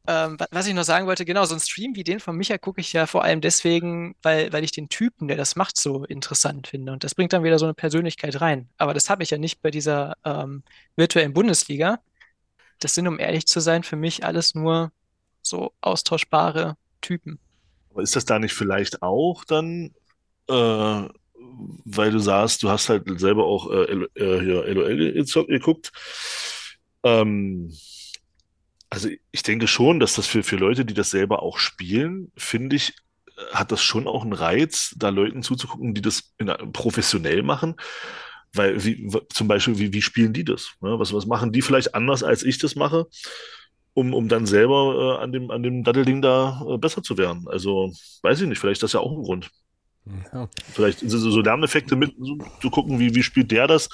ähm, wa- was ich noch sagen wollte, genau, so ein Stream wie den von Micha gucke ich ja vor allem deswegen, weil, weil ich den Typen, der das macht, so interessant finde. Und das bringt dann wieder so eine Persönlichkeit rein. Aber das habe ich ja nicht bei dieser ähm, virtuellen Bundesliga. Das sind, um ehrlich zu sein, für mich alles nur so austauschbare Typen. Aber ist das da nicht vielleicht auch dann, äh, weil du sagst, du hast halt selber auch äh, äh, hier LOL ge- geguckt? Ähm, also ich denke schon, dass das für, für Leute, die das selber auch spielen, finde ich, äh, hat das schon auch einen Reiz, da Leuten zuzugucken, die das in, professionell machen. Weil, wie, zum Beispiel, wie, wie spielen die das? Ne? Was, was machen die vielleicht anders, als ich das mache? um, um dann selber äh, an dem, an dem Dattelding da äh, besser zu werden. Also, weiß ich nicht, vielleicht ist das ja auch ein Grund. Ja. Vielleicht so, so Lerneffekte mit so, zu gucken, wie, wie spielt der das?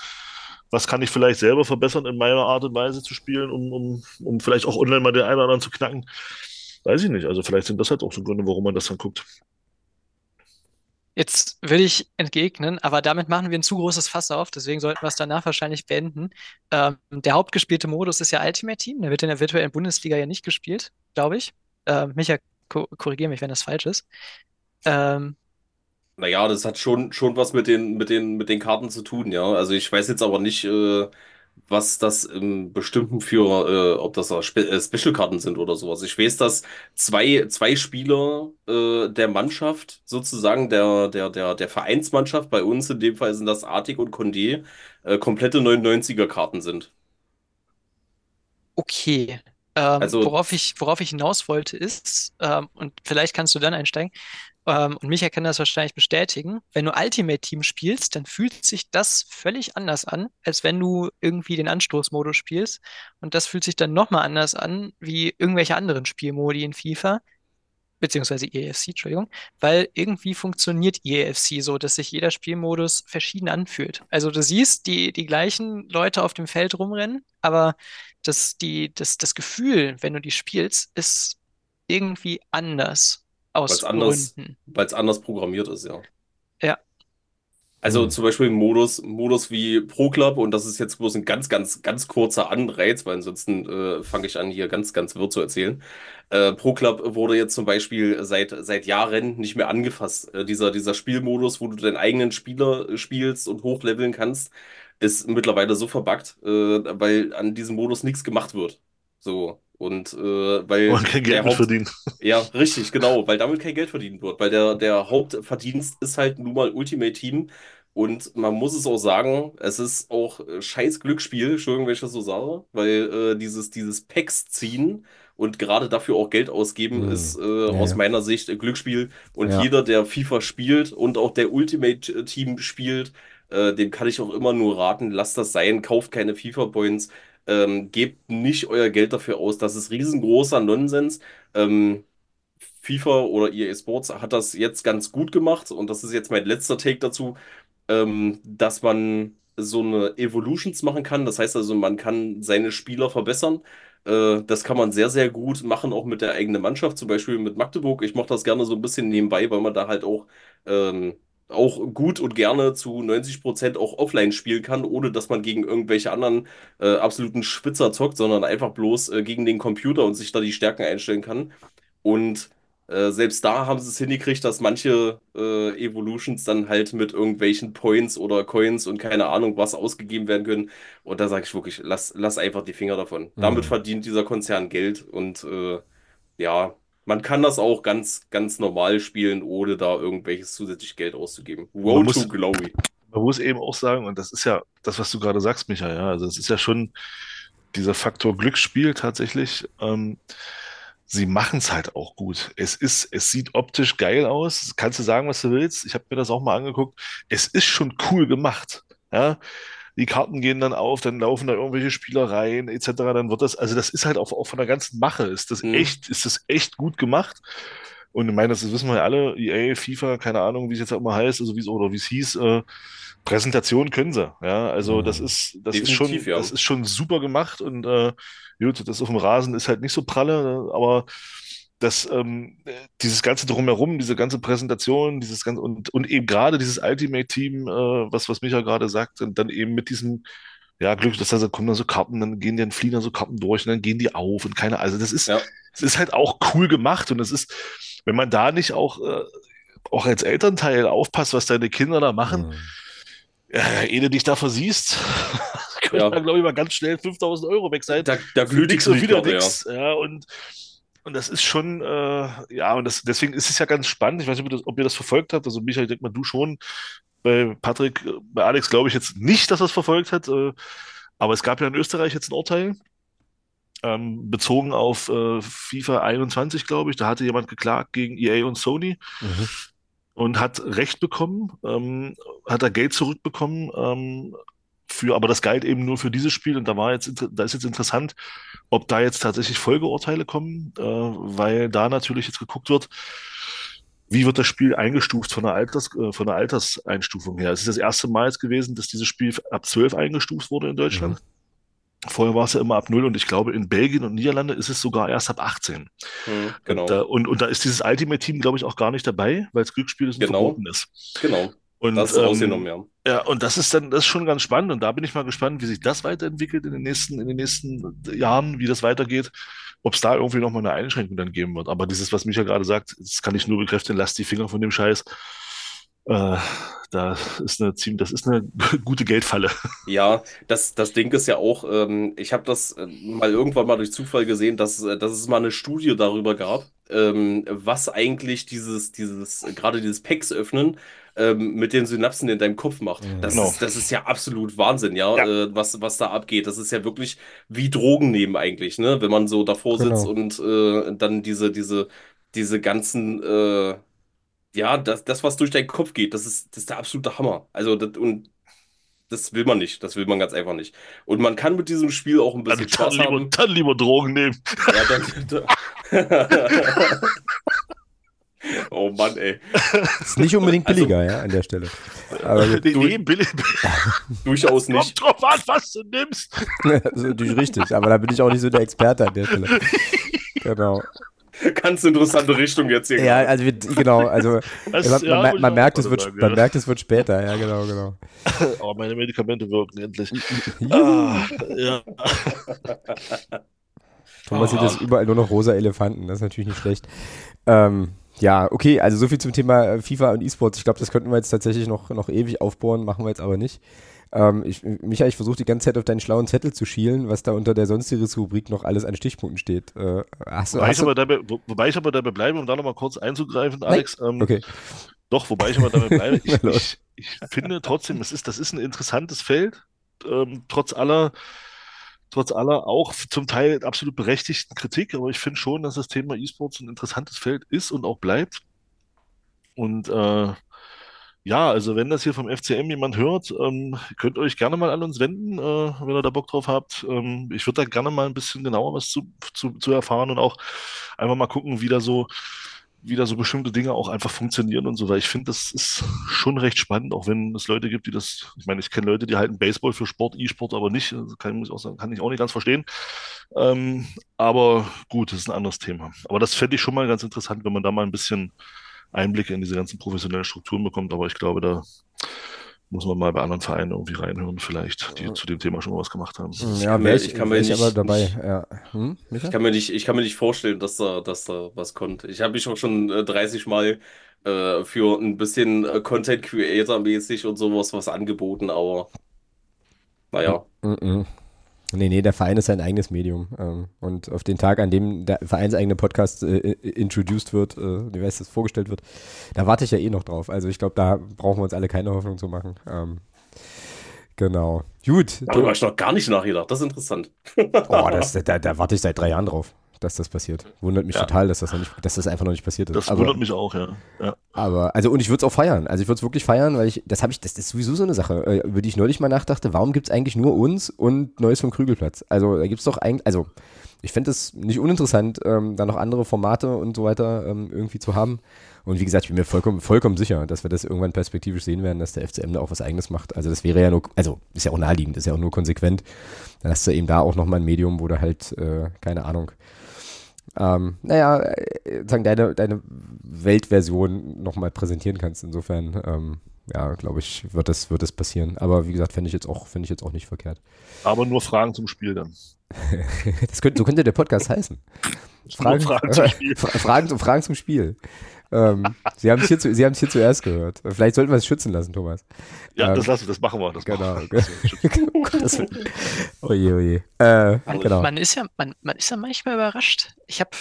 Was kann ich vielleicht selber verbessern in meiner Art und Weise zu spielen, um, um, um vielleicht auch online mal den einen oder anderen zu knacken? Weiß ich nicht. Also vielleicht sind das halt auch so Gründe, warum man das dann guckt. Jetzt würde ich entgegnen, aber damit machen wir ein zu großes Fass auf, deswegen sollten wir es danach wahrscheinlich beenden. Ähm, der hauptgespielte Modus ist ja Ultimate Team, der wird in der virtuellen Bundesliga ja nicht gespielt, glaube ich. Ähm, Micha, ko korrigiere mich, wenn das falsch ist. Ähm, Naja, das hat schon, schon was mit den, mit den, mit den Karten zu tun, ja. Also ich weiß jetzt aber nicht, äh, was das im Bestimmten für, äh, ob das auch Spe äh, Special-Karten sind oder sowas. Ich weiß, dass zwei, zwei Spieler äh, der Mannschaft, sozusagen der, der, der, der Vereinsmannschaft, bei uns in dem Fall sind das Artig und Condé, äh, komplette 99er-Karten sind. okay. Ähm, Also- worauf ich, worauf ich hinaus wollte ist, ähm, und vielleicht kannst du dann einsteigen, ähm, und Micha kann das wahrscheinlich bestätigen, wenn du Ultimate Team spielst, dann fühlt sich das völlig anders an, als wenn du irgendwie den Anstoßmodus spielst. Und das fühlt sich dann nochmal anders an, wie irgendwelche anderen Spielmodi in FIFA, beziehungsweise EAFC, Entschuldigung, weil irgendwie funktioniert EAFC so, dass sich jeder Spielmodus verschieden anfühlt. Also du siehst die, die gleichen Leute auf dem Feld rumrennen, aber das, die, das, das Gefühl, wenn du die spielst, ist irgendwie anders aus Weil's anders- Gründen. weil es anders programmiert ist, ja. Ja. Also Mhm. zum Beispiel Modus, Modus wie Pro Club, und das ist jetzt bloß ein ganz, ganz, ganz kurzer Anreiz, weil ansonsten äh, fange ich an, hier ganz, ganz wirr zu erzählen. Äh, Pro Club wurde jetzt zum Beispiel seit, seit Jahren nicht mehr angefasst. Äh, dieser, dieser Spielmodus, wo du deinen eigenen Spieler äh, spielst und hochleveln kannst, ist mittlerweile so verbuggt, äh, weil an diesem Modus nichts gemacht wird. So. Und äh, weil Man kein Geld Haupt- verdienen. ja, richtig, genau, weil damit kein Geld verdient wird, weil der, der Hauptverdienst ist halt nun mal Ultimate Team und man muss es auch sagen, es ist auch äh, scheiß Glücksspiel, Entschuldigung, wenn ich das so sage, weil äh, dieses, dieses Packs ziehen und gerade dafür auch Geld ausgeben Hm. ist äh, Ja, aus ja. meiner Sicht äh, Glücksspiel und Ja. jeder, der FIFA spielt und auch der Ultimate Team spielt, äh, dem kann ich auch immer nur raten, lasst das sein, kauft keine FIFA-Points, ähm, gebt nicht euer Geld dafür aus. Das ist riesengroßer Nonsens. Ähm, FIFA oder EA Sports hat das jetzt ganz gut gemacht und das ist jetzt mein letzter Take dazu, ähm, dass man so eine Evolutions machen kann. Das heißt also, man kann seine Spieler verbessern. Äh, das kann man sehr, sehr gut machen, auch mit der eigenen Mannschaft, zum Beispiel mit Magdeburg. Ich mache das gerne so ein bisschen nebenbei, weil man da halt auch, ähm, auch gut und gerne zu 90% auch offline spielen kann, ohne dass man gegen irgendwelche anderen äh, absoluten Spitzer zockt, sondern einfach bloß äh, gegen den Computer und sich da die Stärken einstellen kann. Und äh, selbst da haben sie es hingekriegt, dass manche äh, Evolutions dann halt mit irgendwelchen Points oder Coins und keine Ahnung was ausgegeben werden können. Und da sage ich wirklich, lass, lass einfach die Finger davon. Mhm. Damit verdient dieser Konzern Geld und äh, ja, man kann das auch ganz, ganz normal spielen, ohne da irgendwelches zusätzlich Geld auszugeben. Road Man muss- to Glory. Man muss eben auch sagen, und das ist ja das, was du gerade sagst, Michael, ja, also es ist ja schon dieser Faktor Glücksspiel tatsächlich. Ähm, sie machen es halt auch gut. Es ist, es sieht optisch geil aus. Kannst du sagen, was du willst? Ich habe mir das auch mal angeguckt. Es ist schon cool gemacht. Ja, die Karten gehen dann auf, dann laufen da irgendwelche Spielereien etc. Dann wird das, also das ist halt auch, auch von der ganzen Mache, ist das Mhm. echt, ist das echt gut gemacht. Und ich meine, das wissen wir ja alle, EA, FIFA, keine Ahnung, wie es jetzt auch immer heißt, also wie es oder wie es hieß, äh, Präsentation können sie, ja. Also das ist, das ist schon, ja. das ist schon super gemacht und äh, gut, das auf dem Rasen ist halt nicht so pralle, ne, aber das, ähm, dieses ganze drumherum, diese ganze Präsentation, dieses ganze und, und eben gerade dieses Ultimate-Team, äh, was, was Micha gerade sagt, und dann eben mit diesem, ja, Glück, dass da kommen dann so Karten, dann gehen die, dann fliegen dann so Karten durch und dann gehen die auf und keine, also das ist, Ja. das ist halt auch cool gemacht und es ist, wenn man da nicht auch, äh, auch als Elternteil aufpasst, was deine Kinder da machen, Mhm. ja, ehe du dich da versiehst, [laughs] können Ja. da, glaube ich, mal ganz schnell 5000 Euro weg sein. Da, da glüht die und wieder Knieknochen, ja. Ja, und, und das ist schon, äh, ja, und das, deswegen ist es ja ganz spannend. Ich weiß nicht, ob ihr das, ob ihr das verfolgt habt. Also, Michael, ich denke mal, du schon. Bei Patrick, äh, bei Alex glaube ich jetzt nicht, dass er es verfolgt hat. Äh, aber es gab ja in Österreich jetzt ein Urteil, ähm, bezogen auf äh, FIFA 21, glaube ich. Da hatte jemand geklagt gegen EA und Sony Mhm. und hat Recht bekommen, ähm, hat er Geld zurückbekommen, ähm, für, aber das galt eben nur für dieses Spiel und da war jetzt, da ist jetzt interessant, ob da jetzt tatsächlich Folgeurteile kommen, äh, weil da natürlich jetzt geguckt wird, wie wird das Spiel eingestuft von der Alters, äh, von der Alterseinstufung her. Es ist das erste Mal jetzt gewesen, dass dieses Spiel ab 12 eingestuft wurde in Deutschland. Vorher war es ja immer ab 0 und ich glaube, in Belgien und Niederlande ist es sogar erst ab 18. Mhm, genau. Und, da, und, und da ist dieses Ultimate Team, glaube ich, auch gar nicht dabei, weil es Glücksspiel ist und Genau. verboten ist. genau. Und, Das ist ähm, rausgenommen, ja. ja, und das ist dann, das ist schon ganz spannend. Und da bin ich mal gespannt, wie sich das weiterentwickelt in den nächsten, in den nächsten Jahren, wie das weitergeht, ob es da irgendwie nochmal eine Einschränkung dann geben wird. Aber dieses, was Micha gerade sagt, das kann ich nur bekräftigen, lasst die Finger von dem Scheiß. Äh, da ist eine ziemlich, das ist eine [laughs] gute Geldfalle. Ja, das, das Ding ist ja auch, ähm, ich habe das äh, mal irgendwann mal durch Zufall gesehen, dass, äh, dass es mal eine Studie darüber gab, ähm, was eigentlich dieses, dieses, gerade dieses Packs öffnen ähm, mit den Synapsen in deinem Kopf macht. Mhm. Das Genau. ist, das ist ja absolut Wahnsinn, ja, Ja. Äh, was, was da abgeht. Das ist ja wirklich wie Drogen nehmen eigentlich, ne? Wenn man so davor sitzt Genau. und äh, dann diese, diese, diese ganzen, äh, ja, das, das, was durch deinen Kopf geht, das ist, das ist der absolute Hammer. Also, das, und das will man nicht. Das will man ganz einfach nicht. Und man kann mit diesem Spiel auch ein bisschen Also dann Spaß lieber, haben. dann lieber Drogen nehmen. Ja, dann, [laughs] [laughs] oh Mann, ey. Ist nicht unbedingt Also- billiger, ja, an der Stelle. Aber. Nee, nee, billig, [laughs] Durchaus kommt nicht. drauf an, was du nimmst. das ist natürlich richtig, aber da bin ich auch nicht so der Experte an der Stelle. [laughs] Genau. Ganz interessante Richtung jetzt hier. Ja, also wir, genau, also Das, man, ja, man, man merkt, es wird, sagen, man ja. merkt, es wird später, ja, genau, genau. [laughs] Aber meine Medikamente wirken endlich. Ah, ja. Thomas sieht Ah. jetzt überall nur noch rosa Elefanten, das ist natürlich nicht schlecht. Ähm, ja, okay, also so viel zum Thema äh, FIFA und E-Sports. Ich glaube, das könnten wir jetzt tatsächlich noch, noch ewig aufbohren, machen wir jetzt aber nicht. Ähm, ich, Micha, ich versuche die ganze Zeit auf deinen schlauen Zettel zu schielen, was da unter der sonstiges Rubrik noch alles an Stichpunkten steht. Äh, hast Wobei, hast ich aber dabei, wo, wobei ich aber dabei bleibe, um da nochmal kurz einzugreifen, Alex. Ähm, okay. Doch, wobei ich aber dabei bleibe. [laughs] Ich, ich, ich finde trotzdem, es ist, das ist ein interessantes Feld, ähm, trotz aller, trotz aller auch zum Teil absolut berechtigten Kritik, aber ich finde schon, dass das Thema E-Sports ein interessantes Feld ist und auch bleibt. Und äh, ja, also wenn das hier vom FCM jemand hört, ähm, könnt ihr euch gerne mal an uns wenden, äh, wenn ihr da Bock drauf habt. Ähm, ich würde da gerne mal ein bisschen genauer was zu, zu, zu erfahren und auch einfach mal gucken, wie da so, wie da so bestimmte Dinge auch einfach funktionieren und so, weil ich finde, das ist schon recht spannend, auch wenn es Leute gibt, die das, ich meine, ich kenne Leute, die halten Baseball für Sport, E-Sport aber nicht, also kann, muss ich auch sagen, kann ich auch nicht ganz verstehen. Ähm, aber gut, das ist ein anderes Thema. Aber das fände ich schon mal ganz interessant, wenn man da mal ein bisschen Einblicke in diese ganzen professionellen Strukturen bekommt, aber ich glaube, da muss man mal bei anderen Vereinen irgendwie reinhören, vielleicht, die zu dem Thema schon mal was gemacht haben. Ja, kann wäre mir- ich, ich kann mir nicht- aber dabei. Ja. Hm? Ich kann mir nicht, ich kann mir nicht vorstellen, dass da, dass da was kommt. Ich habe mich auch schon äh, 30 Mal äh, für ein bisschen äh, Content Creator-mäßig und sowas was angeboten, aber naja. Mhm. Nee, nee, der Verein ist sein eigenes Medium. Ähm, und auf den Tag, an dem der vereinseigene Podcast äh, introduced wird, äh, wie heißt das, vorgestellt wird, da warte ich ja eh noch drauf. Also ich glaube, da brauchen wir uns alle keine Hoffnung zu machen. Ähm, genau. Gut. Darüber habe ich noch gar nicht nachgedacht. Das ist interessant. Oh, das, da, da warte ich seit drei Jahren drauf, dass das passiert. Wundert mich Ja. total, dass das, noch nicht, dass das einfach noch nicht passiert ist. Das aber, wundert mich auch, ja. ja. aber, also, und ich würde es auch feiern. Also, ich würde es wirklich feiern, weil ich, das habe ich, das ist sowieso so eine Sache, äh, über die ich neulich mal nachdachte. Warum gibt es eigentlich nur uns und Neues vom Krügelplatz? Also, da gibt es doch eigentlich, also, ich fände es nicht uninteressant, ähm, da noch andere Formate und so weiter ähm, irgendwie zu haben. Und wie gesagt, ich bin mir vollkommen, vollkommen sicher, dass wir das irgendwann perspektivisch sehen werden, dass der FCM da auch was Eigenes macht. Also das wäre ja nur, also ist ja auch naheliegend, ist ja auch nur konsequent. Dann hast du eben da auch nochmal ein Medium, wo du halt, äh, keine Ahnung, ähm, naja, äh, sagen deine, deine Weltversion nochmal präsentieren kannst. Insofern, ähm, ja, glaube ich, wird das, wird das passieren. Aber wie gesagt, fände ich jetzt auch, finde ich jetzt auch nicht verkehrt. Aber nur Fragen zum Spiel dann. [laughs] das könnte, so könnte der Podcast [laughs] heißen. Fragen, Fragen zum Spiel. [laughs] Fragen, Fragen zum Spiel. Ähm, Sie haben es hier, zu, Sie hier zuerst gehört. Vielleicht sollten wir es schützen lassen, Thomas. Ja, Ähm, das lassen wir, das machen wir. Das genau. Machen wir. Das, [laughs] oje, oje. Äh, Man, genau. man, ist ja, man, man ist ja manchmal überrascht. Ich habe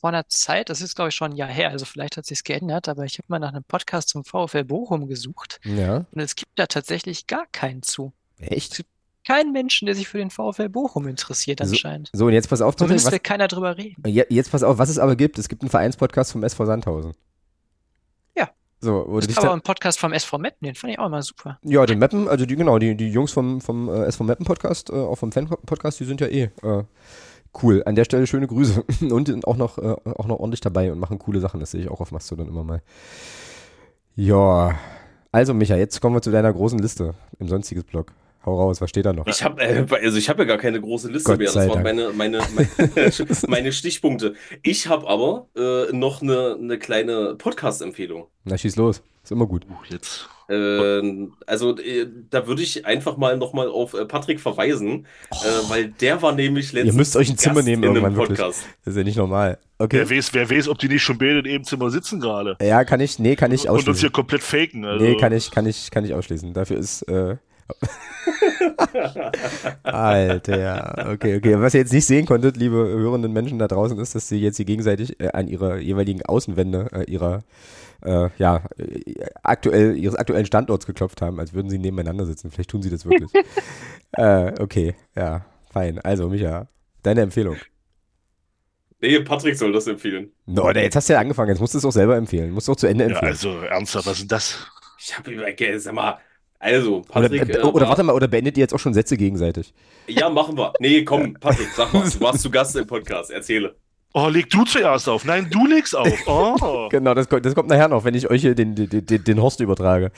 vor einer Zeit, das ist glaube ich schon ein Jahr her, also vielleicht hat sich geändert, aber ich habe mal nach einem Podcast zum VfL Bochum gesucht Ja, und es gibt da tatsächlich gar keinen zu. echt? Kein Menschen, der sich für den VfL Bochum interessiert So- anscheinend. So, und jetzt pass auf, Patrick, Zumindest was, will keiner drüber reden. je- jetzt pass auf, was es aber gibt. Es gibt einen Vereinspodcast vom SV Sandhausen. Ja. So, wo Es gab aber einen Podcast vom SV Meppen, den fand ich auch immer super. ja, den Mappen, also die, genau, die, die Jungs vom, vom äh, SV Mappen Podcast, äh, auch vom Fan-Podcast, die sind ja eh äh, cool. An der Stelle schöne Grüße. [laughs] und sind auch noch, äh, auch noch ordentlich dabei und machen coole Sachen. Das sehe ich auch auf Mastodon immer mal. Ja. Also, Micha, jetzt kommen wir zu deiner großen Liste im sonstiges Blog. Hau raus, was steht da noch? Ich habe äh, also ich habe ja gar keine große Liste Gott mehr. sei Das waren Dank. meine, meine, [laughs] meine, meine Stichpunkte. Ich habe aber äh, noch eine, eine kleine Podcast-Empfehlung. Na, schieß los. Ist immer gut. Uh, jetzt. Ähm, also äh, da würde ich einfach mal nochmal auf äh, Patrick verweisen, äh, weil der war nämlich letztens müsst euch ein Zimmer Gast nehmen irgendwann, wirklich. Podcast. Das ist ja nicht normal. Okay. Wer weiß, wer weiß, ob die nicht schon beide in ihrem Zimmer sitzen gerade. Ja, kann ich, nee, kann ich Und uns hier ausschließen. komplett faken. Also. Nee, kann ich, kann ich, kann ich ausschließen. Dafür ist, äh, Alter, okay, okay. Was ihr jetzt nicht sehen konntet, liebe hörenden Menschen da draußen, ist, dass sie jetzt hier gegenseitig äh, an ihre jeweiligen Außenwände äh, ihrer, äh, ja, äh, aktuell, ihres aktuellen Standorts geklopft haben, als würden sie nebeneinander sitzen. Vielleicht tun sie das wirklich. [laughs] äh, okay, ja, fein. Also, Micha, deine Empfehlung. Nee, Patrick soll das empfehlen. No, jetzt hast du ja angefangen, jetzt musst du es auch selber empfehlen. Musst du auch zu Ende Ja, empfehlen. also ernsthaft, was ist denn das? Ich habe über, sag mal, also oder, Patrick. äh, äh, oder war- warte mal, oder beendet ihr jetzt auch schon Sätze gegenseitig? Ja, machen wir. Nee, komm, Patrick, sag mal, du warst zu Gast im Podcast, erzähle. Oh, leg du zuerst auf. Nein, du legst auf. [laughs] Oh. Genau, das, kommt- das kommt nachher noch, wenn ich euch hier den, den, den, den Horst übertrage.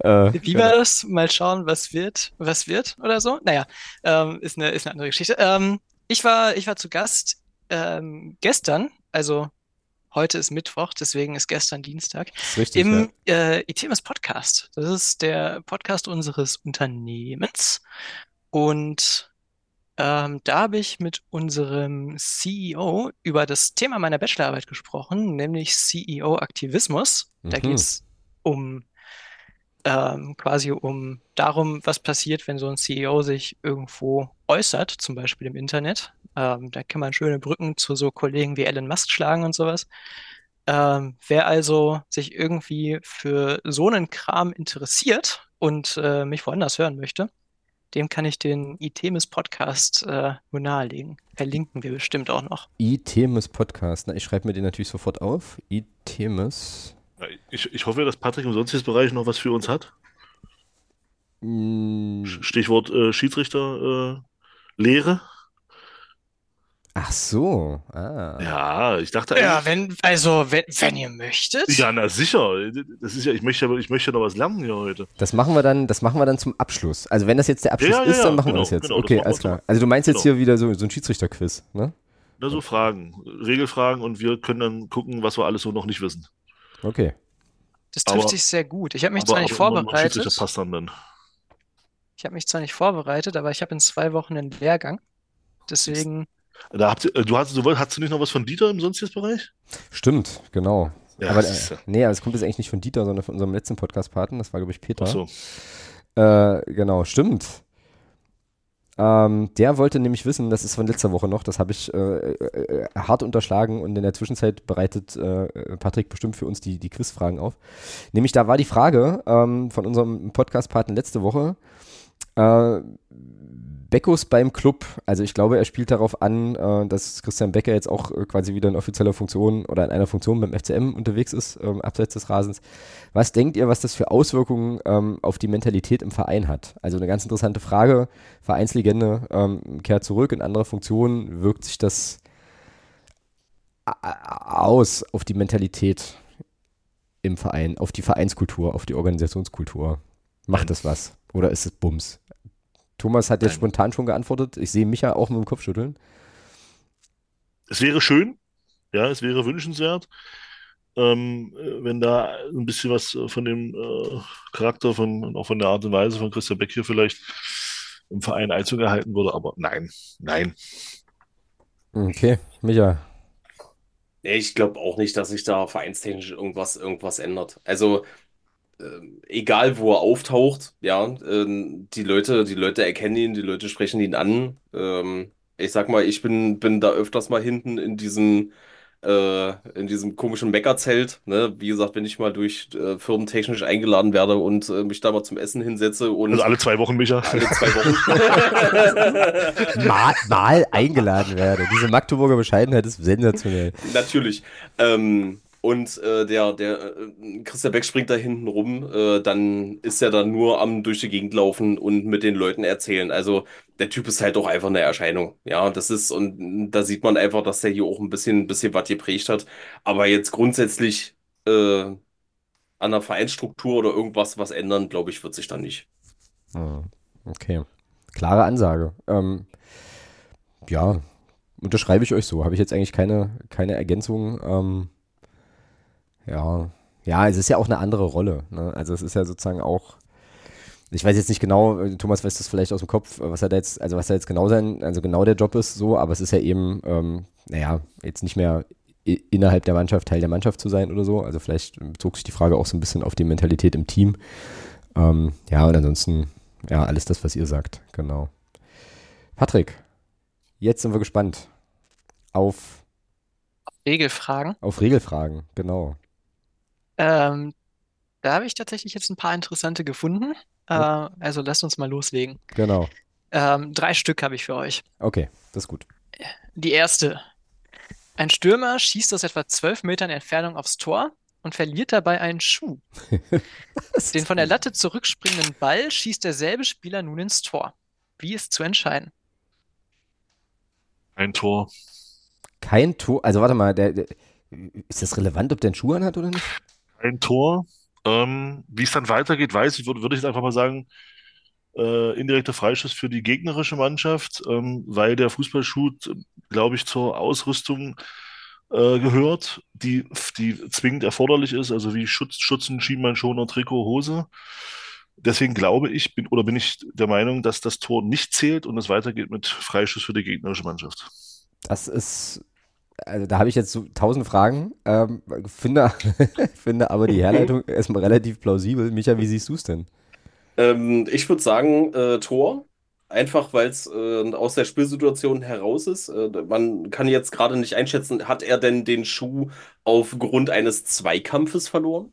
Äh, Wie war das? Mal schauen, was wird, was wird oder so. Naja, ähm, ist eine, ist eine andere Geschichte. Ähm, ich war, ich war zu Gast ähm, gestern, also heute ist Mittwoch, deswegen ist gestern Dienstag, ist richtig. ja. im äh, ITMS Podcast. Das ist der Podcast unseres Unternehmens. Und ähm, da habe ich mit unserem CEO über das Thema meiner Bachelorarbeit gesprochen, nämlich CEO-Aktivismus. Da Mhm. geht es um ähm, quasi um darum, was passiert, wenn so ein CEO sich irgendwo äußert, zum Beispiel im Internet. Ähm, da kann man schöne Brücken zu so Kollegen wie Elon Musk schlagen und sowas. Ähm, wer also sich irgendwie für so einen Kram interessiert und äh, mich woanders hören möchte, dem kann ich den ITEMIS Podcast äh, nur nahelegen. Verlinken wir bestimmt auch noch. ITEMIS Podcast. Na, ich schreibe mir den natürlich sofort auf. ITEMIS. Ich, ich hoffe, dass Patrick im sonstigen Bereich noch was für uns hat. Mm, Stichwort äh, Schiedsrichter äh, Lehre. Ach so. Ah. Ja, ich dachte Ja, wenn, also, wenn, wenn ihr möchtet. Ja, na sicher. Das ist ja, ich möchte, ja- ich möchte ja noch was lernen hier heute. Das machen wir dann, das machen wir dann zum Abschluss. Also wenn das jetzt der Abschluss Ja, ja, ist, ja, dann machen wir genau, das jetzt. genau, das okay, wir alles klar. Also du meinst jetzt genau. hier wieder so, so ein Schiedsrichterquiz, ne? Na, so Fragen, Regelfragen und wir können dann gucken, was wir alles so noch nicht wissen. Okay. Das trifft Aber- sich sehr gut. Ich habe mich Aber- zwar nicht vorbereitet. Schiedsrichter passt dann dann. Ich habe mich zwar nicht vorbereitet, aber ich habe in zwei Wochen einen Lehrgang. Deswegen, Da habt ihr, äh, du hast, du, hast du nicht noch was von Dieter im sonstigen Bereich? Stimmt, genau. Ja, aber das äh, nee, aber es kommt jetzt eigentlich nicht von Dieter, sondern von unserem letzten Podcast-Paten. Das war, glaube ich, Peter. Ach so. Äh, genau, stimmt. Ähm, der wollte nämlich wissen, das ist von letzter Woche noch, das habe ich äh, äh, hart unterschlagen und in der Zwischenzeit bereitet äh, Patrick bestimmt für uns die, die Quizfragen auf. Nämlich da war die Frage ähm, von unserem Podcast-Partner letzte Woche, Beckus beim Club, also ich glaube, er spielt darauf an, äh, dass Christian Becker jetzt auch äh, quasi wieder in offizieller Funktion oder in einer Funktion beim FCM unterwegs ist, ähm, abseits des Rasens. Was denkt ihr, was das für Auswirkungen ähm, auf die Mentalität im Verein hat? Also eine ganz interessante Frage. Vereinslegende ähm, kehrt zurück in andere Funktionen. Wirkt sich das aus auf die Mentalität im Verein, auf die Vereinskultur, auf die Organisationskultur? Macht das was? Oder ist es Bums? Thomas hat jetzt Nein. spontan schon geantwortet. Ich sehe Micha auch mit dem Kopf schütteln. Es wäre schön, ja, es wäre wünschenswert, ähm, äh, wenn da ein bisschen was äh, von dem äh, Charakter von, und auch von der Art und Weise von Christian Beck hier vielleicht im Verein Einzug erhalten würde, aber nein, nein. Okay, Micha. Ich glaube auch nicht, dass sich da vereinstechnisch irgendwas, irgendwas ändert. Also, egal wo er auftaucht, ja, ähm, die Leute, die Leute erkennen ihn, die Leute sprechen ihn an. Ähm, ich sag mal, ich bin, bin da öfters mal hinten in diesem, äh, in diesem komischen Meckerzelt, ne? Wie gesagt, wenn ich mal durch äh, firmentechnisch eingeladen werde und äh, mich da mal zum Essen hinsetze und Also alle zwei Wochen, Micha. alle zwei Wochen. [laughs] Mal, mal eingeladen werde. Diese Magdeburger Bescheidenheit ist sensationell. Natürlich. Ähm, und äh, der, der äh, Christian Beck springt da hinten rum, äh, dann ist er dann nur am durch die Gegend laufen und mit den Leuten erzählen. Also der Typ ist halt auch einfach eine Erscheinung. Ja, das ist, und da sieht man einfach, dass der hier auch ein bisschen, bisschen was geprägt hat. Aber jetzt grundsätzlich äh, an der Vereinsstruktur oder irgendwas was ändern, glaube ich, wird sich dann nicht. Ah, Okay. Klare Ansage. Ähm, ja, unterschreibe ich euch so. Habe ich jetzt eigentlich keine, keine Ergänzung. Ähm, ja. Ja, es ist ja auch eine andere Rolle. Ne? Also es ist ja sozusagen auch. Ich weiß jetzt nicht genau, äh, Thomas weiß das vielleicht aus dem Kopf, äh, was er da jetzt, also was da jetzt genau sein, also genau der Job ist, so, aber es ist ja eben, ähm, naja, jetzt nicht mehr innerhalb der Mannschaft Teil der Mannschaft zu sein oder so. Also vielleicht bezog sich die Frage auch so ein bisschen auf die Mentalität im Team. Ähm, ja, und ansonsten, ja, alles das, was ihr sagt, genau. Patrick, jetzt sind wir gespannt auf, Regelfragen. auf Regelfragen, genau. Ähm, da habe ich tatsächlich jetzt ein paar interessante gefunden. Äh, also lasst uns mal loslegen. Genau. Ähm, drei Stück habe ich für euch. Okay, das ist gut. Die erste. Ein Stürmer schießt aus etwa 12 Metern Entfernung aufs Tor und verliert dabei einen Schuh. [laughs] Den von der Latte zurückspringenden Ball schießt derselbe Spieler nun ins Tor. Wie ist zu entscheiden? Ein Tor. Kein Tor, also warte mal, der, der, ist das relevant, ob der einen Schuh anhat oder nicht? Ein Tor. Ähm, wie es dann weitergeht, weiß ich, würde, würde ich jetzt einfach mal sagen, äh, indirekter Freischuss für die gegnerische Mannschaft, ähm, weil der Fußballschuh, glaube ich, zur Ausrüstung äh, gehört, die, die zwingend erforderlich ist, also wie Schutz, Schutzen, Schienbeinschoner, Trikot, Hose. Deswegen glaube ich, bin, oder bin ich der Meinung, dass das Tor nicht zählt und es weitergeht mit Freischuss für die gegnerische Mannschaft. Das ist, also da habe ich jetzt so tausend Fragen, ähm, finde, [laughs] finde aber die Herleitung [laughs] erstmal relativ plausibel. Micha, wie siehst du es denn? Ähm, ich würde sagen, äh, Tor. Einfach weil es äh, aus der Spielsituation heraus ist. Äh, man kann jetzt gerade nicht einschätzen, hat er denn den Schuh aufgrund eines Zweikampfes verloren?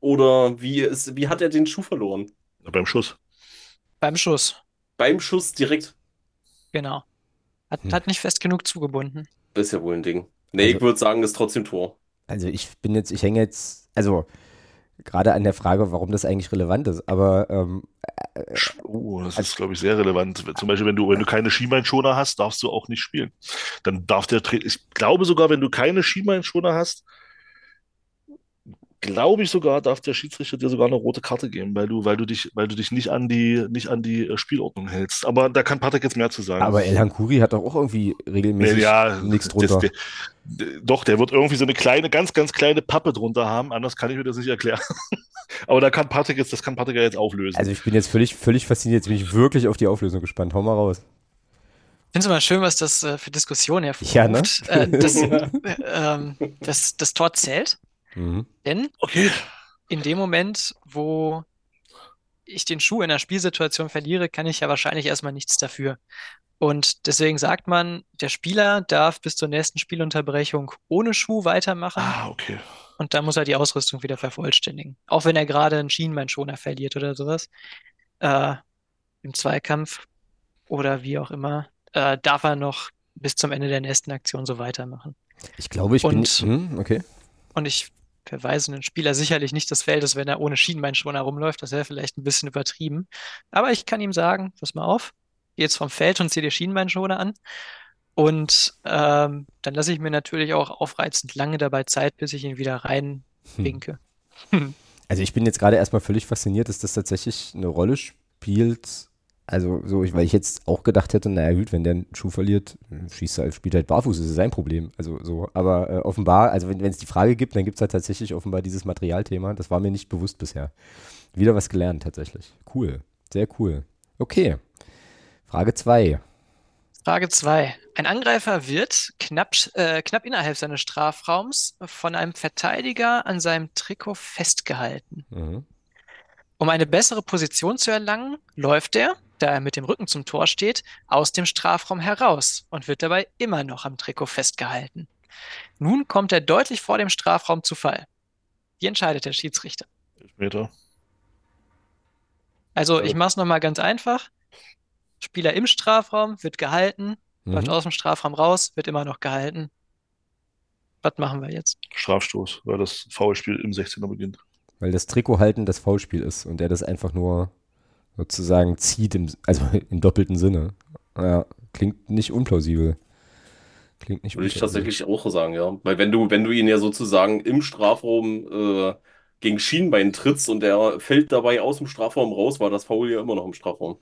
Oder wie, ist, wie hat er den Schuh verloren? Beim Schuss. Beim Schuss. Beim Schuss direkt. Genau. Hat, Hm. hat nicht fest genug zugebunden. Das ist ja wohl ein Ding. Nee, Also- ich würde sagen, ist trotzdem Tor. Also ich bin jetzt, ich hänge jetzt, also gerade an der Frage, warum das eigentlich relevant ist, aber ähm, Oh, das ist, glaube ich, sehr relevant. Zum Beispiel, wenn du, wenn du keine Schienbeinschoner hast, darfst du auch nicht spielen. Dann darf der Trainer, ich glaube sogar, wenn du keine Schienbeinschoner hast, glaube ich sogar, darf der Schiedsrichter dir sogar eine rote Karte geben, weil du, weil du dich, weil du dich nicht an die, nicht an die äh, Spielordnung hältst. Aber da kann Patrick jetzt mehr zu sagen. aber Elhan Kuri hat doch auch irgendwie regelmäßig ja, nichts das- drunter. der- der- doch, der wird irgendwie so eine kleine, ganz, ganz kleine Pappe drunter haben. Anders kann ich mir das nicht erklären. [laughs] Aber da kann Patrick jetzt, das kann Patrick ja jetzt auflösen. Also ich bin jetzt völlig, völlig fasziniert. Jetzt bin ich wirklich auf die Auflösung gespannt. Hau mal raus. Ich finde es immer schön, was das äh, für Diskussionen hervorruft. Ja, ne? Äh, das, äh, [laughs] ähm, das, das Tor zählt, Mhm. denn okay. in dem Moment, wo ich den Schuh in einer Spielsituation verliere, kann ich ja wahrscheinlich erstmal nichts dafür. Und deswegen sagt man, der Spieler darf bis zur nächsten Spielunterbrechung ohne Schuh weitermachen Ah, okay. und dann muss er die Ausrüstung wieder vervollständigen. Auch wenn er gerade einen Schienbeinschoner verliert oder sowas. Äh, Im Zweikampf oder wie auch immer, äh, darf er noch bis zum Ende der nächsten Aktion so weitermachen. Ich glaube, ich bin. Und- Hm, okay. Und ich verweise einen Spieler sicherlich nicht des Feldes, wenn er ohne Schienbeinschoner rumläuft. Das wäre vielleicht ein bisschen übertrieben. Aber ich kann ihm sagen, pass mal auf, geh jetzt vom Feld und zieh dir Schienbeinschoner an. Und ähm, dann lasse ich mir natürlich auch aufreizend lange dabei Zeit, bis ich ihn wieder reinwinke. Also ich bin jetzt gerade erstmal völlig fasziniert, dass das tatsächlich eine Rolle spielt. Also so, ich, weil ich jetzt auch gedacht hätte, naja gut, wenn der einen Schuh verliert, schießt er, halt- spielt halt barfuß, das ist sein Problem. Also so, aber äh, offenbar, also wenn es die Frage gibt, dann gibt es halt tatsächlich offenbar dieses Materialthema. Das war mir nicht bewusst bisher. Wieder was gelernt tatsächlich. Cool, sehr cool. Okay. Frage 2. Frage 2. Ein Angreifer wird knapp, äh, knapp innerhalb seines Strafraums von einem Verteidiger an seinem Trikot festgehalten. Mhm. Um eine bessere Position zu erlangen, läuft er, da er mit dem Rücken zum Tor steht, aus dem Strafraum heraus und wird dabei immer noch am Trikot festgehalten. Nun kommt er deutlich vor dem Strafraum zu Fall. Wie entscheidet der Schiedsrichter? Meter. Also, ich mache es nochmal ganz einfach. Spieler im Strafraum wird gehalten, läuft Mhm. aus dem Strafraum raus, wird immer noch gehalten. Was machen wir jetzt? Strafstoß, weil das Foulspiel im 16er beginnt. Weil das Trikot halten das Foulspiel ist und er das einfach nur sozusagen zieht, im, also [laughs] im doppelten Sinne. Ja, klingt nicht unplausibel. Klingt nicht Würde ich tatsächlich auch sagen, ja. Weil wenn du, wenn du ihn ja sozusagen im Strafraum äh, gegen Schienbein trittst und er fällt dabei aus dem Strafraum raus, war das Foul ja immer noch im Strafraum.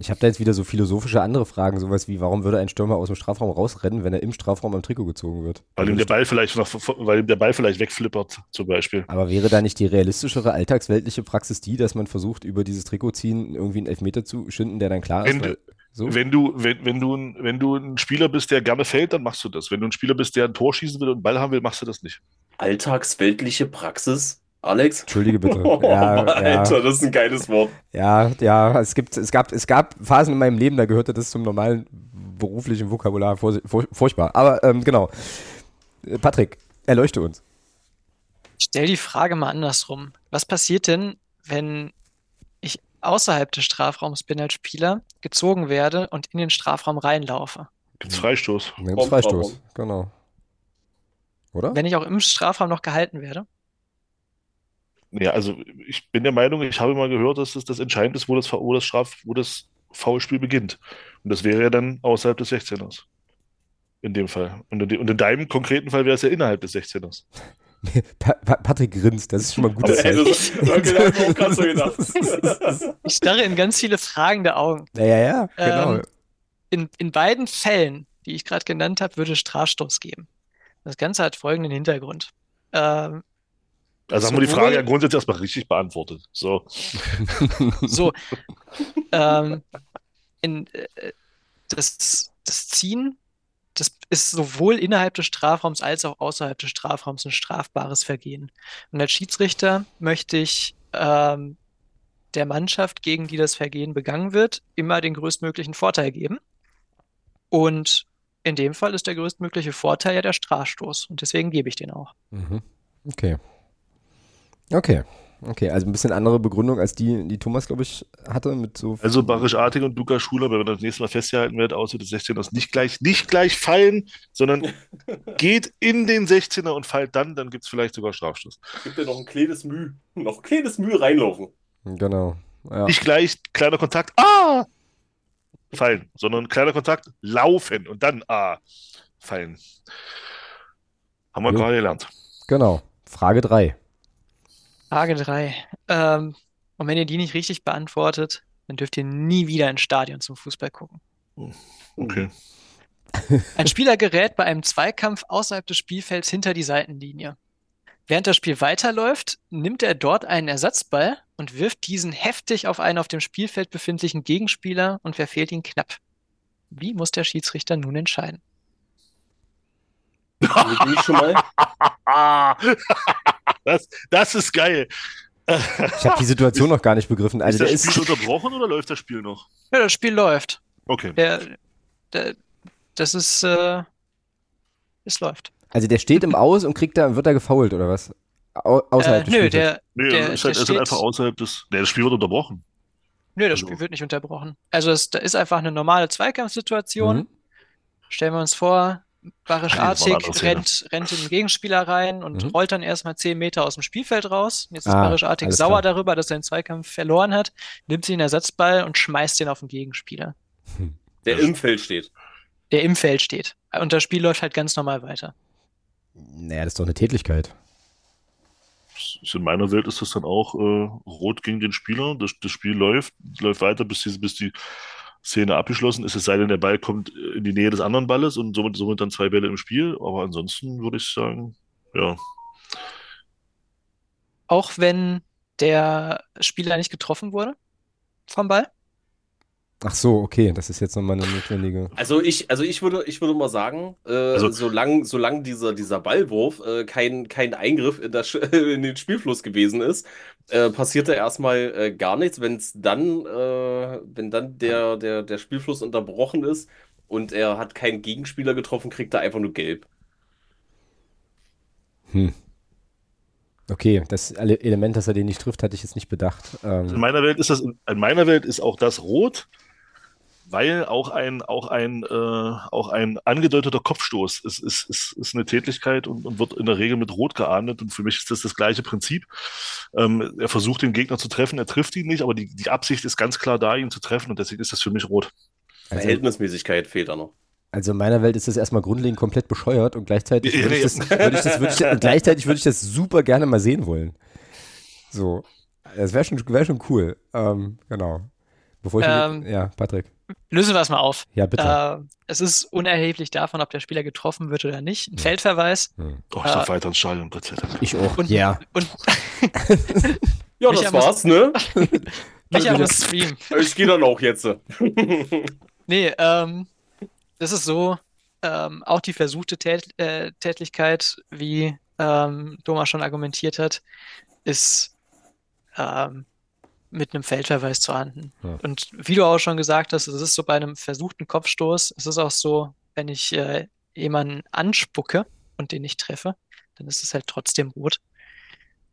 Ich habe da jetzt wieder so philosophische andere Fragen, sowas wie, warum würde ein Stürmer aus dem Strafraum rausrennen, wenn er im Strafraum am Trikot gezogen wird? Weil ihm der Ball vielleicht noch, weil ihm der Ball vielleicht wegflippert, zum Beispiel. Aber wäre da nicht die realistischere alltagsweltliche Praxis die, dass man versucht, über dieses Trikot ziehen, irgendwie einen Elfmeter zu schinden, der dann klar ist? Wenn du- Weil, so? Wenn du, wenn, wenn du, ein- wenn du ein Spieler bist, der gerne fällt, dann machst du das. Wenn du ein Spieler bist, der ein Tor schießen will und einen Ball haben will, machst du das nicht. Alltagsweltliche Praxis, Alex? Entschuldige bitte. [laughs] Oh, Ja, Alter, ja, das ist ein geiles Wort. ja, ja, es gibt, es gab, es gab Phasen in meinem Leben, da gehörte das zum normalen beruflichen Vokabular vor, fur, furchtbar. Aber ähm, genau. Patrick, erleuchte uns. Ich stell die Frage mal andersrum. Was passiert denn, wenn ich außerhalb des Strafraums bin als Spieler, gezogen werde und in den Strafraum reinlaufe? Gibt's Freistoß. Dann gibt's Freistoß. Genau. Oder? Wenn ich auch im Strafraum noch gehalten werde? Ja, also ich bin der Meinung, ich habe mal gehört, dass das, das entscheidend ist, wo das, wo das Straf, wo das Foulspiel beginnt. Und das wäre ja dann außerhalb des 16ers. In dem Fall. Und in, und in deinem konkreten Fall wäre es ja innerhalb des 16ers. [laughs] Pa Pa Patrick grinst, das ist schon mal ein gutes Ey, Zeichen. das, okay, da hab [laughs] ich starre in ganz viele fragende Augen. Ja, ja, ja, genau. Ähm, In, in beiden Fällen, die ich gerade genannt habe, würde es Strafstoß geben. Das Ganze hat folgenden Hintergrund. Ähm, Also haben wir die Sowohl- Frage ja grundsätzlich erstmal richtig beantwortet. So. [laughs] So, ähm, in, äh, das, das Ziehen, das ist sowohl innerhalb des Strafraums als auch außerhalb des Strafraums ein strafbares Vergehen. Und als Schiedsrichter möchte ich ähm, der Mannschaft, gegen die das Vergehen begangen wird, immer den größtmöglichen Vorteil geben. Und in dem Fall ist der größtmögliche Vorteil ja der Strafstoß. Und deswegen gebe ich den auch. Mhm. Okay. Okay. Okay, also ein bisschen andere Begründung als die, die Thomas, glaube ich, hatte mit so. Also Barisch Artig und Lukas Schuler, wenn wir das nächste Mal festgehalten wird, außer des 16ers, nicht gleich, nicht gleich fallen, sondern [laughs] geht in den 16er und fallt dann, dann gibt es vielleicht sogar Strafstoß. Gib dir noch ein kleines Mühe, noch ein kleines Mühe reinlaufen. Genau. Ja. Nicht gleich kleiner Kontakt, ah, fallen, sondern kleiner Kontakt, laufen und dann ah, fallen. Haben wir Jo. gerade gelernt. Genau. Frage 3. Frage 3. Ähm, und wenn ihr die nicht richtig beantwortet, dann dürft ihr nie wieder ins Stadion zum Fußball gucken. Okay. Ein Spieler gerät bei einem Zweikampf außerhalb des Spielfelds hinter die Seitenlinie. Während das Spiel weiterläuft, nimmt er dort einen Ersatzball und wirft diesen heftig auf einen auf dem Spielfeld befindlichen Gegenspieler und verfehlt ihn knapp. Wie muss der Schiedsrichter nun entscheiden? Also [laughs] das, das ist geil. Ich habe die Situation noch gar nicht begriffen. Also ist der das ist. Spiel unterbrochen oder läuft das Spiel noch? Ja, das Spiel läuft. Okay. Der, der, das ist, äh, es läuft. Also der steht im Aus und kriegt da, wird da gefault oder was? Au, außerhalb Äh, des nö, Spielfelds. der, Nee, Der- ist halt, der ist halt steht- einfach außerhalb des. Nee, das Spiel wird unterbrochen. Nö, das Also- Spiel wird nicht unterbrochen. Also es, da ist einfach eine normale Zweikampfsituation. Mhm. Stellen wir uns vor, Barisch Artig rennt, rennt in den Gegenspieler rein und Mhm. rollt dann erstmal 10 Meter aus dem Spielfeld raus. Jetzt ist Ah, Barisch Artig sauer klar. darüber, dass er den Zweikampf verloren hat, nimmt sich den Ersatzball und schmeißt den auf den Gegenspieler, Der im Feld steht. der im Feld steht. Und das Spiel läuft halt ganz normal weiter. Naja, das ist doch eine Tätigkeit. In meiner Welt ist das dann auch äh, rot gegen den Spieler. Das, das Spiel läuft, läuft weiter, bis die, bis die Szene abgeschlossen ist. Es sei denn, der Ball kommt in die Nähe des anderen Balles und somit, somit dann zwei Bälle im Spiel. Aber ansonsten würde ich sagen, ja. Auch wenn der Spieler nicht getroffen wurde vom Ball. Ach so, okay, das ist jetzt nochmal eine notwendige. Also ich, also ich würde, ich würde mal sagen, äh, Also- solange, solange dieser, dieser Ballwurf äh, kein, kein Eingriff in, das, [laughs] in den Spielfluss gewesen ist, äh, passiert da erstmal äh, gar nichts. Wenn es dann, äh, wenn dann der, der, der Spielfluss unterbrochen ist und er hat keinen Gegenspieler getroffen, kriegt er einfach nur gelb. Hm. Okay, das Ele- Element, dass er den nicht trifft, hatte ich jetzt nicht bedacht. In Ähm, meiner Welt ist das, in meiner Welt ist auch das rot, weil auch ein, auch ein, äh, auch ein angedeuteter Kopfstoß ist, ist, ist, ist eine Tätigkeit und, und wird in der Regel mit Rot geahndet. Und für mich ist das das gleiche Prinzip. Ähm, er versucht den Gegner zu treffen, er trifft ihn nicht, aber die, die Absicht ist ganz klar da, ihn zu treffen und deswegen ist das für mich rot. also, Verhältnismäßigkeit fehlt da noch. also in meiner Welt ist das erstmal grundlegend komplett bescheuert und gleichzeitig [laughs] würde ich das, würde ich das, würde ich, und [laughs] gleichzeitig würde ich das super gerne mal sehen wollen. So. Das wäre schon, wär schon cool. Ähm, genau. Bevor ich. Ähm, ja, Patrick. Lösen wir es mal auf. Ja, bitte. Äh, es ist unerheblich davon, ob der Spieler getroffen wird oder nicht. Ein Feldverweis. Hm. Oh, ich darf Äh, weiter ins Stadion, Gott sei Dank. Ich auch. Und, ja. und [laughs] Ja, das muss- war's, ne? [laughs] Micha muss streamen. Ich gehe dann auch jetzt. [laughs] Nee, ähm, das ist so, ähm, auch die versuchte Tät äh, Tätlichkeit, wie ähm, Thomas schon argumentiert hat, ist ähm, mit einem Feldverweis zu ahnden. Ja. Und wie du auch schon gesagt hast, es ist so bei einem versuchten Kopfstoß, es ist auch so, wenn ich äh, jemanden anspucke und den nicht treffe, dann ist es halt trotzdem rot.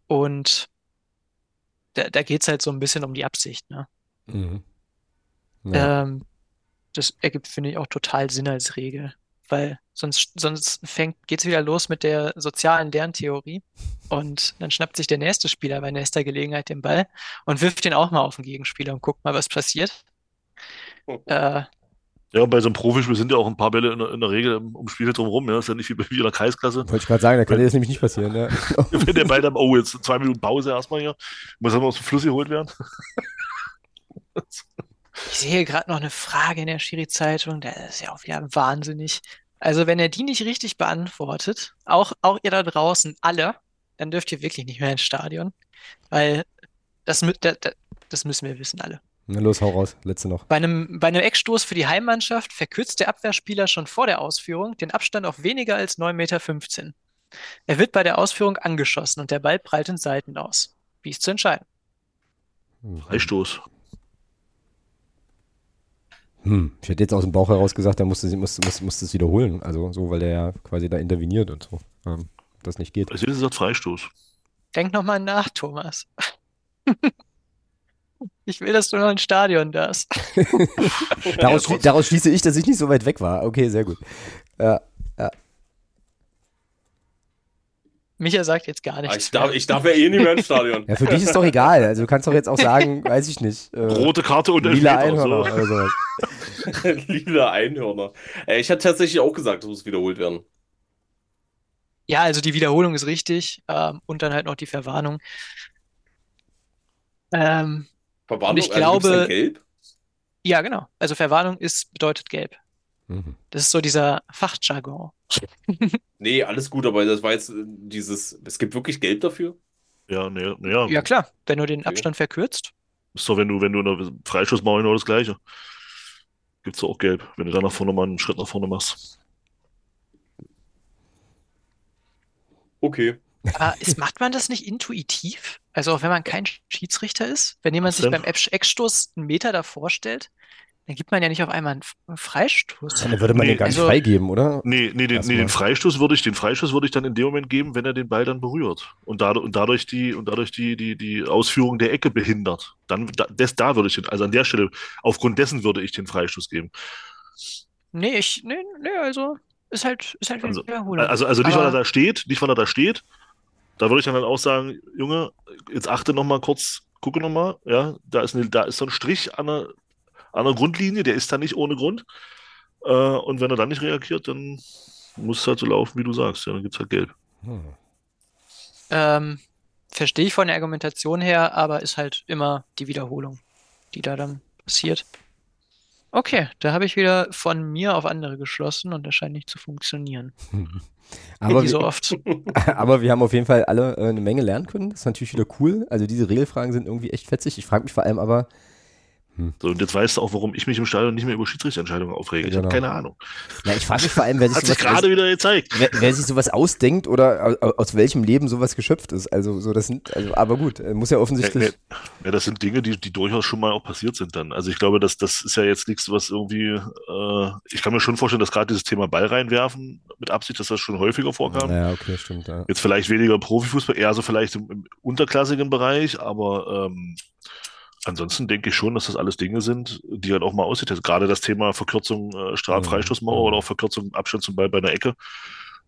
Und da, da geht es halt so ein bisschen um die Absicht, ne? Mhm. Ja. Ähm, das ergibt, finde ich, auch total Sinn als Regel. Weil sonst, sonst fängt, geht's wieder los mit der sozialen Lerntheorie. Und dann schnappt sich der nächste Spieler bei nächster Gelegenheit den Ball und wirft den auch mal auf den Gegenspieler und guckt mal, was passiert. Äh, Ja, bei so einem Profispiel sind ja auch ein paar Bälle in der, in der Regel im, um Spiel drumherum. Ja, ist ja nicht wie, bei- wie in der Kreisklasse. Wollte ich gerade sagen, da kann dir das nämlich nicht passieren. Ja. [laughs] Wenn der Ball dann, oh, jetzt zwei Minuten Pause erstmal hier, muss aber aus dem Fluss geholt werden. [laughs] ich sehe gerade noch eine Frage in der Schiri-Zeitung, der ist ja auch wieder wahnsinnig. Also, wenn er die nicht richtig beantwortet, auch, auch ihr da draußen alle, dann dürft ihr wirklich nicht mehr ins Stadion. Weil das, mü- da- da- das müssen wir wissen, alle. Na los, hau raus. Letzte noch. Bei einem, bei einem Eckstoß für die Heimmannschaft verkürzt der Abwehrspieler schon vor der Ausführung den Abstand auf weniger als 9,15 Meter. Er wird bei der Ausführung angeschossen und der Ball prallt in Seiten aus. Wie ist zu entscheiden? Freistoß. Hm, ich hätte jetzt aus dem Bauch heraus gesagt, er musste, musste, musste, musste es wiederholen. Also so, weil der ja quasi da interveniert und so. Ähm, das nicht geht. Sehe, das ist Freistoß. Denk nochmal nach, Thomas. [laughs] Ich will, dass du noch ins Stadion darfst. [laughs] Daraus, Ja, daraus schließe ich, dass ich nicht so weit weg war. Okay, sehr gut. Ja, Micha sagt jetzt gar nichts Ich darf, ich darf ja eh nicht mehr ins Stadion. ja, für dich ist doch egal. Also du kannst doch jetzt auch sagen, [laughs] weiß ich nicht. Äh, Rote Karte und lila Elfmeter, Einhörner so. oder sowas. [laughs] Lila Einhörner. Äh, ich hatte tatsächlich auch gesagt, das muss wiederholt werden. Ja, also die Wiederholung ist richtig ähm, und dann halt noch die Verwarnung. Ähm, Verwarnung, Und ich also glaube- gelb? ja, genau. Also Verwarnung ist, bedeutet gelb. Mhm. Das ist so dieser Fachjargon. [laughs] Nee, alles gut, aber das war jetzt äh, dieses. Es gibt wirklich gelb dafür? Ja, nee, nee, ja. Ja, klar. Wenn du den Okay. Abstand verkürzt. Doch, wenn du, wenn du in der Freistoßmauer genau das Gleiche. Gibt's doch auch gelb, wenn du dann nach vorne mal einen Schritt nach vorne machst. Okay. Aber ist, macht man das nicht intuitiv? Also auch wenn man kein Schiedsrichter ist? Wenn jemand Was sich denn? beim Eck- Eckstoß einen Meter davor stellt, dann gibt man ja nicht auf einmal einen Freistoß. Dann würde man Nee, den gar nicht also- freigeben, oder? Nee, nee, den, nee, den Freistoß würde ich, den Freistoß würde ich dann in dem Moment geben, wenn er den Ball dann berührt und, dadurch und dadurch die und dadurch die, die, die Ausführung der Ecke behindert. Dann da, des, da würde ich den, also an der Stelle, aufgrund dessen würde ich den Freistoß geben. Nee, ich, nee, nee, also ist halt, ist halt Also. Also, also nicht, weil er Aber- da steht, nicht, weil er da steht. Da würde ich dann halt auch sagen, Junge, jetzt achte noch mal kurz, gucke noch mal, ja, da ist, eine, da ist so ein Strich an der, an der Grundlinie, der ist da nicht ohne Grund. Äh, und wenn er dann nicht reagiert, dann muss es halt so laufen, wie du sagst. Ja, dann gibt es halt gelb. Hm. Ähm, verstehe ich von der Argumentation her, aber ist halt immer die Wiederholung, die da dann passiert. Okay, da habe ich wieder von mir auf andere geschlossen und das scheint nicht zu funktionieren. [laughs] Aber, Wie so wir, oft. [laughs] aber wir haben auf jeden Fall alle äh, eine Menge lernen können. Das ist natürlich wieder cool. Also diese Regelfragen sind irgendwie echt fetzig. Ich frage mich vor allem aber, So, und jetzt weißt du auch, warum ich mich im Stadion nicht mehr über Schiedsrichterentscheidungen aufrege. Ich Genau. habe keine Ahnung. na, ich frage mich vor allem, wer [laughs] sich, sowas, gerade wieder gezeigt. wer, wer sich sowas ausdenkt oder au- au- aus welchem Leben sowas geschöpft ist. Also so das sind, also, aber gut, äh, muss ja offensichtlich. ja, ja, das sind Dinge, die, die durchaus schon mal auch passiert sind dann. Also ich glaube, das, das ist ja jetzt nichts, was irgendwie, äh, ich kann mir schon vorstellen, dass gerade dieses Thema Ball reinwerfen mit Absicht, dass das schon häufiger vorkam. Ja, okay, stimmt. Ja. Jetzt vielleicht weniger Profifußball, eher so vielleicht im, im unterklassigen Bereich, aber ähm, ansonsten denke ich schon, dass das alles Dinge sind, die halt auch mal aussieht. Also gerade das Thema Verkürzung äh, Straffreistoßmauer Mhm. oder auch Verkürzung Abstand zum Ball bei einer Ecke.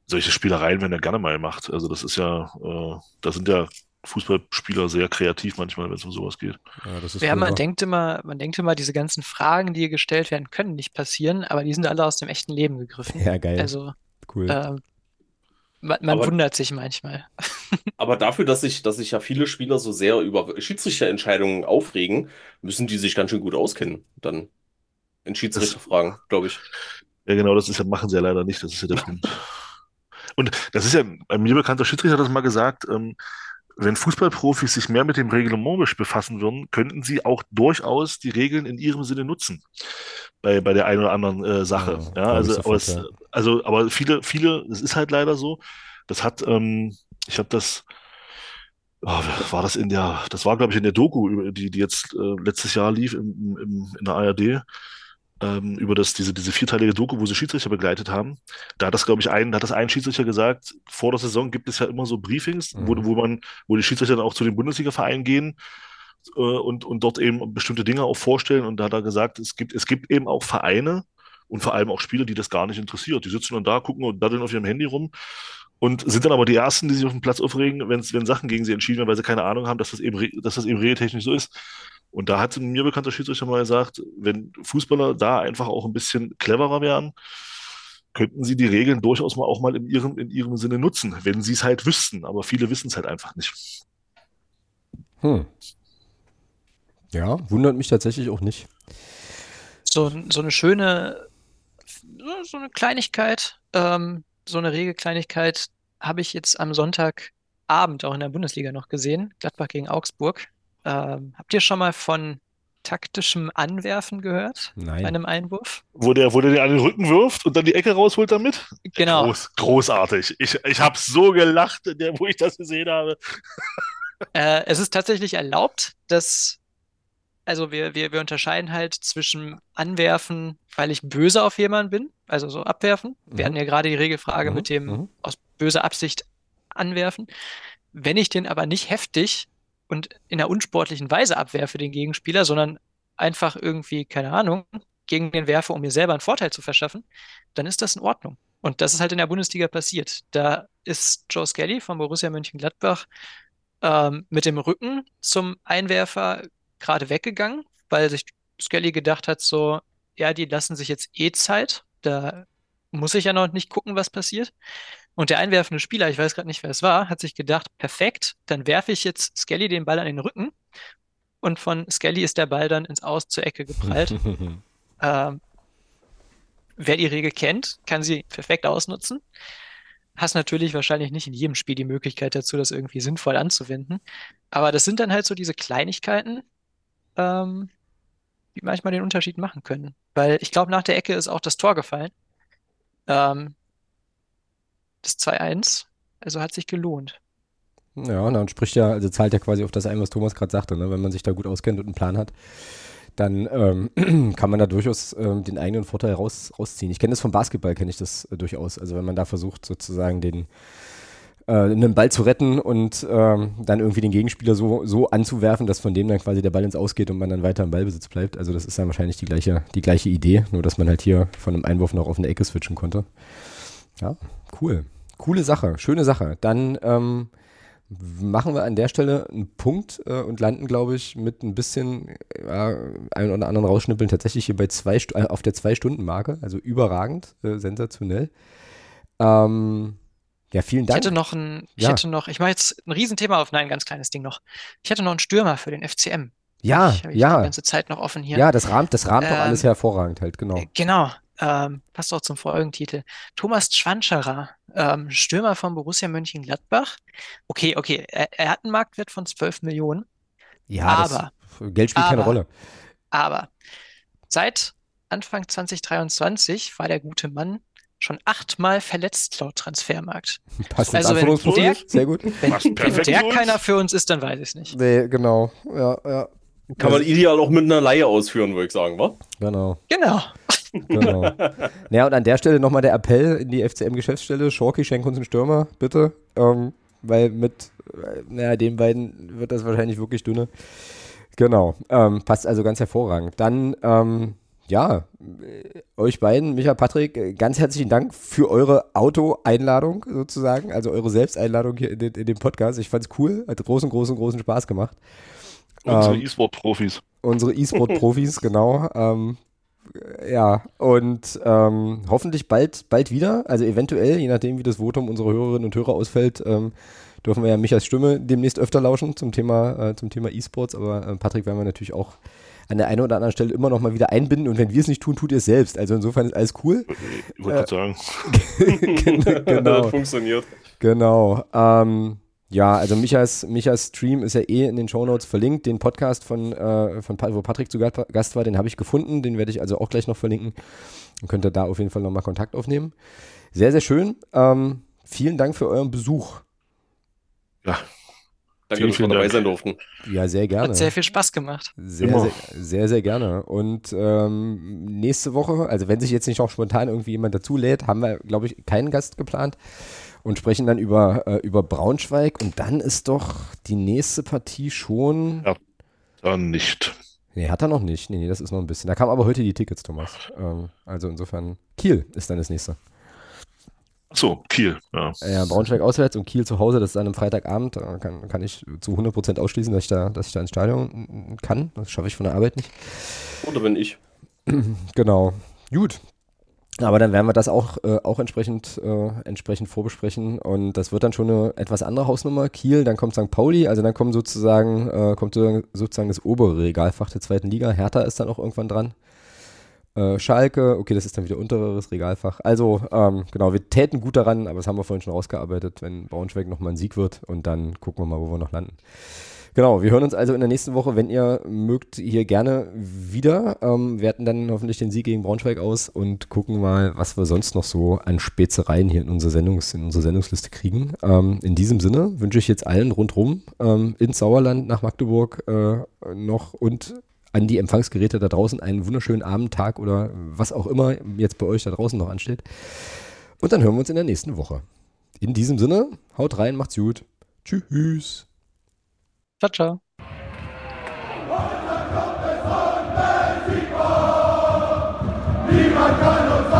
Solche Spielereien werden ja gerne mal gemacht. Also das ist ja, äh, da sind ja Fußballspieler sehr kreativ manchmal, wenn es um sowas geht. Ja, das ist Ja, man denkt immer, man denkt immer, diese ganzen Fragen, die hier gestellt werden, können nicht passieren, aber die sind alle aus dem echten Leben gegriffen. Ja, geil. Also, cool. ähm, man, man Aber- wundert sich manchmal. [laughs] Aber dafür, dass sich, dass sich ja viele Spieler so sehr über Schiedsrichterentscheidungen aufregen, müssen die sich ganz schön gut auskennen. Dann in Schiedsrichterfragen, glaube ich. Ja, genau, das ist ja, machen sie ja leider nicht. Das ist ja der Punkt. Und das ist ja, ein mir bekannter Schiedsrichter hat das mal gesagt, ähm, wenn Fußballprofis sich mehr mit dem Reglement befassen würden, könnten sie auch durchaus die Regeln in ihrem Sinne nutzen. Bei, bei der einen oder anderen äh, Sache. Ja, Ja, also, aber, es, also, aber viele, viele, es ist halt leider so. Das hat, ähm, ich habe das, oh, war das in der, das war, glaube ich, in der Doku, die, die jetzt äh, letztes Jahr lief im, im, in der ARD ähm, über das, diese, diese vierteilige Doku, wo sie Schiedsrichter begleitet haben. Da hat das, glaube ich, ein, da hat das ein Schiedsrichter gesagt, vor der Saison gibt es ja immer so Briefings, wo, Mhm. wo man, wo die Schiedsrichter dann auch zu den Bundesliga-Vereinen gehen äh, und, und dort eben bestimmte Dinge auch vorstellen. Und da hat er gesagt, es gibt, es gibt eben auch Vereine und vor allem auch Spieler, die das gar nicht interessiert. Die sitzen dann da, gucken und daddeln auf ihrem Handy rum und sind dann aber die Ersten, die sich auf dem Platz aufregen, wenn Sachen gegen sie entschieden werden, weil sie keine Ahnung haben, dass das eben, dass das eben regeltechnisch so ist. Und da hat ein mir bekannter Schiedsrichter mal gesagt, wenn Fußballer da einfach auch ein bisschen cleverer wären, könnten sie die Regeln durchaus mal auch mal in ihrem, in ihrem Sinne nutzen, wenn sie es halt wüssten. Aber viele wissen es halt einfach nicht. Hm. Ja, wundert mich tatsächlich auch nicht. So, so eine schöne, so- so eine Kleinigkeit, ähm, so eine Regelkleinigkeit habe ich jetzt am Sonntagabend auch in der Bundesliga noch gesehen. Gladbach gegen Augsburg. Ähm, habt ihr schon mal von taktischem Anwerfen gehört? Bei Nein. einem Einwurf? Wo der, wo der den an den Rücken wirft und dann die Ecke rausholt damit? Genau. Groß, großartig. Ich, ich habe so gelacht, der, wo ich das gesehen habe. Äh, es ist tatsächlich erlaubt, dass, also wir, wir, wir unterscheiden halt zwischen Anwerfen, weil ich böse auf jemanden bin, also so abwerfen. Wir Mhm. hatten ja gerade die Regelfrage Mhm, mit dem mhm. aus böser Absicht anwerfen. Wenn ich den aber nicht heftig und in einer unsportlichen Weise abwerfe, den Gegenspieler, sondern einfach irgendwie, keine Ahnung, gegen den werfe, um mir selber einen Vorteil zu verschaffen, dann ist das in Ordnung. Und das ist halt in der Bundesliga passiert. Da ist Joe Skelly von Borussia Mönchengladbach ähm, mit dem Rücken zum Einwerfer gerade weggegangen, weil sich Skelly gedacht hat, so, ja, die lassen sich jetzt eh Zeit, da muss ich ja noch nicht gucken, was passiert. Und der einwerfende Spieler, ich weiß gerade nicht, wer es war, hat sich gedacht, perfekt, dann werfe ich jetzt Skelly den Ball an den Rücken und von Skelly ist der Ball dann ins Aus zur Ecke geprallt. [laughs] Ähm, wer die Regel kennt, kann sie perfekt ausnutzen. Hast natürlich wahrscheinlich nicht in jedem Spiel die Möglichkeit dazu, das irgendwie sinnvoll anzuwenden. Aber das sind dann halt so diese Kleinigkeiten, ähm, die manchmal den Unterschied machen können. Weil ich glaube, nach der Ecke ist auch das Tor gefallen. Ähm, das 2-1. Also hat sich gelohnt. Ja, und dann spricht ja, also zahlt ja quasi auf das ein, was Thomas gerade sagte, ne? wenn man sich da gut auskennt und einen Plan hat, dann ähm, [clears throat] kann man da durchaus ähm, den eigenen Vorteil raus, rausziehen. Ich kenne das vom Basketball, kenne ich das äh, durchaus. Also wenn man da versucht, sozusagen den äh, einen Ball zu retten und ähm, dann irgendwie den Gegenspieler so, so anzuwerfen, dass von dem dann quasi der Ball ins Ausgeht und man dann weiter im Ballbesitz bleibt. Also das ist dann wahrscheinlich die gleiche, die gleiche Idee, nur dass man halt hier von einem Einwurf noch auf eine Ecke switchen konnte. Ja, cool. Coole Sache, schöne Sache. Dann ähm, machen wir an der Stelle einen Punkt äh, und landen, glaube ich, mit ein bisschen äh, einen oder anderen rausschnippeln tatsächlich hier bei zwei äh, auf der Zwei-Stunden-Marke. Also überragend, äh, sensationell. Ähm, ja, vielen Dank. Ich hätte noch ein, ich Ja. hätte noch, ich mache jetzt ein Riesenthema auf, nein, ein ganz kleines Ding noch. Ich hätte noch einen Stürmer für den FCM. Ja, ich, ich ja. die ganze Zeit noch offen hier. Ja, das rahmt, das rahmt doch Ähm, alles hervorragend halt, genau. Äh, Genau, ähm, passt auch zum Folgentitel. Thomas Schwanscherer, ähm, Stürmer von Borussia Mönchengladbach. Okay, okay, er, er hat einen Marktwert von 12 Millionen, Ja, aber, das Geld spielt keine aber- Rolle. aber seit Anfang 2023 war der gute Mann schon achtmal verletzt laut Transfermarkt. [laughs] Passt Also wenn Anforderungsprofil. der- Sehr gut. Wenn, wenn der keiner für uns ist, dann weiß ich es nicht. Nee, genau. Ja, ja. Kann man ideal auch mit einer Laie ausführen, würde ich sagen, wa? Genau, Genau. Genau. [laughs] naja, und an der Stelle nochmal der Appell in die FCM-Geschäftsstelle. Schorki, schenk uns einen Stürmer, bitte. Ähm, weil mit, äh, naja, den beiden wird das wahrscheinlich wirklich dünne. Genau. Ähm, passt also ganz hervorragend. Dann, ähm, ja, euch beiden, Micha, Patrick, ganz herzlichen Dank für eure Auto-Einladung sozusagen, also eure Selbsteinladung hier in den, in den Podcast. Ich fand's cool, hat großen, großen, großen Spaß gemacht. Unsere Ähm, E-Sport-Profis. Unsere E-Sport-Profis, [laughs] genau. Ähm, ja, und ähm, hoffentlich bald, bald wieder. Also eventuell, je nachdem, wie das Votum unserer Hörerinnen und Hörer ausfällt, ähm, dürfen wir ja Michas Stimme demnächst öfter lauschen zum Thema, äh, zum Thema E-Sports. Aber äh, Patrick werden wir natürlich auch an der einen oder anderen Stelle immer noch mal wieder einbinden. Und wenn wir es nicht tun, tut ihr es selbst. Also insofern ist alles cool. Ich wollte gerade sagen, [laughs] genau. [laughs] Funktioniert. Genau. Ähm, ja, also Michas, Michas Stream ist ja eh in den Shownotes verlinkt. Den Podcast von, äh, von wo Patrick zu Gast- war, den habe ich gefunden. Den werde ich also auch gleich noch verlinken. Dann könnt ihr da auf jeden Fall nochmal Kontakt aufnehmen. Sehr, sehr schön. Ähm, vielen Dank für euren Besuch. ja, Danke, dass wir dabei sein durften. Ja, sehr gerne. Hat sehr viel Spaß gemacht. Sehr, sehr, sehr, sehr gerne. Und ähm, nächste Woche, also wenn sich jetzt nicht noch spontan irgendwie jemand dazu lädt, haben wir, glaube ich, keinen Gast geplant und sprechen dann über, äh, über Braunschweig. Und dann ist doch die nächste Partie schon. Ja. dann nicht. Nee, hat er noch nicht. Nee, nee, das ist noch ein bisschen. Da kamen aber heute die Tickets, Thomas. Ähm, also insofern, Kiel ist dann das nächste. Achso, Kiel. Ja. Ja, Braunschweig auswärts und Kiel zu Hause, das ist dann am Freitagabend. Da kann, kann ich zu 100% ausschließen, dass ich, da, dass ich da ins Stadion kann. Das schaffe ich von der Arbeit nicht. Oder bin ich? Genau. Gut. Aber dann werden wir das auch, äh, auch entsprechend, äh, entsprechend vorbesprechen. Und das wird dann schon eine etwas andere Hausnummer. Kiel, dann kommt St. Pauli, also dann kommt sozusagen, äh, kommt so- sozusagen das obere Regalfach der zweiten Liga. Hertha ist dann auch irgendwann dran. Äh, Schalke, okay, das ist dann wieder untereres Regalfach. Also, ähm, genau, wir täten gut daran, aber das haben wir vorhin schon rausgearbeitet, wenn Braunschweig nochmal ein Sieg wird und dann gucken wir mal, wo wir noch landen. Genau, wir hören uns also in der nächsten Woche, wenn ihr mögt, hier gerne wieder. Ähm, werten dann hoffentlich den Sieg gegen Braunschweig aus und gucken mal, was wir sonst noch so an Spätzereien hier in unsere, Sendungs-, in unsere Sendungsliste kriegen. Ähm, in diesem Sinne wünsche ich jetzt allen rundherum ähm, ins Sauerland nach Magdeburg äh, noch und an die Empfangsgeräte da draußen einen wunderschönen Abend, Tag oder was auch immer jetzt bei euch da draußen noch ansteht. Und dann hören wir uns in der nächsten Woche. In diesem Sinne, haut rein, macht's gut. Tschüss. Ciao, ciao. Niemand kann uns